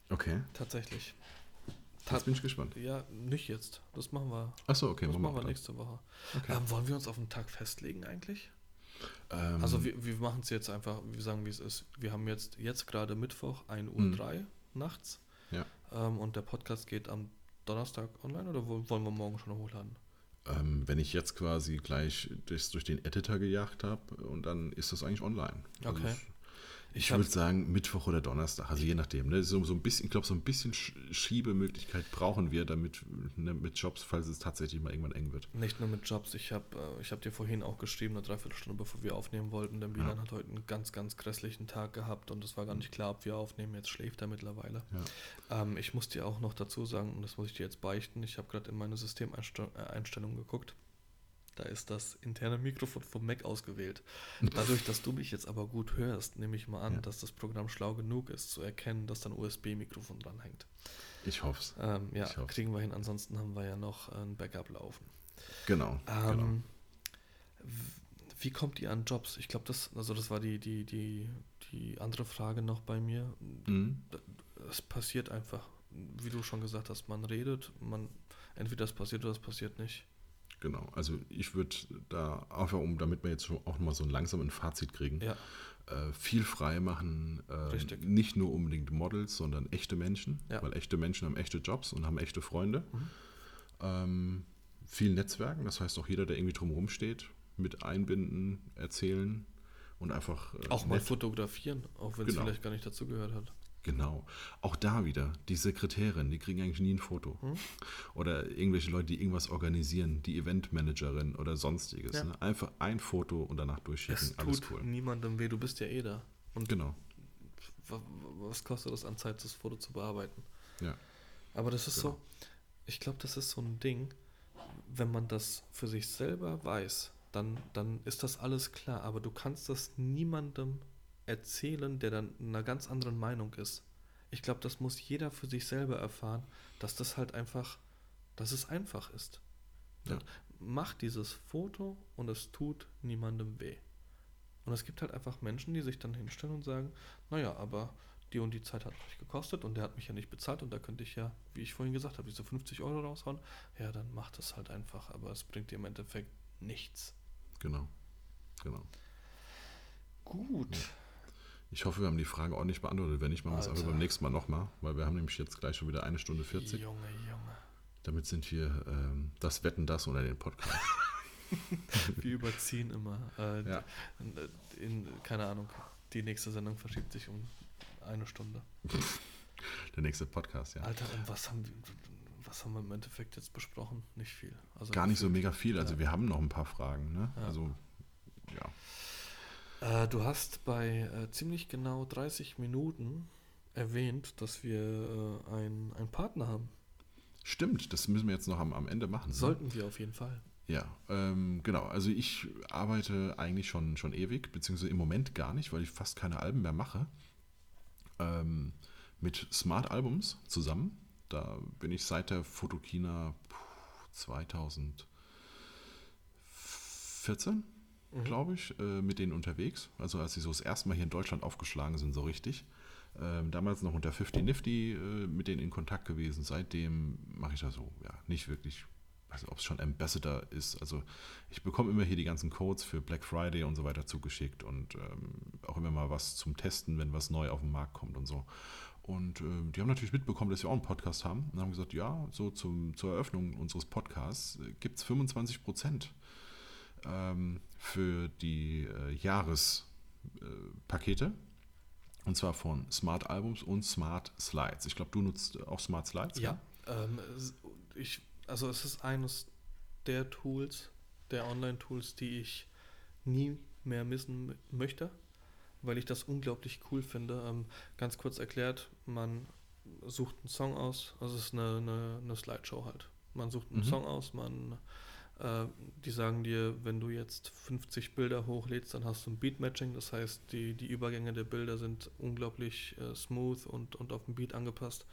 Okay. Tatsächlich. Jetzt bin ich gespannt. Ja, nicht jetzt. Das machen wir. Achso, okay, das machen wir dann. nächste Woche. Okay. Ähm, wollen wir uns auf einen Tag festlegen eigentlich? Ähm, Also wir, wir machen es jetzt einfach, wir sagen, wie es ist. Wir haben jetzt, jetzt gerade Mittwoch, 1 Uhr. 3 nachts. Ja. Ähm, und der Podcast geht am Donnerstag online oder wo- wollen wir morgen schon hochladen? ähm, wenn ich jetzt quasi gleich das durch den Editor gejagt habe und dann ist das eigentlich online. Also Okay. ich Ich würde sagen Mittwoch oder Donnerstag, also je nachdem. Ne? So, so ein bisschen, ich glaube, so ein bisschen Sch- Schiebemöglichkeit brauchen wir, damit ne, mit Jobs, falls es tatsächlich mal irgendwann eng wird. Nicht nur mit Jobs, ich habe äh, ich hab dir vorhin auch geschrieben, eine Dreiviertelstunde bevor wir aufnehmen wollten, denn Bilan Ja. hat heute einen ganz, ganz grässlichen Tag gehabt und es war gar nicht klar, ob wir aufnehmen. Jetzt schläft er mittlerweile. Ja. Ähm, ich muss dir auch noch dazu sagen, und das muss ich dir jetzt beichten, ich habe gerade in meine Systemeinstellungen geguckt. Da ist das interne Mikrofon vom Mac ausgewählt. Dadurch, dass du mich jetzt aber gut hörst, nehme ich mal an, Ja. dass das Programm schlau genug ist, zu erkennen, dass da ein USB-Mikrofon dranhängt. Ich hoffe es. Ähm, ja, Ich hoffe. kriegen wir hin. Ansonsten haben wir ja noch ein Backup laufen. Genau. genau. Ähm, w- Wie kommt ihr an Jobs? Ich glaube, das, also das war die, die, die, die andere Frage noch bei mir. Mhm. Es passiert einfach, wie du schon gesagt hast, man redet, man entweder das passiert oder das passiert nicht. Genau. Also ich würde da einfach, um damit wir jetzt schon auch mal so ein langsames Fazit kriegen, Ja, äh, viel frei machen. Äh, Richtig. Nicht nur unbedingt Models, sondern echte Menschen. Ja. Weil echte Menschen haben echte Jobs und haben echte Freunde. Mhm. Ähm, viel Netzwerken, das heißt auch jeder, der irgendwie drumherum steht, mit einbinden, erzählen und einfach äh, auch mal nett- fotografieren, auch wenn es Genau. vielleicht gar nicht dazugehört hat. Genau. Auch da wieder, die Sekretärin, die kriegen eigentlich nie ein Foto. Hm? Oder irgendwelche Leute, die irgendwas organisieren, die Eventmanagerin oder sonstiges. Ja. Ne? Einfach ein Foto und danach durchschicken. Es Alles tut cool. niemandem weh, du bist ja eh da. Und Genau. wa- wa- was kostet das an Zeit, das Foto zu bearbeiten? Ja. Aber das ist Genau. so, ich glaube, das ist so ein Ding, wenn man das für sich selber weiß, dann, dann ist das alles klar. Aber du kannst das niemandem erzählen, der dann einer ganz anderen Meinung ist. Ich glaube, das muss jeder für sich selber erfahren, dass das halt einfach, dass es einfach ist. Ja. Mach dieses Foto und es tut niemandem weh. Und es gibt halt einfach Menschen, die sich dann hinstellen und sagen, naja, aber die und die Zeit hat mich gekostet und der hat mich ja nicht bezahlt und da könnte ich ja, wie ich vorhin gesagt habe, diese 50 Euro raushauen. Ja, dann macht das halt einfach, aber es bringt dir im Endeffekt nichts. Genau. Genau. Gut. Ich hoffe, wir haben die Frage ordentlich beantwortet. Wenn nicht, machen wir es aber beim nächsten Mal nochmal, weil wir haben nämlich jetzt gleich schon wieder eine Stunde 40. Junge, Junge. Damit sind wir ähm, das Wetten das unter den Podcast. Wir überziehen immer. Äh, Ja. in, in, keine Ahnung, die nächste Sendung verschiebt sich um eine Stunde. Der nächste Podcast, ja. Alter, und was haben, wir- was haben wir im Endeffekt jetzt besprochen? Nicht viel. Also Gar nicht so mega viel. Also Ja. wir haben noch ein paar Fragen. Ne? Ja. Also ja. Äh, du hast bei äh, ziemlich genau 30 Minuten erwähnt, dass wir äh, einen einen Partner haben. Stimmt, das müssen wir jetzt noch am, am Ende machen. ne? Sollten wir auf jeden Fall. Ja, ähm, genau. Also ich arbeite eigentlich schon, schon ewig, beziehungsweise im Moment gar nicht, weil ich fast keine Alben mehr mache. Ähm, mit Smart Albums zusammen. Da bin ich seit der Fotokina puh, 2014, Mhm. glaube ich, äh, mit denen unterwegs. Also als sie so das erste Mal hier in Deutschland aufgeschlagen sind, so richtig. Ähm, damals noch unter 50 Nifty äh, mit denen in Kontakt gewesen. Seitdem mache ich da so, ja, nicht wirklich, nicht, ob es schon Ambassador ist. Also ich bekomme immer hier die ganzen Codes für Black Friday und so weiter zugeschickt und ähm, auch immer mal was zum Testen, wenn was neu auf den Markt kommt und so. Und ähm, die haben natürlich mitbekommen, dass wir auch einen Podcast haben und haben gesagt, ja, so zum, zur Eröffnung unseres Podcasts gibt es 25 Prozent ähm, für die äh, Jahrespakete. Und zwar von Smart Albums und Smart Slides. Ich glaube, du nutzt auch Smart Slides. Ja, ähm, es- ich, also es ist eines der Tools, der Online-Tools, die ich nie mehr missen möchte, weil ich das unglaublich cool finde. Ähm, ganz kurz erklärt, man sucht einen Song aus, also es ist eine, eine, eine Slideshow halt. Man sucht einen Mhm. Song aus, man die sagen dir, wenn du jetzt 50 Bilder hochlädst, dann hast du ein Beat-Matching, das heißt, die, die Übergänge der Bilder sind unglaublich äh, smooth und, und auf den Beat angepasst.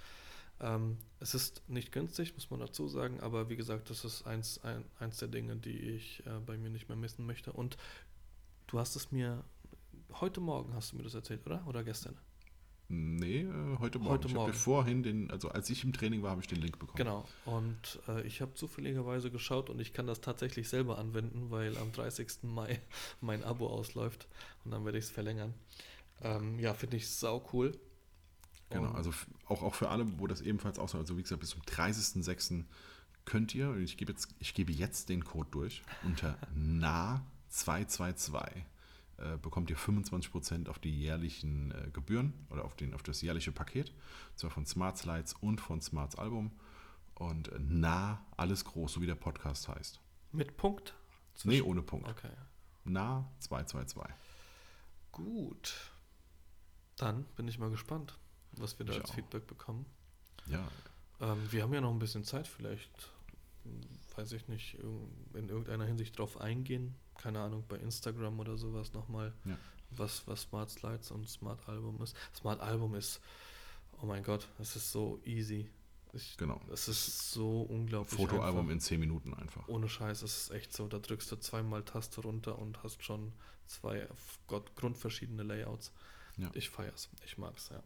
Ähm, es ist nicht günstig, muss man dazu sagen, aber wie gesagt, das ist eins, ein, eins der Dinge, die ich äh, bei mir nicht mehr missen möchte. Und du hast es mir, heute Morgen hast du mir das erzählt, oder? Oder gestern? Nee, äh, heute Morgen. Heute ich Morgen. vorhin den, also als ich im Training war, habe ich den Link bekommen. Genau. Und äh, ich habe zufälligerweise geschaut und ich kann das tatsächlich selber anwenden, weil am 30. Mai mein Abo ausläuft und dann werde ich es verlängern. Ähm, ja, finde ich sau cool. Genau, Und- also auch, auch für alle, wo das ebenfalls aussieht, also wie gesagt, bis zum 30.06. könnt ihr, und ich gebe jetzt, ich gebe jetzt den Code durch, unter NA222 äh, bekommt ihr 25% auf die jährlichen äh, Gebühren oder auf, den, auf das jährliche Paket, zwar von Smart Slides und von Smarts Album. Und äh, nah, alles groß, so wie der Podcast heißt. Mit Punkt? Nee, ohne Punkt. Okay. Na 222. Gut. Dann bin ich mal gespannt, was wir da Ich als auch. Feedback bekommen. Ja, Ähm, wir haben ja noch ein bisschen Zeit, vielleicht, weiß ich nicht, in irgendeiner Hinsicht drauf eingehen. Keine Ahnung, bei Instagram oder sowas nochmal, Ja. was, was Smart Slides und Smart Album ist. Smart Album ist, oh mein Gott, es ist so easy. Ich, genau. Es ist so unglaublich. Fotoalbum einfach. in 10 Minuten einfach. Ohne Scheiß, es ist echt so. Da drückst du zweimal Taste runter und hast schon zwei Gott, grundverschiedene Layouts. Ja. Ich feier's. Ich mag's, ja.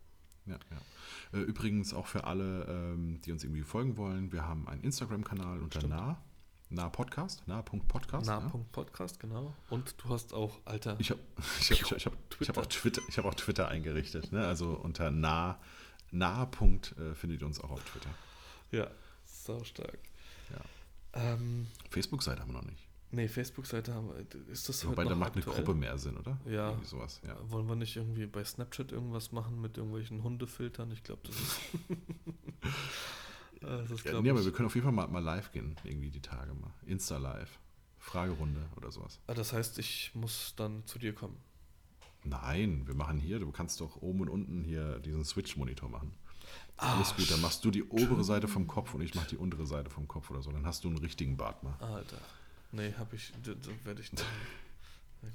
Ja, ja. Äh, Übrigens auch für alle, ähm, die uns irgendwie folgen wollen, wir haben einen Instagram-Kanal unter Stimmt. nah, nah Podcast, nah.podcast. ja. Nah.podcast, genau. Und du hast auch, Alter, Ich habe ich hab, ich hab, ich hab, ich hab auch Twitter, ich hab auch Twitter eingerichtet. Ne? Also unter nah, nah. Punkt, äh, findet ihr uns auch auf Twitter. ja, sau stark. Ja. Ähm, Facebook-Seite haben wir noch nicht. Nee, Facebook-Seite haben wir. Ist das Wobei da macht eine aktuell? Gruppe mehr Sinn, oder? Ja. Irgendwie sowas, ja. Wollen wir nicht irgendwie bei Snapchat irgendwas machen mit irgendwelchen Hundefiltern? Ich glaube, das ist. Das ist ja nee, aber wir können auf jeden Fall mal, mal live gehen, irgendwie die Tage mal. Insta-Live. Fragerunde oder sowas. Ah, das heißt, ich muss dann zu dir kommen. Nein, wir machen hier, du kannst doch oben und unten hier diesen Switch-Monitor machen. Ah, Alles gut, dann machst du die obere Seite vom Kopf und ich mach die untere Seite vom Kopf oder so. Dann hast du einen richtigen Bart mal. Alter. Nee, hab ich. Da, da werde ich dann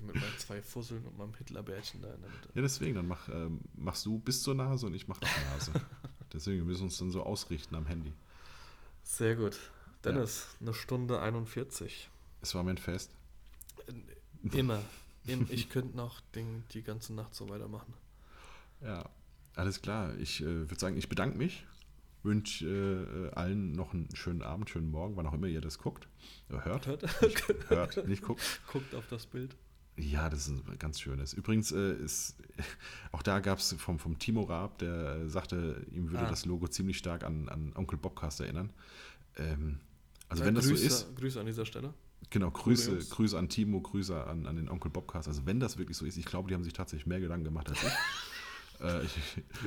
mit meinen zwei Fusseln und meinem Hitlerbärtchen da in der Mitte. Ja, deswegen, dann mach, ähm, machst du bis zur Nase und ich mach nach Nase. deswegen, wir müssen uns dann so ausrichten am Handy. Sehr gut. Dennis, eine Stunde 41. Es war mein Fest. Immer. Im- Ich könnte noch den, die ganze Nacht so weitermachen. Ja, alles klar. Ich äh, würde sagen, ich bedanke mich. Wünsche äh, allen noch einen schönen Abend, schönen Morgen, wann auch immer ihr das guckt. Äh, hört. Hört? Hört, nicht guckt. Guckt auf das Bild. Ja, das ist ein ganz schönes. Übrigens äh, ist auch da gab es vom, vom Timo Raab, der äh, sagte, ihm würde Ah. das Logo ziemlich stark an, an Onkel Bobcast erinnern. Ähm, also Ja, wenn das Grüße, so ist, Grüße an dieser Stelle. genau, Grüße. Grüße an Timo, Grüße an, an den Onkel Bobcast. Also wenn das wirklich so ist, ich glaube, die haben sich tatsächlich mehr Gedanken gemacht als ich. äh, ich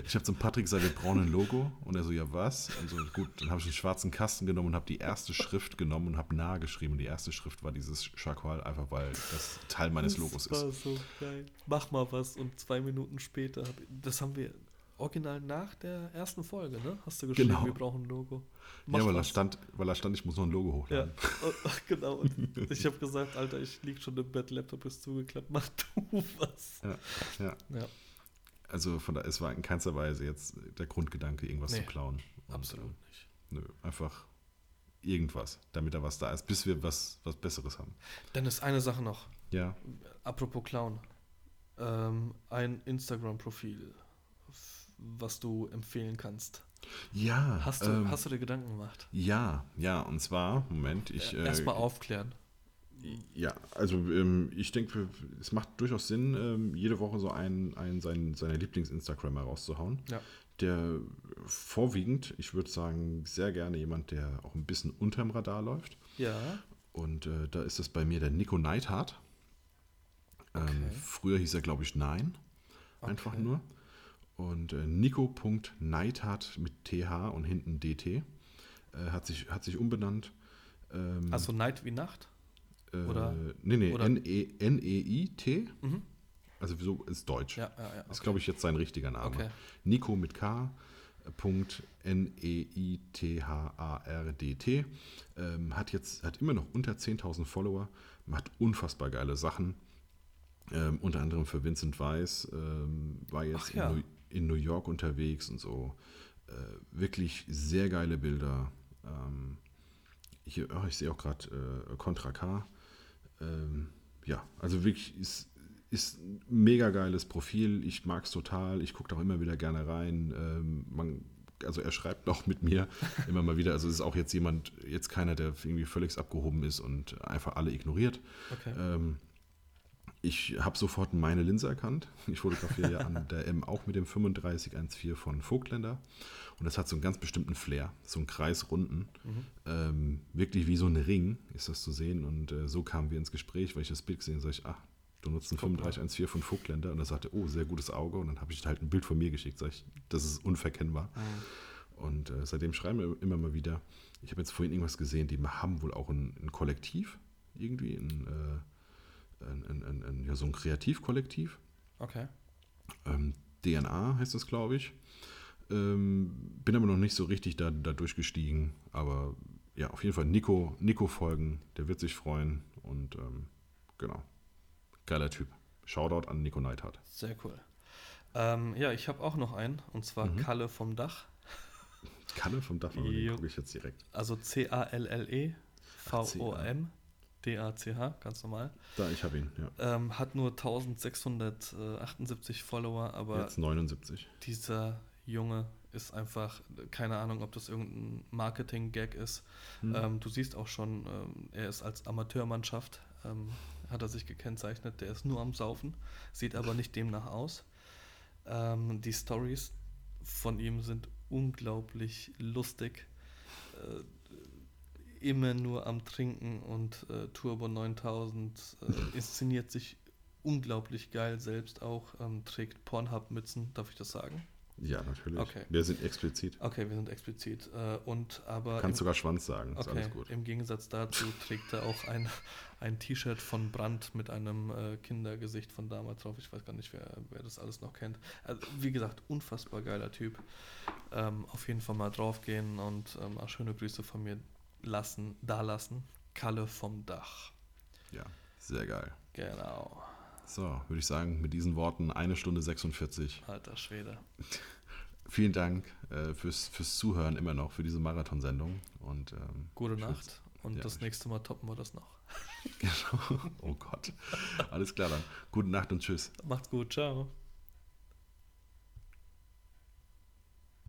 ich habe zum Patrick gesagt, wir brauchen ein Logo. Und er so, ja was? Und so, gut, dann habe ich einen schwarzen Kasten genommen und habe die erste Schrift genommen und habe nah geschrieben. Und die erste Schrift war dieses Chakwal, einfach weil das Teil meines Logos das ist. war so geil. Mach mal was und zwei Minuten später, hab, das haben wir original nach der ersten Folge, ne? Hast du geschrieben, Genau. wir brauchen ein Logo. Mach Ja, weil da stand, weil da stand, ich muss noch ein Logo Ja, hochladen. und, ach, genau. Und ich habe gesagt, Alter, ich lieg schon im Bett, Laptop ist zugeklappt, mach du was. Ja, ja. Ja, Also von da, es war in keinster Weise jetzt der Grundgedanke, irgendwas Nee, zu klauen. Und, absolut äh, nicht. Nö, einfach irgendwas, damit da was da ist, bis wir was, was Besseres haben. Dennis, eine Sache noch. Ja, Apropos Clown. Ähm, ein Instagram-Profil, was du empfehlen kannst. ja. Hast du, ähm, hast du dir Gedanken gemacht? ja, ja, und zwar, Moment, ich. Äh, äh, Erstmal aufklären. Ja, also ähm, ich denke, es macht durchaus Sinn, ähm, jede Woche so einen, einen sein, seine Lieblings-Instagrammer rauszuhauen. Ja. Der vorwiegend, ich würde sagen, sehr gerne jemand, der auch ein bisschen unterm Radar läuft. Ja. Und äh, da ist es bei mir der Nico Neidhardt. Ähm, Okay. früher hieß er, glaube ich, Nein. Einfach Okay. nur. Und äh, Nico.neidhardt mit TH und hinten DT. Äh, hat, sich, hat sich umbenannt. Ähm, Also Night wie Nacht? Äh, oder- Nee, nee, oder- N-E- N-E-I-T. Mhm. Also so ist Deutsch. Ja, ja, ja. Ist, glaube ich, jetzt sein richtiger Name. Okay. Nico mit K. äh, Punkt N-E-I-T-H-A-R-D-T. Ähm, hat jetzt hat immer noch unter 10.000 Follower, macht unfassbar geile Sachen. Ähm, unter anderem für Vincent Weiss, ähm, war jetzt in, New, in New York unterwegs und so. Äh, wirklich sehr geile Bilder. Ähm, hier, oh, ich sehe auch gerade äh, Contra K. Ähm, ja, also wirklich ist, ist ein mega geiles Profil. Ich mag es total. Ich gucke da auch immer wieder gerne rein. Ähm, man, also er schreibt noch mit mir immer mal wieder. Also es ist auch jetzt jemand, jetzt keiner, der irgendwie völlig abgehoben ist und einfach alle ignoriert. Okay. Ähm, ich habe sofort meine Linse erkannt. Ich fotografiere ja an der M auch mit dem 3514 von Vogtländer. Und das hat so einen ganz bestimmten Flair, so einen kreisrunden. Mhm. Ähm, wirklich wie so ein Ring ist das zu sehen. Und äh, so kamen wir ins Gespräch, weil ich das Bild gesehen habe, sage ich, ach, du nutzt mal. 3514 von Vogtländer. Und er sagte, oh, sehr gutes Auge. Und dann habe ich halt ein Bild von mir geschickt, sage ich, das ist unverkennbar. Mhm. Und äh, seitdem schreiben wir immer mal wieder. Ich habe jetzt vorhin irgendwas gesehen, die haben wohl auch ein, ein Kollektiv, irgendwie, ein, äh, ein, ein, ein, ja, so ein Kreativkollektiv. Okay. Ähm, DNA heißt das, glaube ich. Ähm, bin aber noch nicht so richtig da, da durchgestiegen. Aber ja, auf jeden Fall Nico, Nico folgen, der wird sich freuen. Und ähm, genau, geiler Typ. Shoutout an Nico Neidhardt. Sehr cool. Ähm, ja, ich habe auch noch einen, und zwar Mhm. Kalle vom Dach. Kalle vom Dach, gucke ich jetzt direkt. Also C-A-L-L-E, V-O-M, D-A-C-H, ganz normal. Da, ich habe ihn, ja. Ähm, hat nur 1678 Follower, aber Jetzt 79. dieser Junge ist einfach, keine Ahnung, ob das irgendein Marketing-Gag ist. Hm. Ähm, du siehst auch schon, ähm, er ist als Amateurmannschaft, ähm, hat er sich gekennzeichnet, der ist nur am Saufen, sieht aber nicht demnach aus. Ähm, die Stories von ihm sind unglaublich lustig. Äh, immer nur am Trinken und äh, Turbo 9000 äh, inszeniert sich unglaublich geil selbst auch, ähm, trägt Pornhub-Mützen, darf ich das sagen? Ja, natürlich. Okay. Wir sind explizit. Okay, wir sind explizit. Äh, und aber Kannst im, sogar Schwanz sagen, ist okay, alles gut. im Gegensatz dazu trägt er auch ein, ein T-Shirt von Brandt mit einem äh, Kindergesicht von damals drauf. Ich weiß gar nicht, wer, wer das alles noch kennt. Also, wie gesagt, unfassbar geiler Typ. Ähm, auf jeden Fall mal draufgehen und ähm, auch schöne Grüße von mir lassen, da lassen. Kalle vom Dach. Ja, sehr geil. Genau. So, würde ich sagen, mit diesen Worten eine Stunde 46. Alter Schwede. Vielen Dank äh, fürs, fürs Zuhören immer noch, für diese Marathonsendung. Und ähm, Gute Nacht. Und ja, das nächste Mal toppen wir das noch. Genau. Oh Gott. Alles klar dann. Gute Nacht und tschüss. Macht's gut. Ciao.